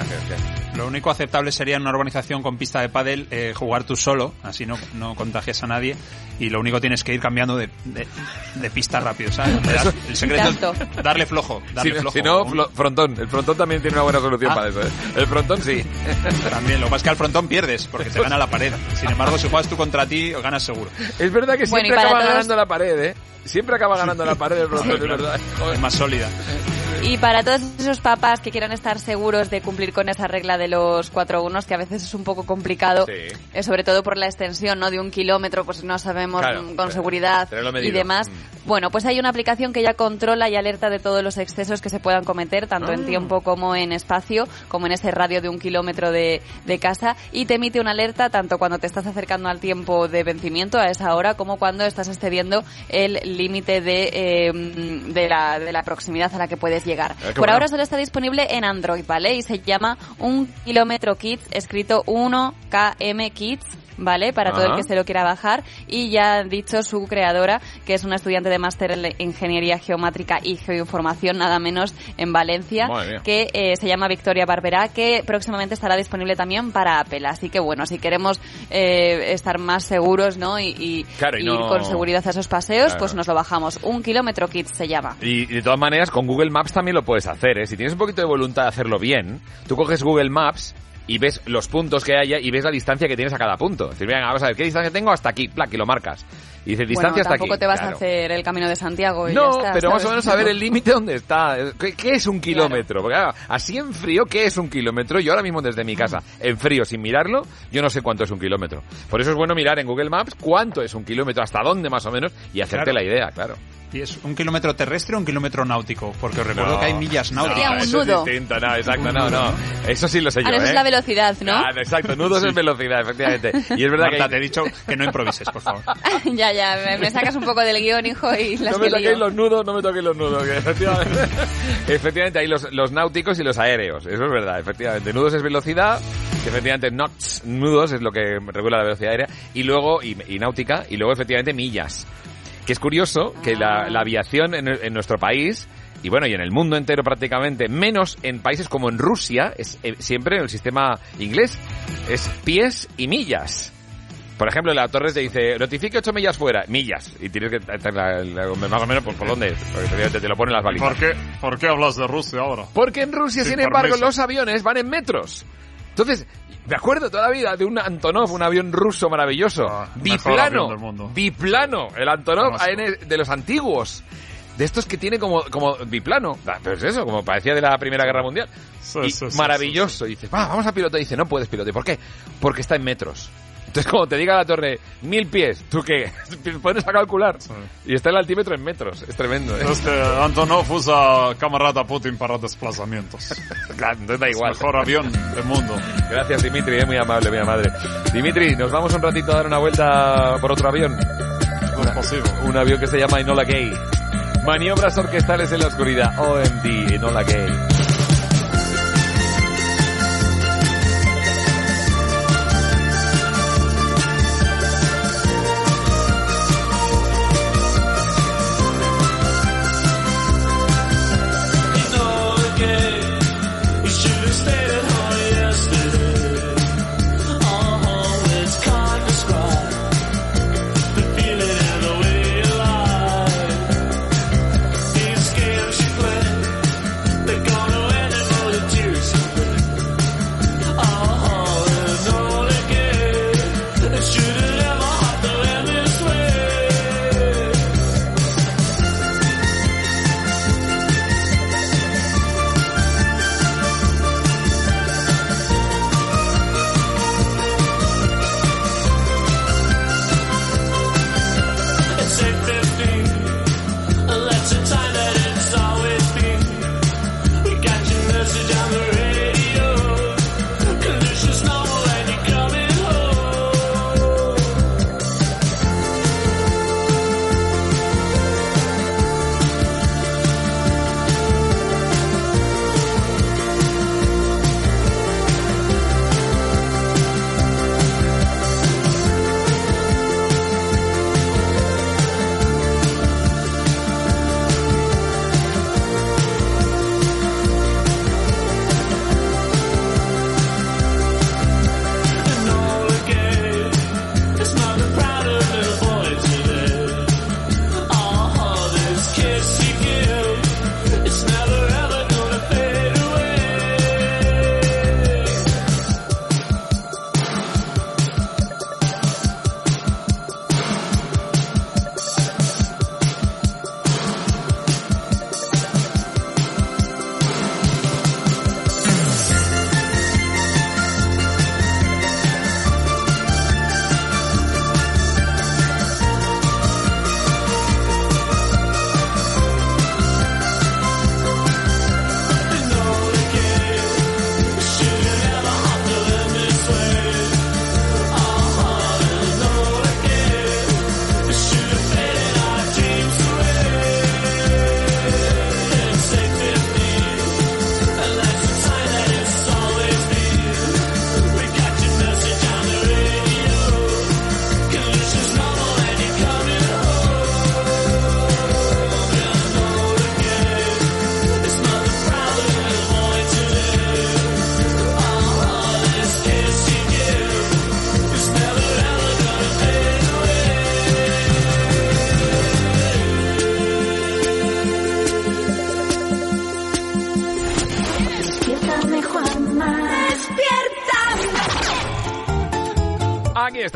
Lo único aceptable sería en una urbanización con pista de pádel eh, jugar tú solo, así no, no contagias a nadie y lo único tienes que ir cambiando de, de, de pista rápido, ¿sabes? Das- el secreto es darle flojo, Si, darle no- flojo. si no, flo- frontón. El frontón también tiene una buena solución Ah. para eso. ¿eh? El frontón sí. También, lo es que al frontón pierdes, porque te gana la pared. Sin embargo, si juegas tú contra ti, ganas seguro. Es verdad que Bueno, siempre para acaba todos- ganando la pared, ¿eh? Siempre acaba ganando la pared el frontón, es verdad. Es más sólida. Y para todos esos papás que quieran estar seguros de cumplir con esa regla de los cuatro unos, que a veces es un poco complicado, Sí. eh, sobre todo por la extensión ¿no? de un kilómetro, pues no sabemos Claro, con seguridad y demás. Mm. Bueno, pues hay una aplicación que ya controla y alerta de todos los excesos que se puedan cometer, tanto en Ah. tiempo como en espacio, como en ese radio de un kilómetro de, de casa, y te emite una alerta tanto cuando te estás acercando al tiempo de vencimiento, a esa hora, como cuando estás excediendo el límite de, eh, de, la, de la proximidad a la que puedes llegar. Ah, Por bueno. ahora solo está disponible en Android, ¿vale? Y se llama Un Kilómetro Kids, escrito 1KM Kids. ¿Vale? Para todo el que se lo quiera bajar. Y ya ha dicho su creadora, que es una estudiante de máster en Ingeniería Geomátrica y Geoinformación, nada menos en Valencia, que eh, se llama Victoria Barberá, que próximamente estará disponible también para Apple. Así que bueno, si queremos eh, estar más seguros, ¿no? Y, y Claro, y ir con seguridad a esos paseos, Claro. pues nos lo bajamos. Un Kilómetro Kids se llama. Y, y de todas maneras, con Google Maps también lo puedes hacer, ¿eh? Si tienes un poquito de voluntad de hacerlo bien, tú coges Google Maps y ves los puntos que haya y ves la distancia que tienes a cada punto. Es decir, venga, vamos a ver, ¿qué distancia tengo hasta aquí? Plac, y lo marcas. Y dice, distancia bueno, hasta aquí. tampoco te vas Claro. a hacer el camino de Santiago y No, ya está, pero más o ¿sabes? menos saber el límite dónde está. ¿Qué, qué es un kilómetro? Porque claro, así en frío, ¿qué es un kilómetro? Yo ahora mismo desde mi casa, en frío, sin mirarlo, yo no sé cuánto es un kilómetro. Por eso es bueno mirar en Google Maps cuánto es un kilómetro, hasta dónde más o menos, y hacerte Claro. la idea, claro. ¿Y es un kilómetro terrestre o un kilómetro náutico? Porque os recuerdo No, que hay millas náuticas. Sería un eso nudo. es distinto, no, exacto, no, no. Eso sí lo sé yo, no, eso ¿eh? es la velocidad, ¿no? Ah, exacto, nudos es velocidad, efectivamente. Y es verdad Marta, que... te he dicho que no improvises, por favor. ya, ya, me, me sacas un poco del guion, hijo, y las No me que toquéis los nudos, no me toquéis los nudos. que efectivamente, efectivamente hay los, los náuticos y los aéreos. Eso es verdad, efectivamente. Nudos es velocidad, que efectivamente knots, nudos es lo que regula la velocidad aérea. Y luego, y, y náutica, y luego efectivamente millas. Que es curioso que la, la aviación en, en nuestro país, y bueno, y en el mundo entero prácticamente, menos en países como en Rusia, es eh, siempre en el sistema inglés, es pies y millas. Por ejemplo, la torre te dice, notifique 8 millas fuera, millas, y tienes que hacer la- la- más o menos por, por dónde es, porque efectivamente te lo ponen las balizas. ¿Por qué, ¿Por qué hablas de Rusia ahora? Porque en Rusia, Sin sin embargo, los aviones van en metros. Entonces, me acuerdo toda la vida de un Antonov, un avión ruso maravilloso. Ah, biplano. avión del mundo. Biplano. El Antonov. AN de los antiguos. De estos que tiene como, como biplano. Ah, Pues eso, como parecía de la Primera Guerra Mundial. Sí, Y sí, sí, maravilloso. Y dices, va, vamos a pilotar. Y dice, no puedes pilotar. ¿Por qué? Porque está en metros. Entonces, como te diga la torre, mil pies, ¿tú qué? Pones a calcular. Y está el altímetro en metros. Es tremendo, ¿eh? Es que Antonov usa camarada Putin para desplazamientos. Claro, entonces da igual. Es mejor avión del mundo. Gracias, Dimitri, es muy amable, mi madre. Dimitri, nos vamos un ratito a dar una vuelta por otro avión. No es posible. Un avión que se llama Enola Gay. Maniobras orquestales en la oscuridad. OMD, Enola Gay.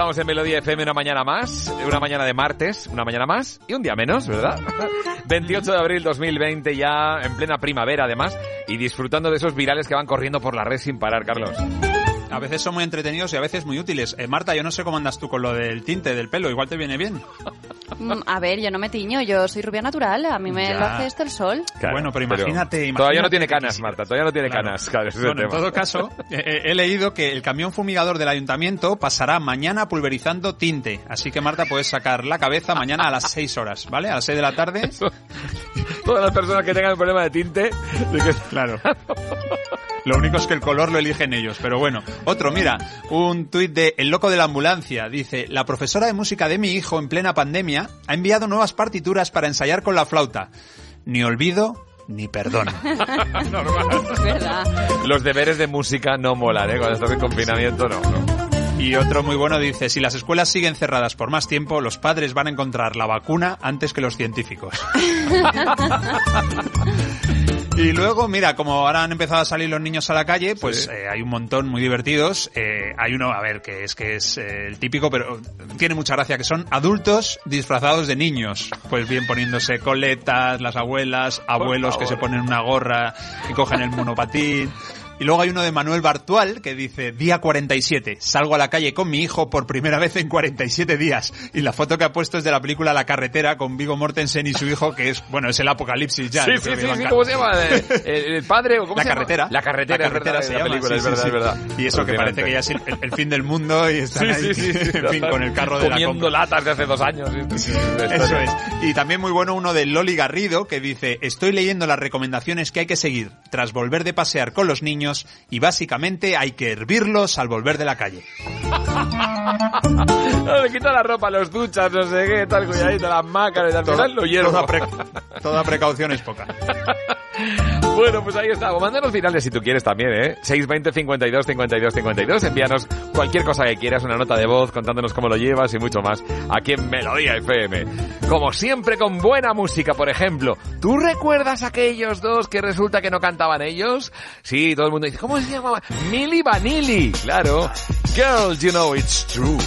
Estamos en Melodía FM una mañana más, una mañana de martes, una mañana más y un día menos, ¿verdad? 28 de abril 2020 ya en plena primavera además y disfrutando de esos virales que van corriendo por la red sin parar, Carlos. A veces son muy entretenidos y a veces muy útiles. Eh, Marta, yo no sé cómo andas tú con lo del tinte del pelo, igual te viene bien. Mm, A ver, yo no me tiño, yo soy rubia natural, a mí me Ya. lo hace esto el sol. bueno, pero imagínate, Todavía no imagínate tiene canas, Marta, todavía no tiene canas. Claro, es el Bueno, en tema. todo caso, eh, eh, he leído que el camión fumigador del ayuntamiento pasará mañana pulverizando tinte. Así que Marta, puedes sacar la cabeza mañana a las 6 horas, ¿vale? A las 6 de la tarde. Todas las personas que tengan el problema de tinte, de que- Claro. Lo único es que el color lo eligen ellos, pero bueno. Otro, mira, un tuit de El Loco de la Ambulancia. Dice, la profesora de música de mi hijo en plena pandemia ha enviado nuevas partituras para ensayar con la flauta. Ni olvido ni perdón. Verdad. los deberes de música no molan, ¿eh? Cuando estás en confinamiento, no. no. Y otro muy bueno dice, si las escuelas siguen cerradas por más tiempo, los padres van a encontrar la vacuna antes que los científicos. Y luego, mira, como ahora han empezado a salir los niños a la calle, pues Sí. eh, hay un montón muy divertidos. Eh, hay uno, a ver, que es que es eh, el típico, pero tiene mucha gracia, que son adultos disfrazados de niños. Pues bien poniéndose coletas, las abuelas, abuelos que se ponen una gorra y cogen el monopatín. Y luego hay uno de Manuel Bartual que dice, día 47, salgo a la calle con mi hijo por primera vez en 47 días. Y la foto que ha puesto es de la película La Carretera con Vigo Mortensen y su hijo, que es, bueno, es el apocalipsis ya. Sí, sí, sí, sí. ¿cómo se llama? ¿El, padre o cómo La se llama? carretera. La carretera, La es verdad, carretera se la llama, película, sí, es verdad, sí. es verdad. Y eso que parece que ya es el, el fin del mundo y están ahí, en fin, con el carro de la compra. latas de hace dos años. Eso es. Y también muy bueno uno de Loli Garrido que dice, estoy leyendo las recomendaciones que hay que seguir tras volver de pasear con los niños y básicamente hay que hervirlos al volver de la calle. No, le quita la ropa, los duchas, no sé qué, tal, cuidadito, las mácaras, al final lo hiervo. Toda, pre- toda precaución es poca. Bueno, pues ahí está. O mándanos finales si tú quieres también, ¿eh? 620 52 52 52. Envíanos cualquier cosa que quieras, una nota de voz contándonos cómo lo llevas y mucho más aquí en Melodía FM. Como siempre, con buena música, por ejemplo. ¿Tú recuerdas aquellos dos que resulta que no cantaban ellos? Sí, todo el mundo ¿cómo se llamaba? Milli Vanilli. Claro. Girl, you know it's true.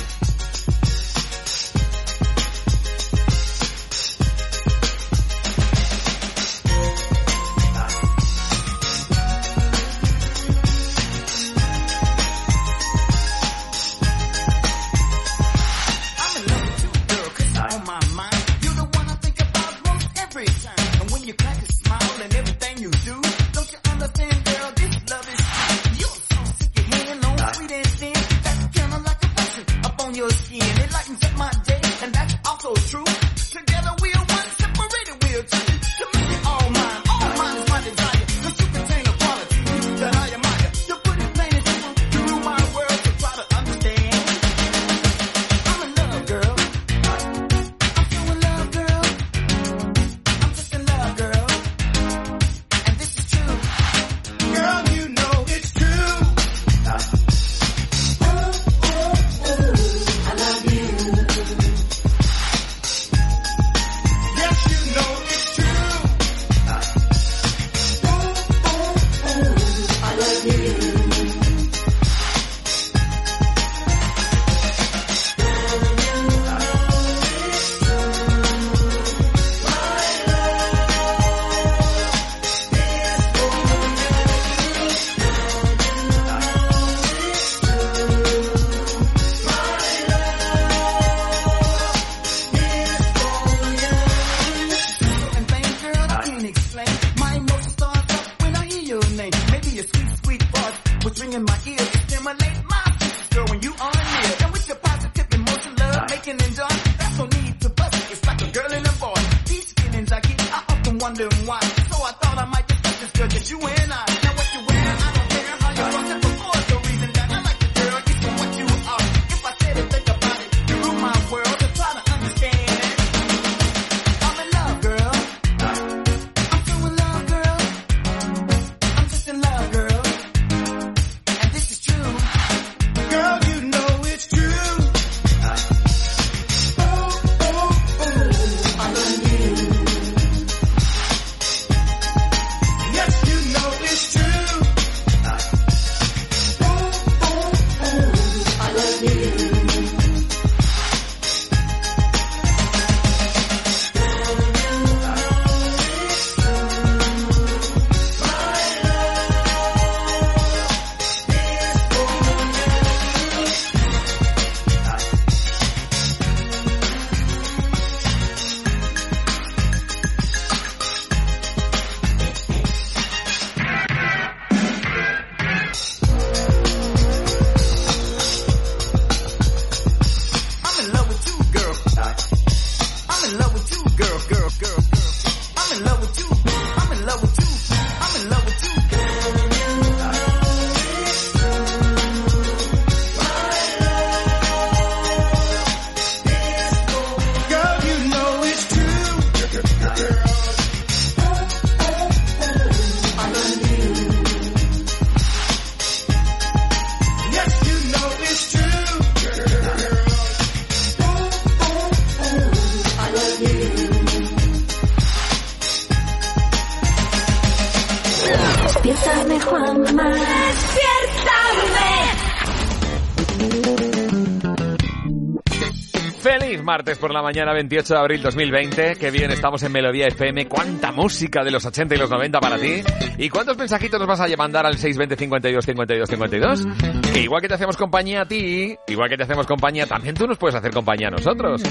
La mañana, 28 de abril 2020. Qué bien estamos en Melodía FM. Cuánta música de los 80 y los 90 para ti. ¿Y cuántos mensajitos nos vas a mandar al 620 52 52 52? Que igual que te hacemos compañía a ti, igual que te hacemos compañía, también tú nos puedes hacer compañía a nosotros.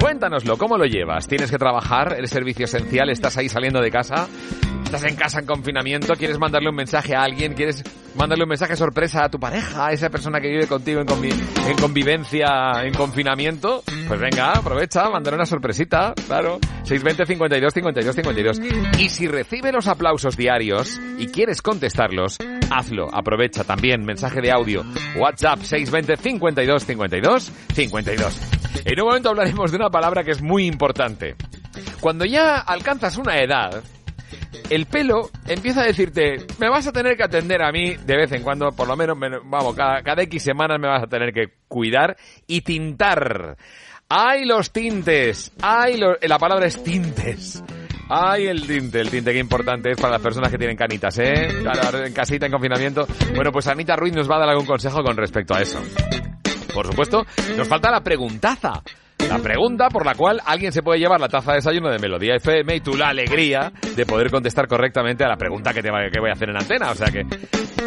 Cuéntanoslo, ¿cómo lo llevas? ¿Tienes que trabajar? ¿Eres servicio esencial? ¿Estás ahí saliendo de casa? ¿Estás en casa en confinamiento? ¿Quieres mandarle un mensaje a alguien? ¿Quieres mandarle un mensaje sorpresa a tu pareja? ¿A esa persona que vive contigo en, en convivencia, en confinamiento? Pues venga, aprovecha, mándale una sorpresita, claro. 620 52 52 52. Y si recibe los aplausos diarios y quieres contestarlos, hazlo. Aprovecha también mensaje de audio. WhatsApp 620 52 52 52. En un momento hablaremos de una palabra que es muy importante. Cuando ya alcanzas una edad, el pelo empieza a decirte, me vas a tener que atender a mí de vez en cuando, por lo menos, me- vamos, cada, cada X semanas me vas a tener que cuidar y tintar. ¡Ay, los tintes! ¡Ay, lo- la palabra es tintes! ¡Ay, el tinte! El tinte, qué importante es para las personas que tienen canitas, ¿eh? En casita, en confinamiento. Bueno, pues Anita Ruiz nos va a dar algún consejo con respecto a eso. Por supuesto, nos falta la preguntaza. La pregunta por la cual alguien se puede llevar la taza de desayuno de Melodía FM y tú la alegría de poder contestar correctamente a la pregunta que, te va- que voy a hacer en antena. O sea que,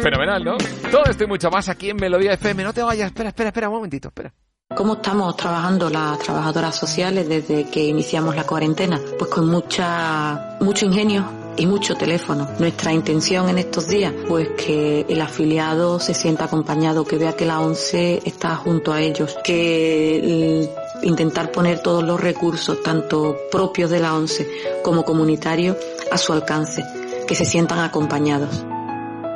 fenomenal, ¿no? Todo esto y mucho más aquí en Melodía FM. No te vayas, espera, espera, espera un momentito, espera. ¿Cómo estamos trabajando las trabajadoras sociales desde que iniciamos la cuarentena? Pues con mucha, mucho ingenio y mucho teléfono. Nuestra intención en estos días, pues que el afiliado se sienta acompañado, que vea que la ONCE está junto a ellos, que intentar poner todos los recursos, tanto propios de la ONCE como comunitarios, a su alcance, que se sientan acompañados.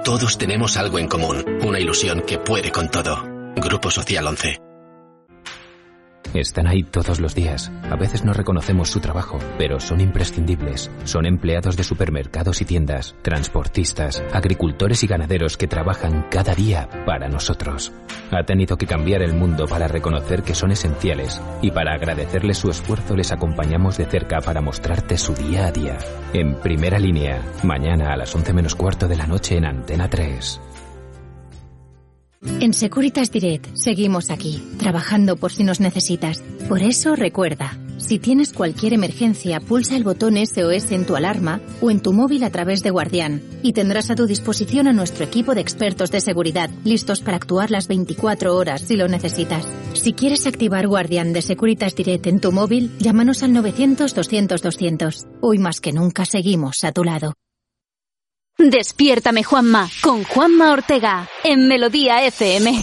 Todos tenemos algo en común, una ilusión que puede con todo. Grupo Social 11. Están ahí todos los días. A veces no reconocemos su trabajo, pero son imprescindibles. Son empleados de supermercados y tiendas, transportistas, agricultores y ganaderos que trabajan cada día para nosotros. Ha tenido que cambiar el mundo para reconocer que son esenciales y para agradecerles su esfuerzo les acompañamos de cerca para mostrarte su día a día. En primera línea, mañana a las 11 menos cuarto de la noche en Antena 3. En Securitas Direct seguimos aquí, trabajando por si nos necesitas. Por eso recuerda, si tienes cualquier emergencia, pulsa el botón SOS en tu alarma o en tu móvil a través de Guardián y tendrás a tu disposición a nuestro equipo de expertos de seguridad, listos para actuar las 24 horas si lo necesitas. Si quieres activar Guardián de Securitas Direct en tu móvil, llámanos al 900-200-200. Hoy más que nunca seguimos a tu lado. Despiértame Juanma con Juanma Ortega en Melodía FM.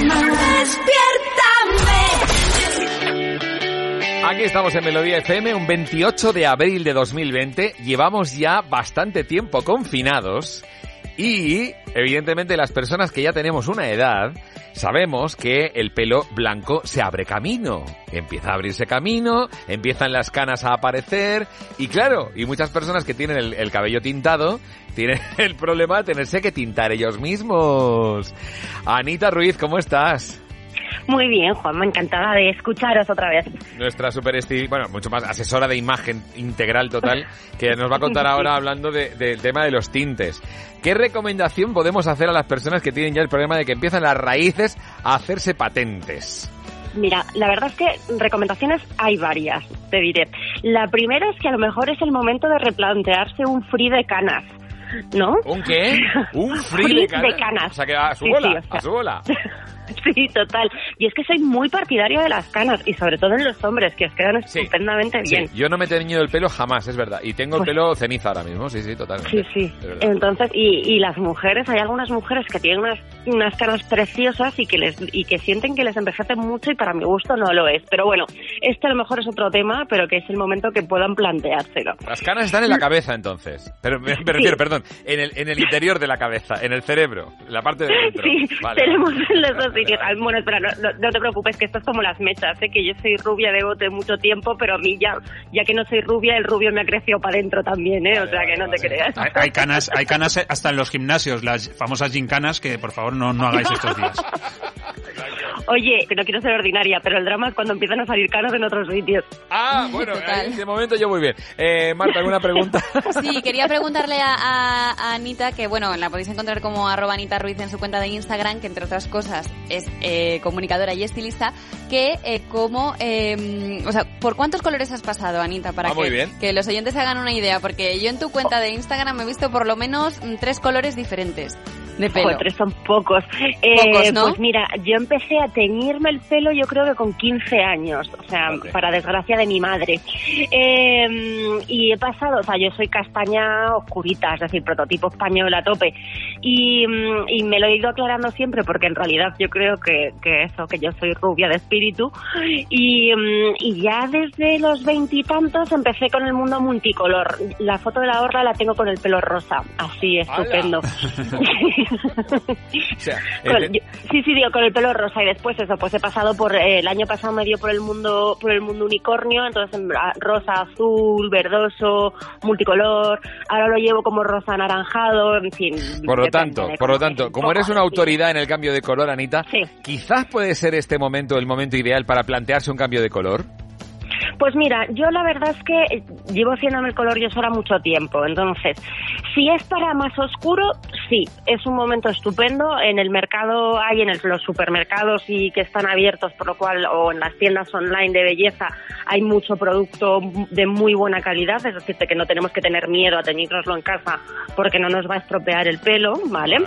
Aquí estamos en Melodía FM, un 28 de abril de 2020. Llevamos ya bastante tiempo confinados y, evidentemente, las personas que ya tenemos una edad, sabemos que el pelo blanco se abre camino. Empieza a abrirse camino, empiezan las canas a aparecer y, claro, y muchas personas que tienen el, el cabello tintado tienen el problema de tenerse que tintar ellos mismos. Anita Ruiz, ¿cómo estás? Muy bien, Juanma, encantada de escucharos otra vez. nuestra super bueno, mucho más asesora de imagen integral total, que nos va a contar ahora hablando de- del tema de los tintes. ¿Qué recomendación podemos hacer a las personas que tienen ya el problema de que empiezan las raíces a hacerse patentes? Mira, la verdad es que recomendaciones hay varias, te diré. La primera es que a lo mejor es el momento de replantearse un free de canas, ¿no? ¿Un qué? Un free, Free de, canas. de canas. O sea, que a su Sí, bola, sí, o sea. a su bola. Sí, total. Y es que soy muy partidaria de las canas, y sobre todo en los hombres, que os quedan estupendamente Sí, bien. yo no me he teñido el pelo jamás, es verdad. Y tengo el Pues- pelo ceniza ahora mismo, sí, sí, totalmente. Sí, sí. Entonces, y, y las mujeres, hay algunas mujeres que tienen unas, unas canas preciosas y que les y que sienten que les envejecen mucho y para mi gusto no lo es. Pero bueno, este a lo mejor es otro tema, pero que es el momento que puedan planteárselo. Las canas están en la cabeza entonces. Pero me, me refiero, perdón, en el, en el interior de la cabeza, en el cerebro, en la parte de dentro. Sí, Vale. tenemos los Ah, Bueno, espera, no, no- no te preocupes, que esto es como las mechas, ¿eh? que yo soy rubia de bote mucho tiempo, pero a mí ya, ya que no soy rubia, el rubio me ha crecido para adentro también, ¿eh? o sea que no te creas. Hay, hay canas, hay canas hasta en los gimnasios, las famosas gincanas que por favor no, no hagáis estos días. Oye, que no quiero ser ordinaria, pero el drama es cuando empiezan a salir canas en otros sitios. Ah, bueno, ahí, de momento yo muy bien. Eh, Marta, ¿alguna pregunta? Sí, quería preguntarle a, a- a Anita, que bueno, la podéis encontrar como arroba Anita Ruiz en su cuenta de Instagram, que entre otras cosas es eh, comunicadora y estilista, que eh, como, eh, o sea, ¿por cuántos colores has pasado, Anita? Para Ah, que, muy bien. que los oyentes se hagan una idea, porque yo en tu cuenta de Instagram he visto por lo menos mm, tres colores diferentes de pelo. Joder, tres son pocos. Eh, Pocos, ¿no? Pues mira, yo empecé a teñirme el pelo yo creo que con 15 años, o sea, para desgracia de mi madre. Eh, y he pasado, o sea, yo soy castaña oscurita, es decir, prototipo español a tope. Y, mm, y me lo he ido aclarando siempre porque en realidad yo creo que, que eso, que yo soy rubia de espíritu. Y, mm, y ya desde los veintitantos empecé con el mundo multicolor. La foto de la horra la tengo con el pelo rosa, así, estupendo. O sea, Con- yo- sí, sí, digo, con el pelo rosa y después eso, pues he pasado por, eh, el año pasado me dio por el mundo, por el mundo unicornio, entonces rosa, azul, verdoso, multicolor, ahora lo llevo como rosa anaranjado, en fin. Por lo tanto, por lo tanto, como eres una autoridad en el cambio de color, Anita, quizás puede ser este momento el momento ideal para plantearse un cambio de color. Pues mira, yo la verdad es que eh, llevo haciéndome el color yo sola mucho tiempo, entonces, si es para más oscuro, sí, es un momento estupendo. En el mercado hay en el- los supermercados y que están abiertos, por lo cual, o en las tiendas online de belleza, hay mucho producto de muy buena calidad, es decir, de que no tenemos que tener miedo a teñírnoslo en casa porque no nos va a estropear el pelo, ¿vale?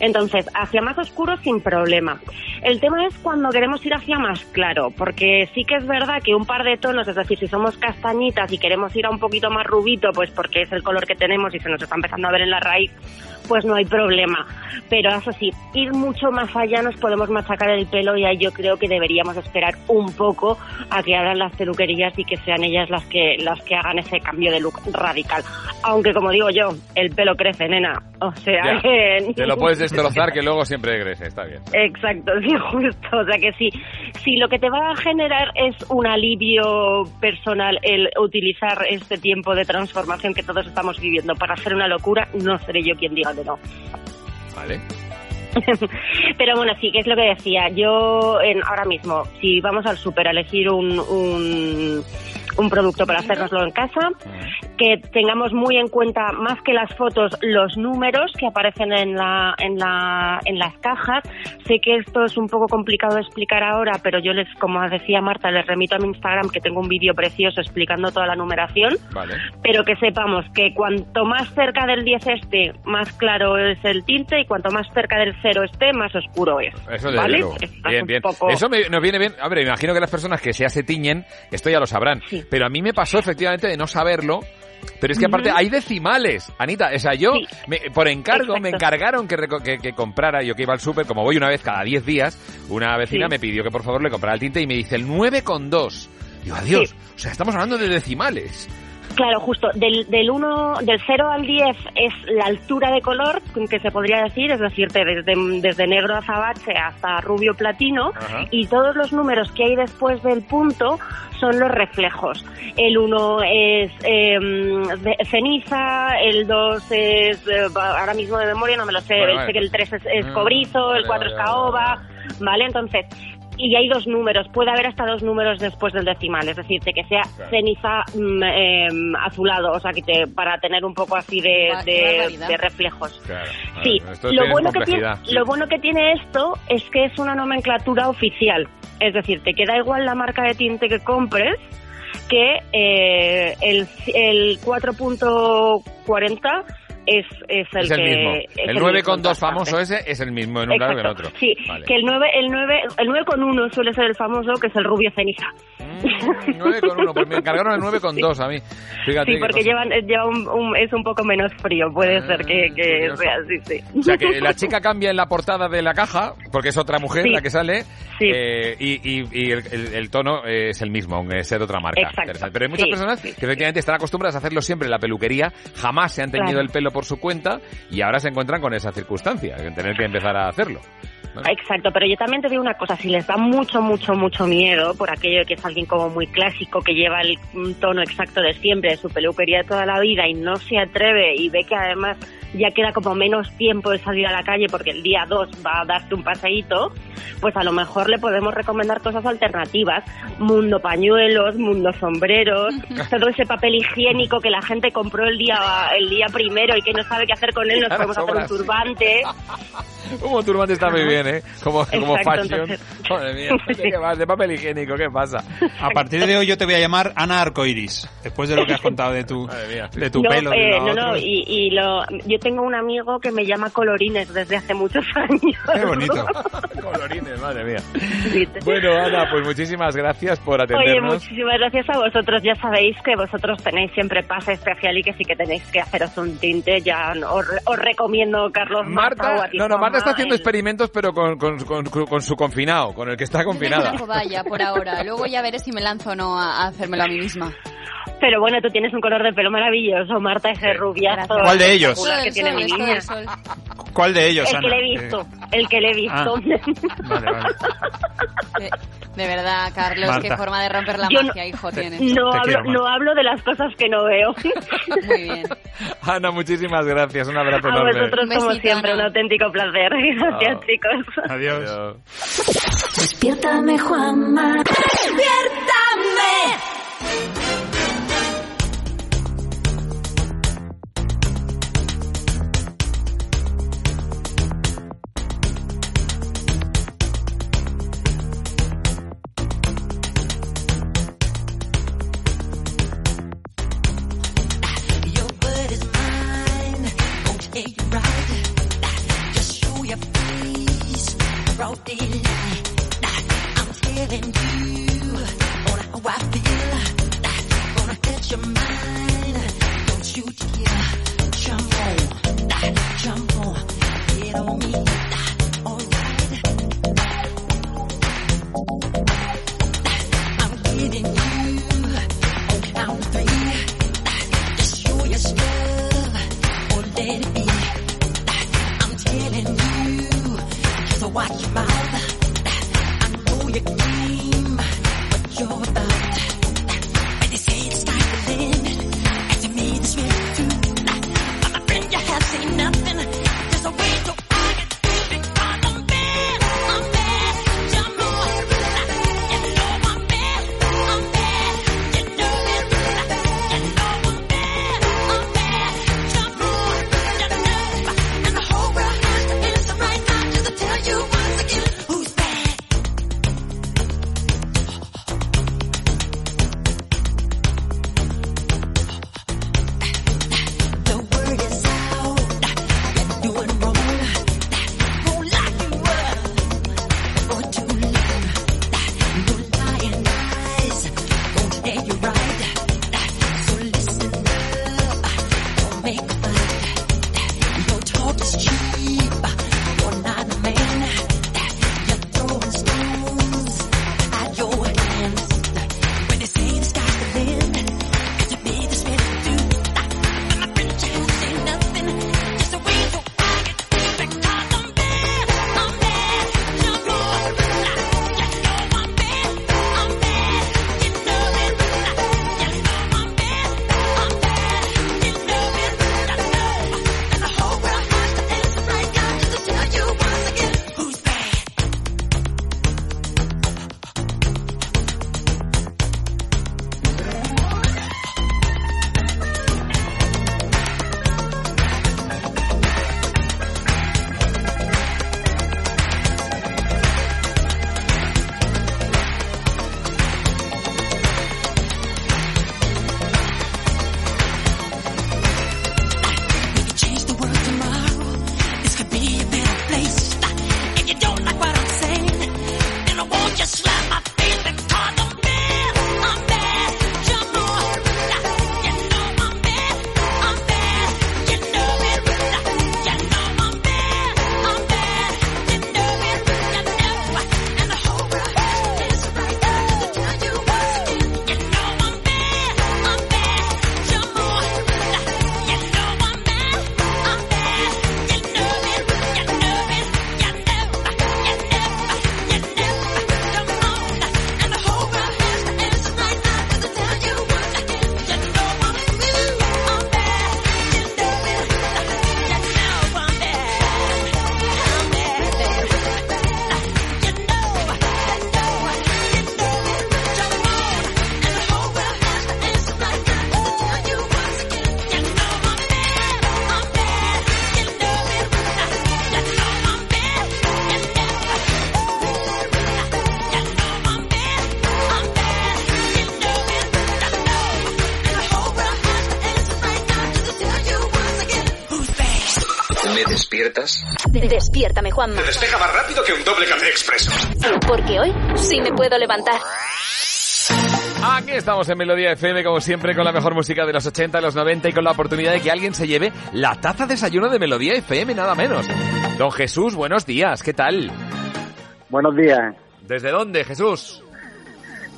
Entonces, hacia más oscuro sin problema. El tema es cuando queremos ir hacia más claro, porque sí que es verdad que un par de tonos, es decir, si somos castañitas y queremos ir a un poquito más rubito, pues porque es el color que tenemos y se nos está empezando a ver en la raíz, pues no hay problema. Pero eso sí, ir mucho más allá nos podemos machacar el pelo y ahí yo creo que deberíamos esperar un poco a que hagan las peluquerías y que sean ellas las que las que hagan ese cambio de look radical. Aunque como digo yo, el pelo crece, nena. O sea Ya, que... Te lo puedes destrozar que luego siempre crece, está bien. Exacto, sí, justo. O sea que sí, si lo que te va a generar es un alivio personal el utilizar este tiempo de transformación que todos estamos viviendo para hacer una locura, no seré yo quien diga no. Vale. Pero bueno, sí, que es lo que decía. Yo, en, ahora mismo, si vamos al súper a elegir un, un, un producto para hacérnoslo en casa, que tengamos muy en cuenta, más que las fotos, los números que aparecen en, la, en, la, en las cajas. Sé que esto es un poco complicado de explicar ahora, pero yo les, como decía Marta, les remito a mi Instagram que tengo un vídeo precioso explicando toda la numeración Vale. pero que sepamos que cuanto más cerca del 10 esté, más claro es el tinte y cuanto más cerca del 0 esté, más oscuro es. Eso desde ¿Vale? Bien, bien. poco- Eso me- nos viene bien. Hombre, imagino que las personas que ya se tiñen, esto ya lo sabrán. Pero a mí me pasó efectivamente de no saberlo Pero es que aparte hay decimales, Anita. O sea, yo me- por encargo me encargaron que, que, que comprara, yo que iba al súper, como voy una vez cada 10 días, una vecina Sí. me pidió que por favor le comprara el tinte y me dice el 9,2. Digo, adiós. O sea, estamos hablando de decimales. Claro, justo, del, del, uno, del 0 al 10 es la altura de color, que se podría decir, es decir, desde, desde negro azabache hasta rubio platino, Ajá. y todos los números que hay después del punto son los reflejos. El 1 es eh, de- ceniza, el 2 es, eh, ahora mismo de memoria no me lo sé, Bueno, sé que el 3 es, es Mm, cobrizo, el 4 es caoba, ¿vale? Entonces, y hay dos números, puede haber hasta dos números después del decimal, es decir, de que sea Claro. ceniza mm, em, azulado, o sea, que te, para tener un poco así de, Va- qué de, barbaridad. de reflejos. Claro. Sí, Esto lo bueno, que tiene, sí. lo bueno que tiene esto es que es una nomenclatura oficial, es decir, te queda igual la marca de tinte que compres que eh, el, el 4.40 es, es el es el que... mismo. es El mismo en 9,2 todas famoso ese es el mismo en un lado que en otro. Sí, Vale. que el 9, el 9, el 9 con 1 suele ser el famoso, que es el rubio ceniza. 9,1, pues me encargaron el 9,2 a mí. Fíjate Sí, porque llevan, eh, lleva un, un- es un poco menos frío, puede ser que, que sea así, sí. O sea que la chica cambia en la portada de la caja, porque es otra mujer Sí. la que sale, eh, y, y- y el, el- el tono es el mismo, aunque sea de otra marca. Exacto. Pero hay muchas Sí, personas que efectivamente están acostumbradas a hacerlo siempre en la peluquería, jamás se han teñido Claro. el pelo por su cuenta y ahora se encuentran con esa circunstancia, tener que empezar a hacerlo. Exacto, pero yo también te digo una cosa, si les da mucho, mucho, mucho miedo por aquello de que es alguien como muy clásico, que lleva el tono exacto de siempre, de su peluquería toda la vida y no se atreve y ve que además ya queda como menos tiempo de salir a la calle porque el día 2 va a darte un paseíto, pues a lo mejor le podemos recomendar cosas alternativas, mundo pañuelos, mundo sombreros, todo ese papel higiénico que la gente compró el día el día primero y que no sabe qué hacer con él, nos Ahora podemos hacer un sí. turbante. Como turbante está muy bien, ¿eh? Como, como Exacto, fashion. entonces- Madre mía, ¿qué más? De papel higiénico, ¿qué pasa? A partir de hoy yo te voy a llamar Ana Arcoiris, después de lo que has contado de tu, de tu no, pelo. de eh, lo no, otro. no, y, y lo, yo tengo un amigo que me llama colorines desde hace muchos años. Qué bonito. Colorines, madre mía. Sí. Bueno, Ana, pues muchísimas gracias por Oye, atendernos. muchísimas gracias a vosotros. Ya sabéis que vosotros tenéis siempre pase especial y que si que tenéis que haceros un tinte, ya os, os recomiendo Carlos Marta, o a Marta, ti, no, no, Marta está haciendo el- experimentos, pero con, con, con- con su confinado, con el que está confinada. Vaya, por ahora. Luego ya veré si me lanzo o no a, a hacérmelo a mí misma. Pero bueno, tú tienes un color de pelo maravilloso, Marta, ese rubiazo. ¿Cuál de ellos? que tiene mi niña. sol. ¿Cuál de ellos, El que Ana? le he visto, el que le he visto. Ah. Vale, vale. De, de verdad, Carlos, Marta. qué forma de romper la Yo no- magia, hijo, tienes. No Te hablo, quiero, no hablo de las cosas que no veo. Muy bien. Ana, muchísimas gracias. Un abrazo A enorme. vosotros, Un como besito, siempre, Ana. un auténtico placer. Gracias, Chao. chicos. Adiós. Despiértame, Juanma. Despiértame. Telling you on how I feel. Gonna catch your mind. Don't you dare jump on. Jump on. Get on me. Alright. I'm you on three. Just show your stuff or let it be. I'm telling you, just watch your mouth. I know your Despiértame, Juanma. Te despeja más rápido que un doble café expreso. Porque hoy sí me puedo levantar. Aquí estamos en Melodía FM, como siempre, con la mejor música de los 80 y los 90 y con la oportunidad de que alguien se lleve la taza de desayuno de Melodía FM, nada menos. Don Jesús, buenos días, ¿qué tal? Buenos días. ¿Desde dónde, Jesús?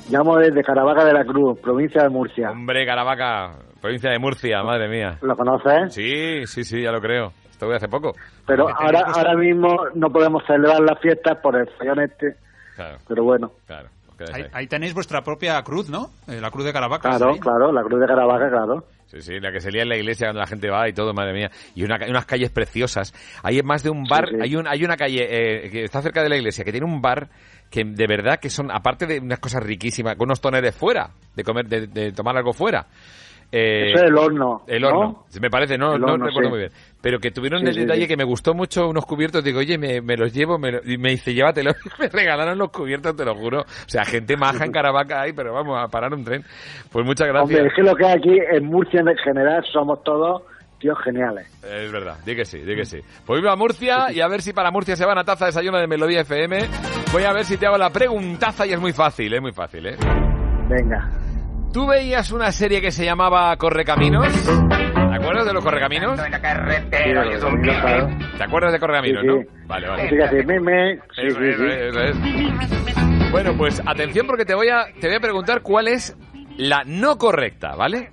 Llamo desde Caravaca de la Cruz, provincia de Murcia. Hombre, Caravaca, provincia de Murcia, madre mía. ¿Lo conoces? Sí, sí, sí, ya lo creo. Estuve hace poco. Pero ahora ahora mismo no podemos celebrar las fiestas por el follón este. Claro, Pero bueno. claro. Ahí, ahí tenéis vuestra propia cruz, ¿no? Eh, la cruz de Caravaca. Claro, ¿sí? claro, la Cruz de Caravaca, claro. Sí, sí, la que se lía en la iglesia cuando la gente va y todo, madre mía. Y una, unas calles preciosas. Hay más de un bar, sí. hay un hay una calle eh, que está cerca de la iglesia que tiene un bar que de verdad que son, aparte de unas cosas riquísimas, con unos toneres fuera, de comer, de, de tomar algo fuera. Eh, Eso es el horno. El ¿no? horno, me parece, no, El no horno, recuerdo sí. muy bien. Pero que tuvieron Sí, el sí, detalle que me gustó mucho unos cubiertos. Digo, oye, me, me los llevo. Me lo- y me dice, llévatelos. me regalaron los cubiertos, te lo juro. O sea, gente maja en Caravaca ahí, pero vamos a parar un tren. Pues muchas gracias. Hombre, es que lo que hay aquí en Murcia en general somos todos tíos geniales. Es verdad, di que sí, di que sí. Pues viva Murcia y a ver si para Murcia se va una taza de desayuno de Melodía FM. Voy a ver si te hago la preguntaza y es muy fácil, es muy fácil, ¿eh? Venga. ¿Tú veías una serie que se llamaba Correcaminos? ¿Te acuerdas de los Correcaminos? ¿Te acuerdas de Correcaminos, Sí, no? Vale, vale. Así que así, meme. Sí, Eso sí, es, sí. eso es. Bueno, pues atención porque te voy a te voy a preguntar cuál es la no correcta, ¿vale?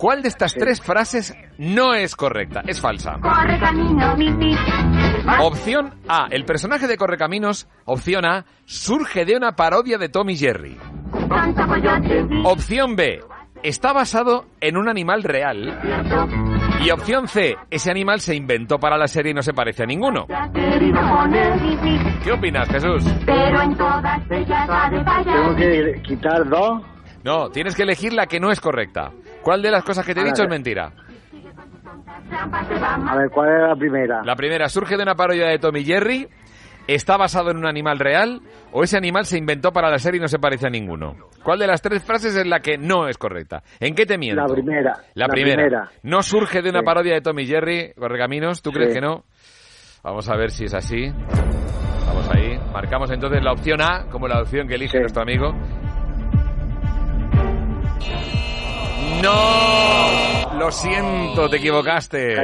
¿Cuál de estas tres frases no es correcta? Es falsa. Opción A. El personaje de Correcaminos, opción A, surge de una parodia de Tom y Jerry. Opción B. Está basado en un animal real. Y opción C. Ese animal se inventó para la serie y no se parece a ninguno. ¿Qué opinas, Jesús? Tengo que quitar dos. No, tienes que elegir la que no es correcta. ¿Cuál de las cosas que te he dicho es mentira? A ver, ¿cuál es la primera? La primera, surge de una parodia de Tom y Jerry, está basado en un animal real o ese animal se inventó para la serie y no se parece a ninguno. ¿Cuál de las tres frases es la que no es correcta? ¿En qué te miento? La primera. La, primera. primera. No surge de una Sí. parodia de Tom y Jerry, Correcaminos, ¿tú crees que no? Vamos a ver si es así. Vamos ahí. Marcamos entonces la opción A como la opción que elige nuestro amigo. ¡No! Lo siento, te equivocaste.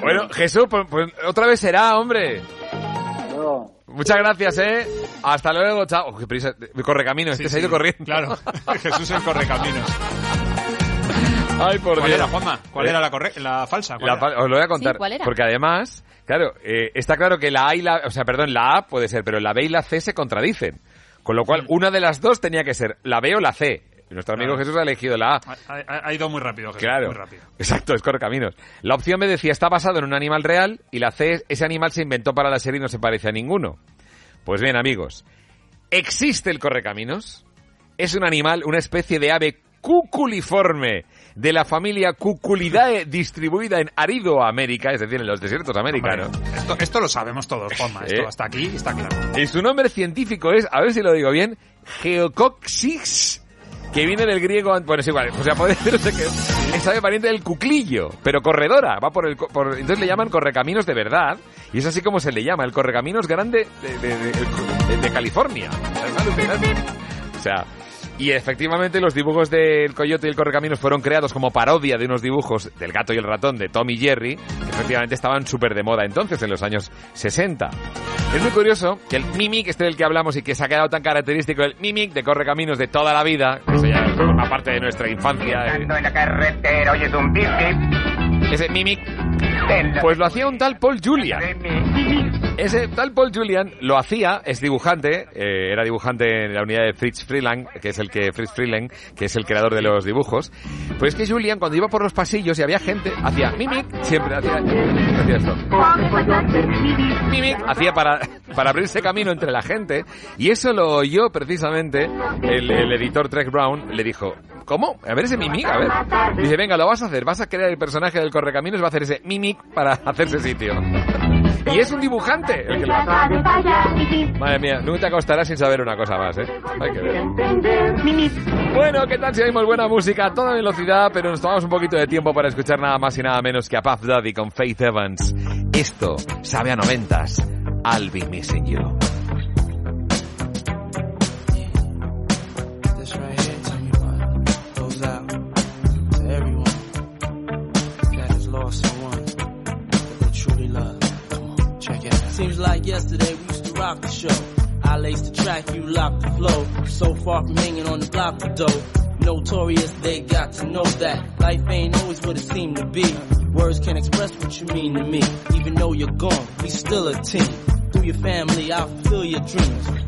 Bueno, Jesús, pues, pues otra vez será, hombre. No. Muchas gracias, ¿eh? Hasta luego, chao. Oh, qué prisa. Correcaminos, Sí, este se ha ido sí, corriendo. Claro. Jesús el correcaminos. Ay, por ¿Cuál Dios. era, Juanma? ¿Cuál Eh, era la, corre la falsa? ¿Cuál La era? fa- os lo voy a contar. Sí, ¿cuál era? Porque además, claro, eh, está claro que la A y la... O sea, perdón, la A puede ser, pero la B y la C se contradicen. Con lo cual, una de las dos tenía que ser la B o la C. Y nuestro amigo. Jesús ha elegido la A. Ha, ha- ha ido muy rápido, Jesús. Claro. Muy rápido. Exacto, es Correcaminos. La opción B decía está basado en un animal real y la C, ese animal se inventó para la serie y no se parece a ninguno. Pues bien, amigos, ¿existe el Correcaminos? Es un animal, una especie de ave cuculiforme de la familia Cuculidae distribuida en árido América, es decir, en los desiertos americanos. Esto, esto lo sabemos todos, Juanma. Esto Eh. hasta aquí está claro. Y su nombre científico es, a ver si lo digo bien, Geococcix, que viene del griego, bueno, es igual, o sea, puede decirse que es ave pariente del cuclillo, pero corredora, va por el, por- entonces le llaman correcaminos de verdad, y es así como se le llama, el correcaminos grande de, de- de- California. O sea, y efectivamente los dibujos del coyote y el correcaminos fueron creados como parodia de unos dibujos del gato y el ratón de Tom y Jerry, que efectivamente estaban súper de moda entonces, en los años 60. Es muy curioso que el mimic, este del que hablamos y que se ha quedado tan característico, el mimic de correcaminos de toda la vida, que eso ya forma parte de nuestra infancia. eh, en la carretera oyes un biscuit. ese mimic, pues lo hacía un tal Paul Julian. Ese tal Paul Julian lo hacía, es dibujante, eh, era dibujante en la unidad de Fritz Freeland, que es el que Fritz Freeland, que es el creador de los dibujos. Pues es que Julian cuando iba por los pasillos y había gente, hacía mimic, siempre hacía, hacía esto. Mimic hacía para, para abrirse camino entre la gente y eso lo oyó precisamente el, el editor Trek Brown, le dijo, ¿Cómo? A ver ese mimic, a ver. Dice, venga, lo vas a hacer. Vas a crear el personaje del correcaminos, va a hacer ese mimic para hacerse sitio. Y es un dibujante el que. Madre mía, nunca te acostarás sin saber una cosa más, ¿eh? Hay que ver. Bueno, ¿qué tal si oímos buena música a toda velocidad, pero nos tomamos un poquito de tiempo para escuchar nada más y nada menos que a Puff Daddy con Faith Evans? Esto sabe a noventas. I'll be missing you. Seems like yesterday we used to rock the show. I laced the track, you locked the flow. So far from hanging on the block for dough. Notorious, they got to know that life ain't always what it seemed to be. Words can't express what you mean to me. Even though you're gone, we still a team. Through your family, I'll fulfill your dreams.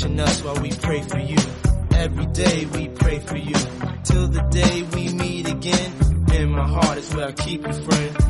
Watching us while we pray for you. Every day we pray for you. Till the day we meet again. In my heart is where I keep you, friend.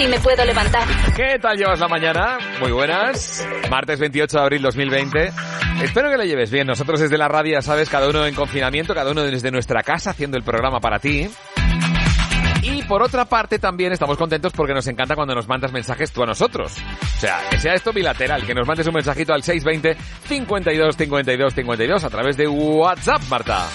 Sí me puedo levantar. ¿Qué tal llevas la mañana? Muy buenas. Martes 28 de abril 2020. Espero que lo lleves bien. Nosotros desde la radio, sabes, cada uno en confinamiento, cada uno desde nuestra casa haciendo el programa para ti. Y por otra parte también estamos contentos porque nos encanta cuando nos mandas mensajes tú a nosotros. O sea, que sea esto bilateral, que nos mandes un mensajito al 620 52 52 52 a través de WhatsApp, Marta.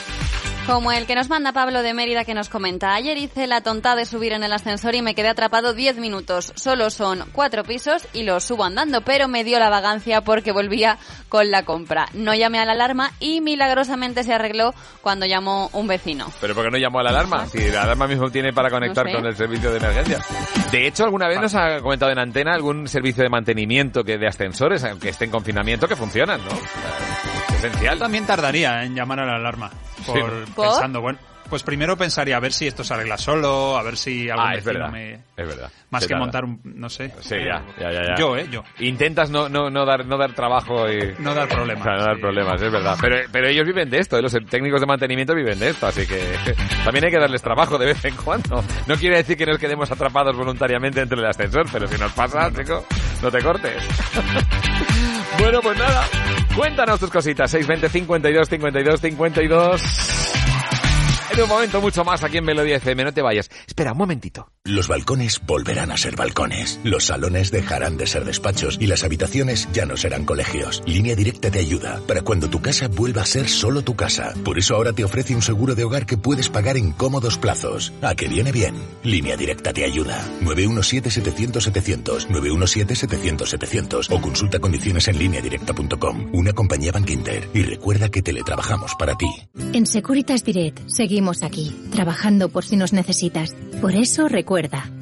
Como el que nos manda Pablo de Mérida que nos comenta, ayer hice la tonta de subir en el ascensor y me quedé atrapado 10 minutos. Solo son cuatro pisos y los subo andando, pero me dio la vagancia porque volvía con la compra. No llamé a la alarma y milagrosamente se arregló cuando llamó un vecino. Pero ¿por qué no llamó a la alarma? Si la alarma mismo tiene para conectar No sé. con el servicio de emergencia. De hecho, alguna vez nos ha comentado en antena algún servicio de mantenimiento que de ascensores, aunque esté en confinamiento, que funcionan, ¿no? Esencial. También tardaría en llamar a la alarma. Por, Sí. ¿Por? pensando, bueno, Pues primero pensaría a ver si esto se arregla solo, a ver si algún Ah, es verdad. me... Es verdad. Más que tarda. montar un... no sé. Sí, ya, ya, ya, ya. Yo, ¿eh? Yo. Intentas no, no, no dar, no dar trabajo y... No dar problemas. Claro, no dar problemas, es verdad. Pero, pero ellos viven de esto, ¿eh? los técnicos de mantenimiento viven de esto, así que también hay que darles trabajo de vez en cuando. No quiere decir que nos quedemos atrapados voluntariamente dentro del ascensor, pero si nos pasa, chico, no te cortes. Bueno, pues nada, cuéntanos tus cositas, 620 52 52 52. En un momento mucho más aquí en Melodía FM, no te vayas. Espera, un momentito. Los balcones volverán a ser balcones. Los salones dejarán de ser despachos y las habitaciones ya no serán colegios. Línea Directa te ayuda para cuando tu casa vuelva a ser solo tu casa. Por eso ahora te ofrece un seguro de hogar que puedes pagar en cómodos plazos. ¿A que viene bien? Línea Directa te ayuda. 917-700-700, 917-700-700 o consulta condiciones en lineadirecta.com. Una compañía Bank Inter. Y recuerda que teletrabajamos para ti. En Securitas Direct seguimos aquí, trabajando por si nos necesitas. Por eso recuerda,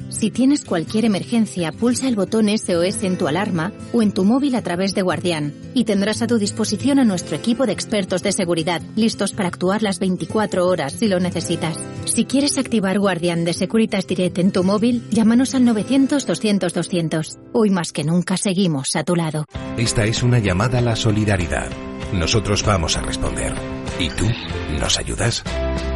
si tienes cualquier emergencia, pulsa el botón SOS en tu alarma o en tu móvil a través de Guardián y tendrás a tu disposición a nuestro equipo de expertos de seguridad, listos para actuar las 24 horas si lo necesitas. Si quieres activar Guardián de Securitas Direct en tu móvil, llámanos al 900-200-200. Hoy más que nunca seguimos a tu lado. Esta es una llamada a la solidaridad. Nosotros vamos a responder. ¿Y tú? ¿Nos ayudas?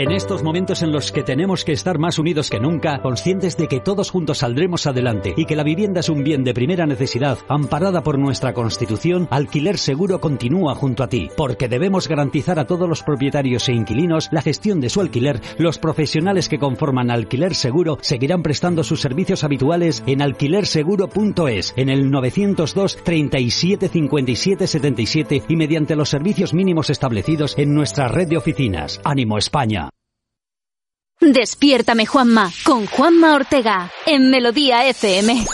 En estos momentos en los que tenemos que estar más unidos que nunca, conscientes de que todos juntos saldremos adelante y que la vivienda es un bien de primera necesidad, amparada por nuestra Constitución, Alquiler Seguro continúa junto a ti, porque debemos garantizar a todos los propietarios e inquilinos la gestión de su alquiler. Los profesionales que conforman Alquiler Seguro seguirán prestando sus servicios habituales en alquilerseguro.es, en el 902 37 57 77 y mediante los servicios mínimos establecidos en nuestra red de oficinas. Ánimo España. Despiértame Juanma con Juanma Ortega en Melodía FM.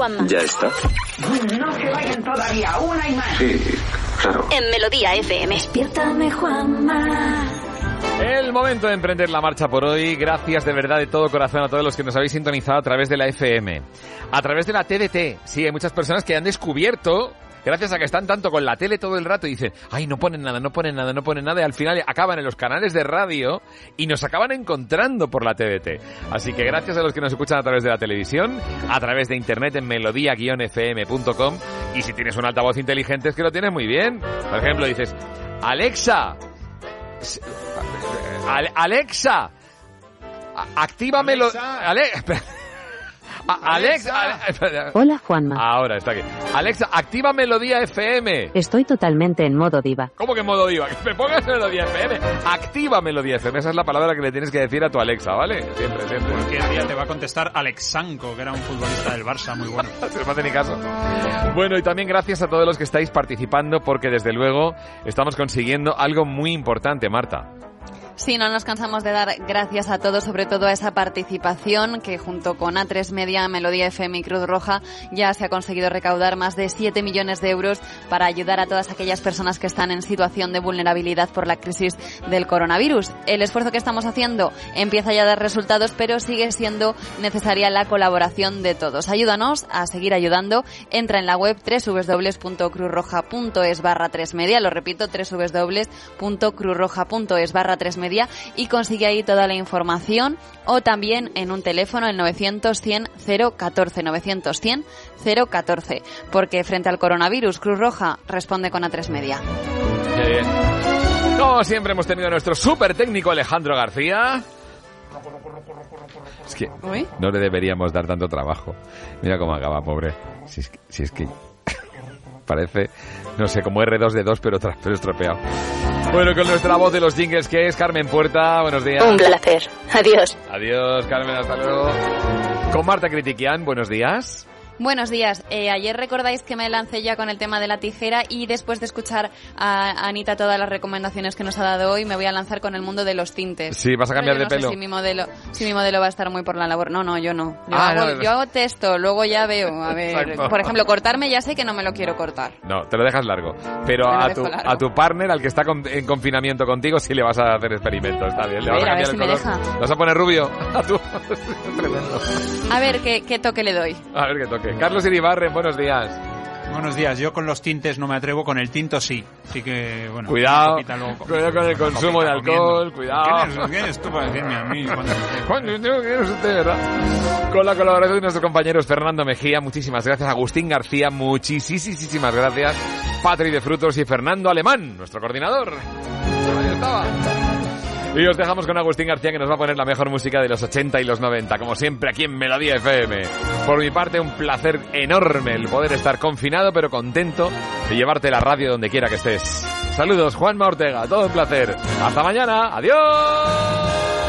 Juanma. Ya está. No se vayan todavía, una y más. Sí, claro. En Melodía FM. Despiértame, Juanma. El momento de emprender la marcha por hoy. Gracias de verdad de todo corazón a todos los que nos habéis sintonizado a través de la FM. A través de la TDT. Sí, hay muchas personas que han descubierto gracias a que están tanto con la tele todo el rato y dicen, ay, no ponen nada, no ponen nada, no ponen nada, y al final acaban en los canales de radio y nos acaban encontrando por la TDT. Así que gracias a los que nos escuchan a través de la televisión, a través de internet en melodía-fm.com y si tienes un altavoz inteligente es que lo tienes muy bien. Por ejemplo, dices, Alexa, Ale- Alexa, actívamelo. Ale- Alexa. Ale- Hola Juanma, Ahora está aquí. Alexa, activa Melodía FM. estoy totalmente en modo diva. ¿Cómo que modo diva? Que me pongas Melodía FM. Activa Melodía FM. Esa es la palabra que le tienes que decir a tu Alexa, ¿vale? Siempre, siempre. Cualquier día te va a contestar Alexanco, que era un futbolista del Barça muy bueno. No me hace ni caso. Bueno, y también gracias a todos los que estáis participando porque desde luego estamos consiguiendo algo muy importante, Marta. Sí, no nos cansamos de dar gracias a todos, sobre todo a esa participación que junto con A3 Media, Melodía FM y Cruz Roja ya se ha conseguido recaudar más de 7 millones de euros para ayudar a todas aquellas personas que están en situación de vulnerabilidad por la crisis del coronavirus. El esfuerzo que estamos haciendo empieza ya a dar resultados, pero sigue siendo necesaria la colaboración de todos. Ayúdanos a seguir ayudando. Entra en la web www.cruzroja.es barra 3 media, lo repito, www.cruzroja.es barra 3 media y consigue ahí toda la información o también en un teléfono el 900 100 014 900 100 014 porque frente al coronavirus Cruz Roja responde con A3 Media. Qué bien. Como siempre hemos tenido a nuestro súper técnico Alejandro García. Es que no le deberíamos dar tanto trabajo. Mira cómo acaba, pobre. Si es que, si es que parece, no sé, como R2D2, pero, pero estropeado. Bueno, con nuestra voz de los jingles, que es Carmen Puerta. Buenos días. Un placer. Adiós. Adiós, Carmen, hasta luego. Con Marta Critiquian, buenos días. Buenos días. Eh, ayer recordáis que me lancé ya con el tema de la tijera y después de escuchar a Anita todas las recomendaciones que nos ha dado hoy, me voy a lanzar con el mundo de los tintes. Sí, vas a cambiar de no sé pelo. si mi modelo, si mi modelo va a estar muy por la labor. No, no, yo no. Yo, Ah, hago, no, yo hago texto, luego ya veo. A ver, Exacto. por ejemplo, cortarme ya sé que no me lo quiero cortar. No, te lo dejas largo. Pero a tu, largo. a tu partner, al que está con- en confinamiento contigo, sí le vas a hacer experimentos. Está bien, le A vas a ver, a ver cambiar si el me deja. ¿Le vas a poner rubio? A tu... Tremendo. A ver qué, qué toque le doy. A ver qué toque. Carlos Iribarren, buenos días. Buenos días, yo con los tintes no me atrevo, con el tinto sí. Así que, bueno. Cuidado, luego- cuidado con el consumo de alcohol, comiendo. cuidado. ¿Quién eres, tú para decirme a mí? cuando- eres usted, ¿verdad? Con la colaboración de nuestros compañeros Fernando Mejía, muchísimas gracias. Agustín García, muchísimas gracias. Patri de Frutos y Fernando Alemán, nuestro coordinador. Y os dejamos con Agustín García que nos va a poner la mejor música de los 80 y los 90, como siempre aquí en Melodía FM. Por mi parte, un placer enorme el poder estar confinado pero contento de llevarte la radio donde quiera que estés. Saludos, Juanma Ortega, todo un placer. Hasta mañana, adiós.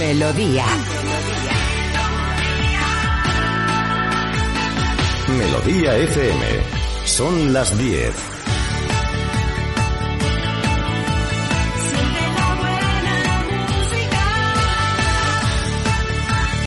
Melodía. Melodía FM. Son las 10.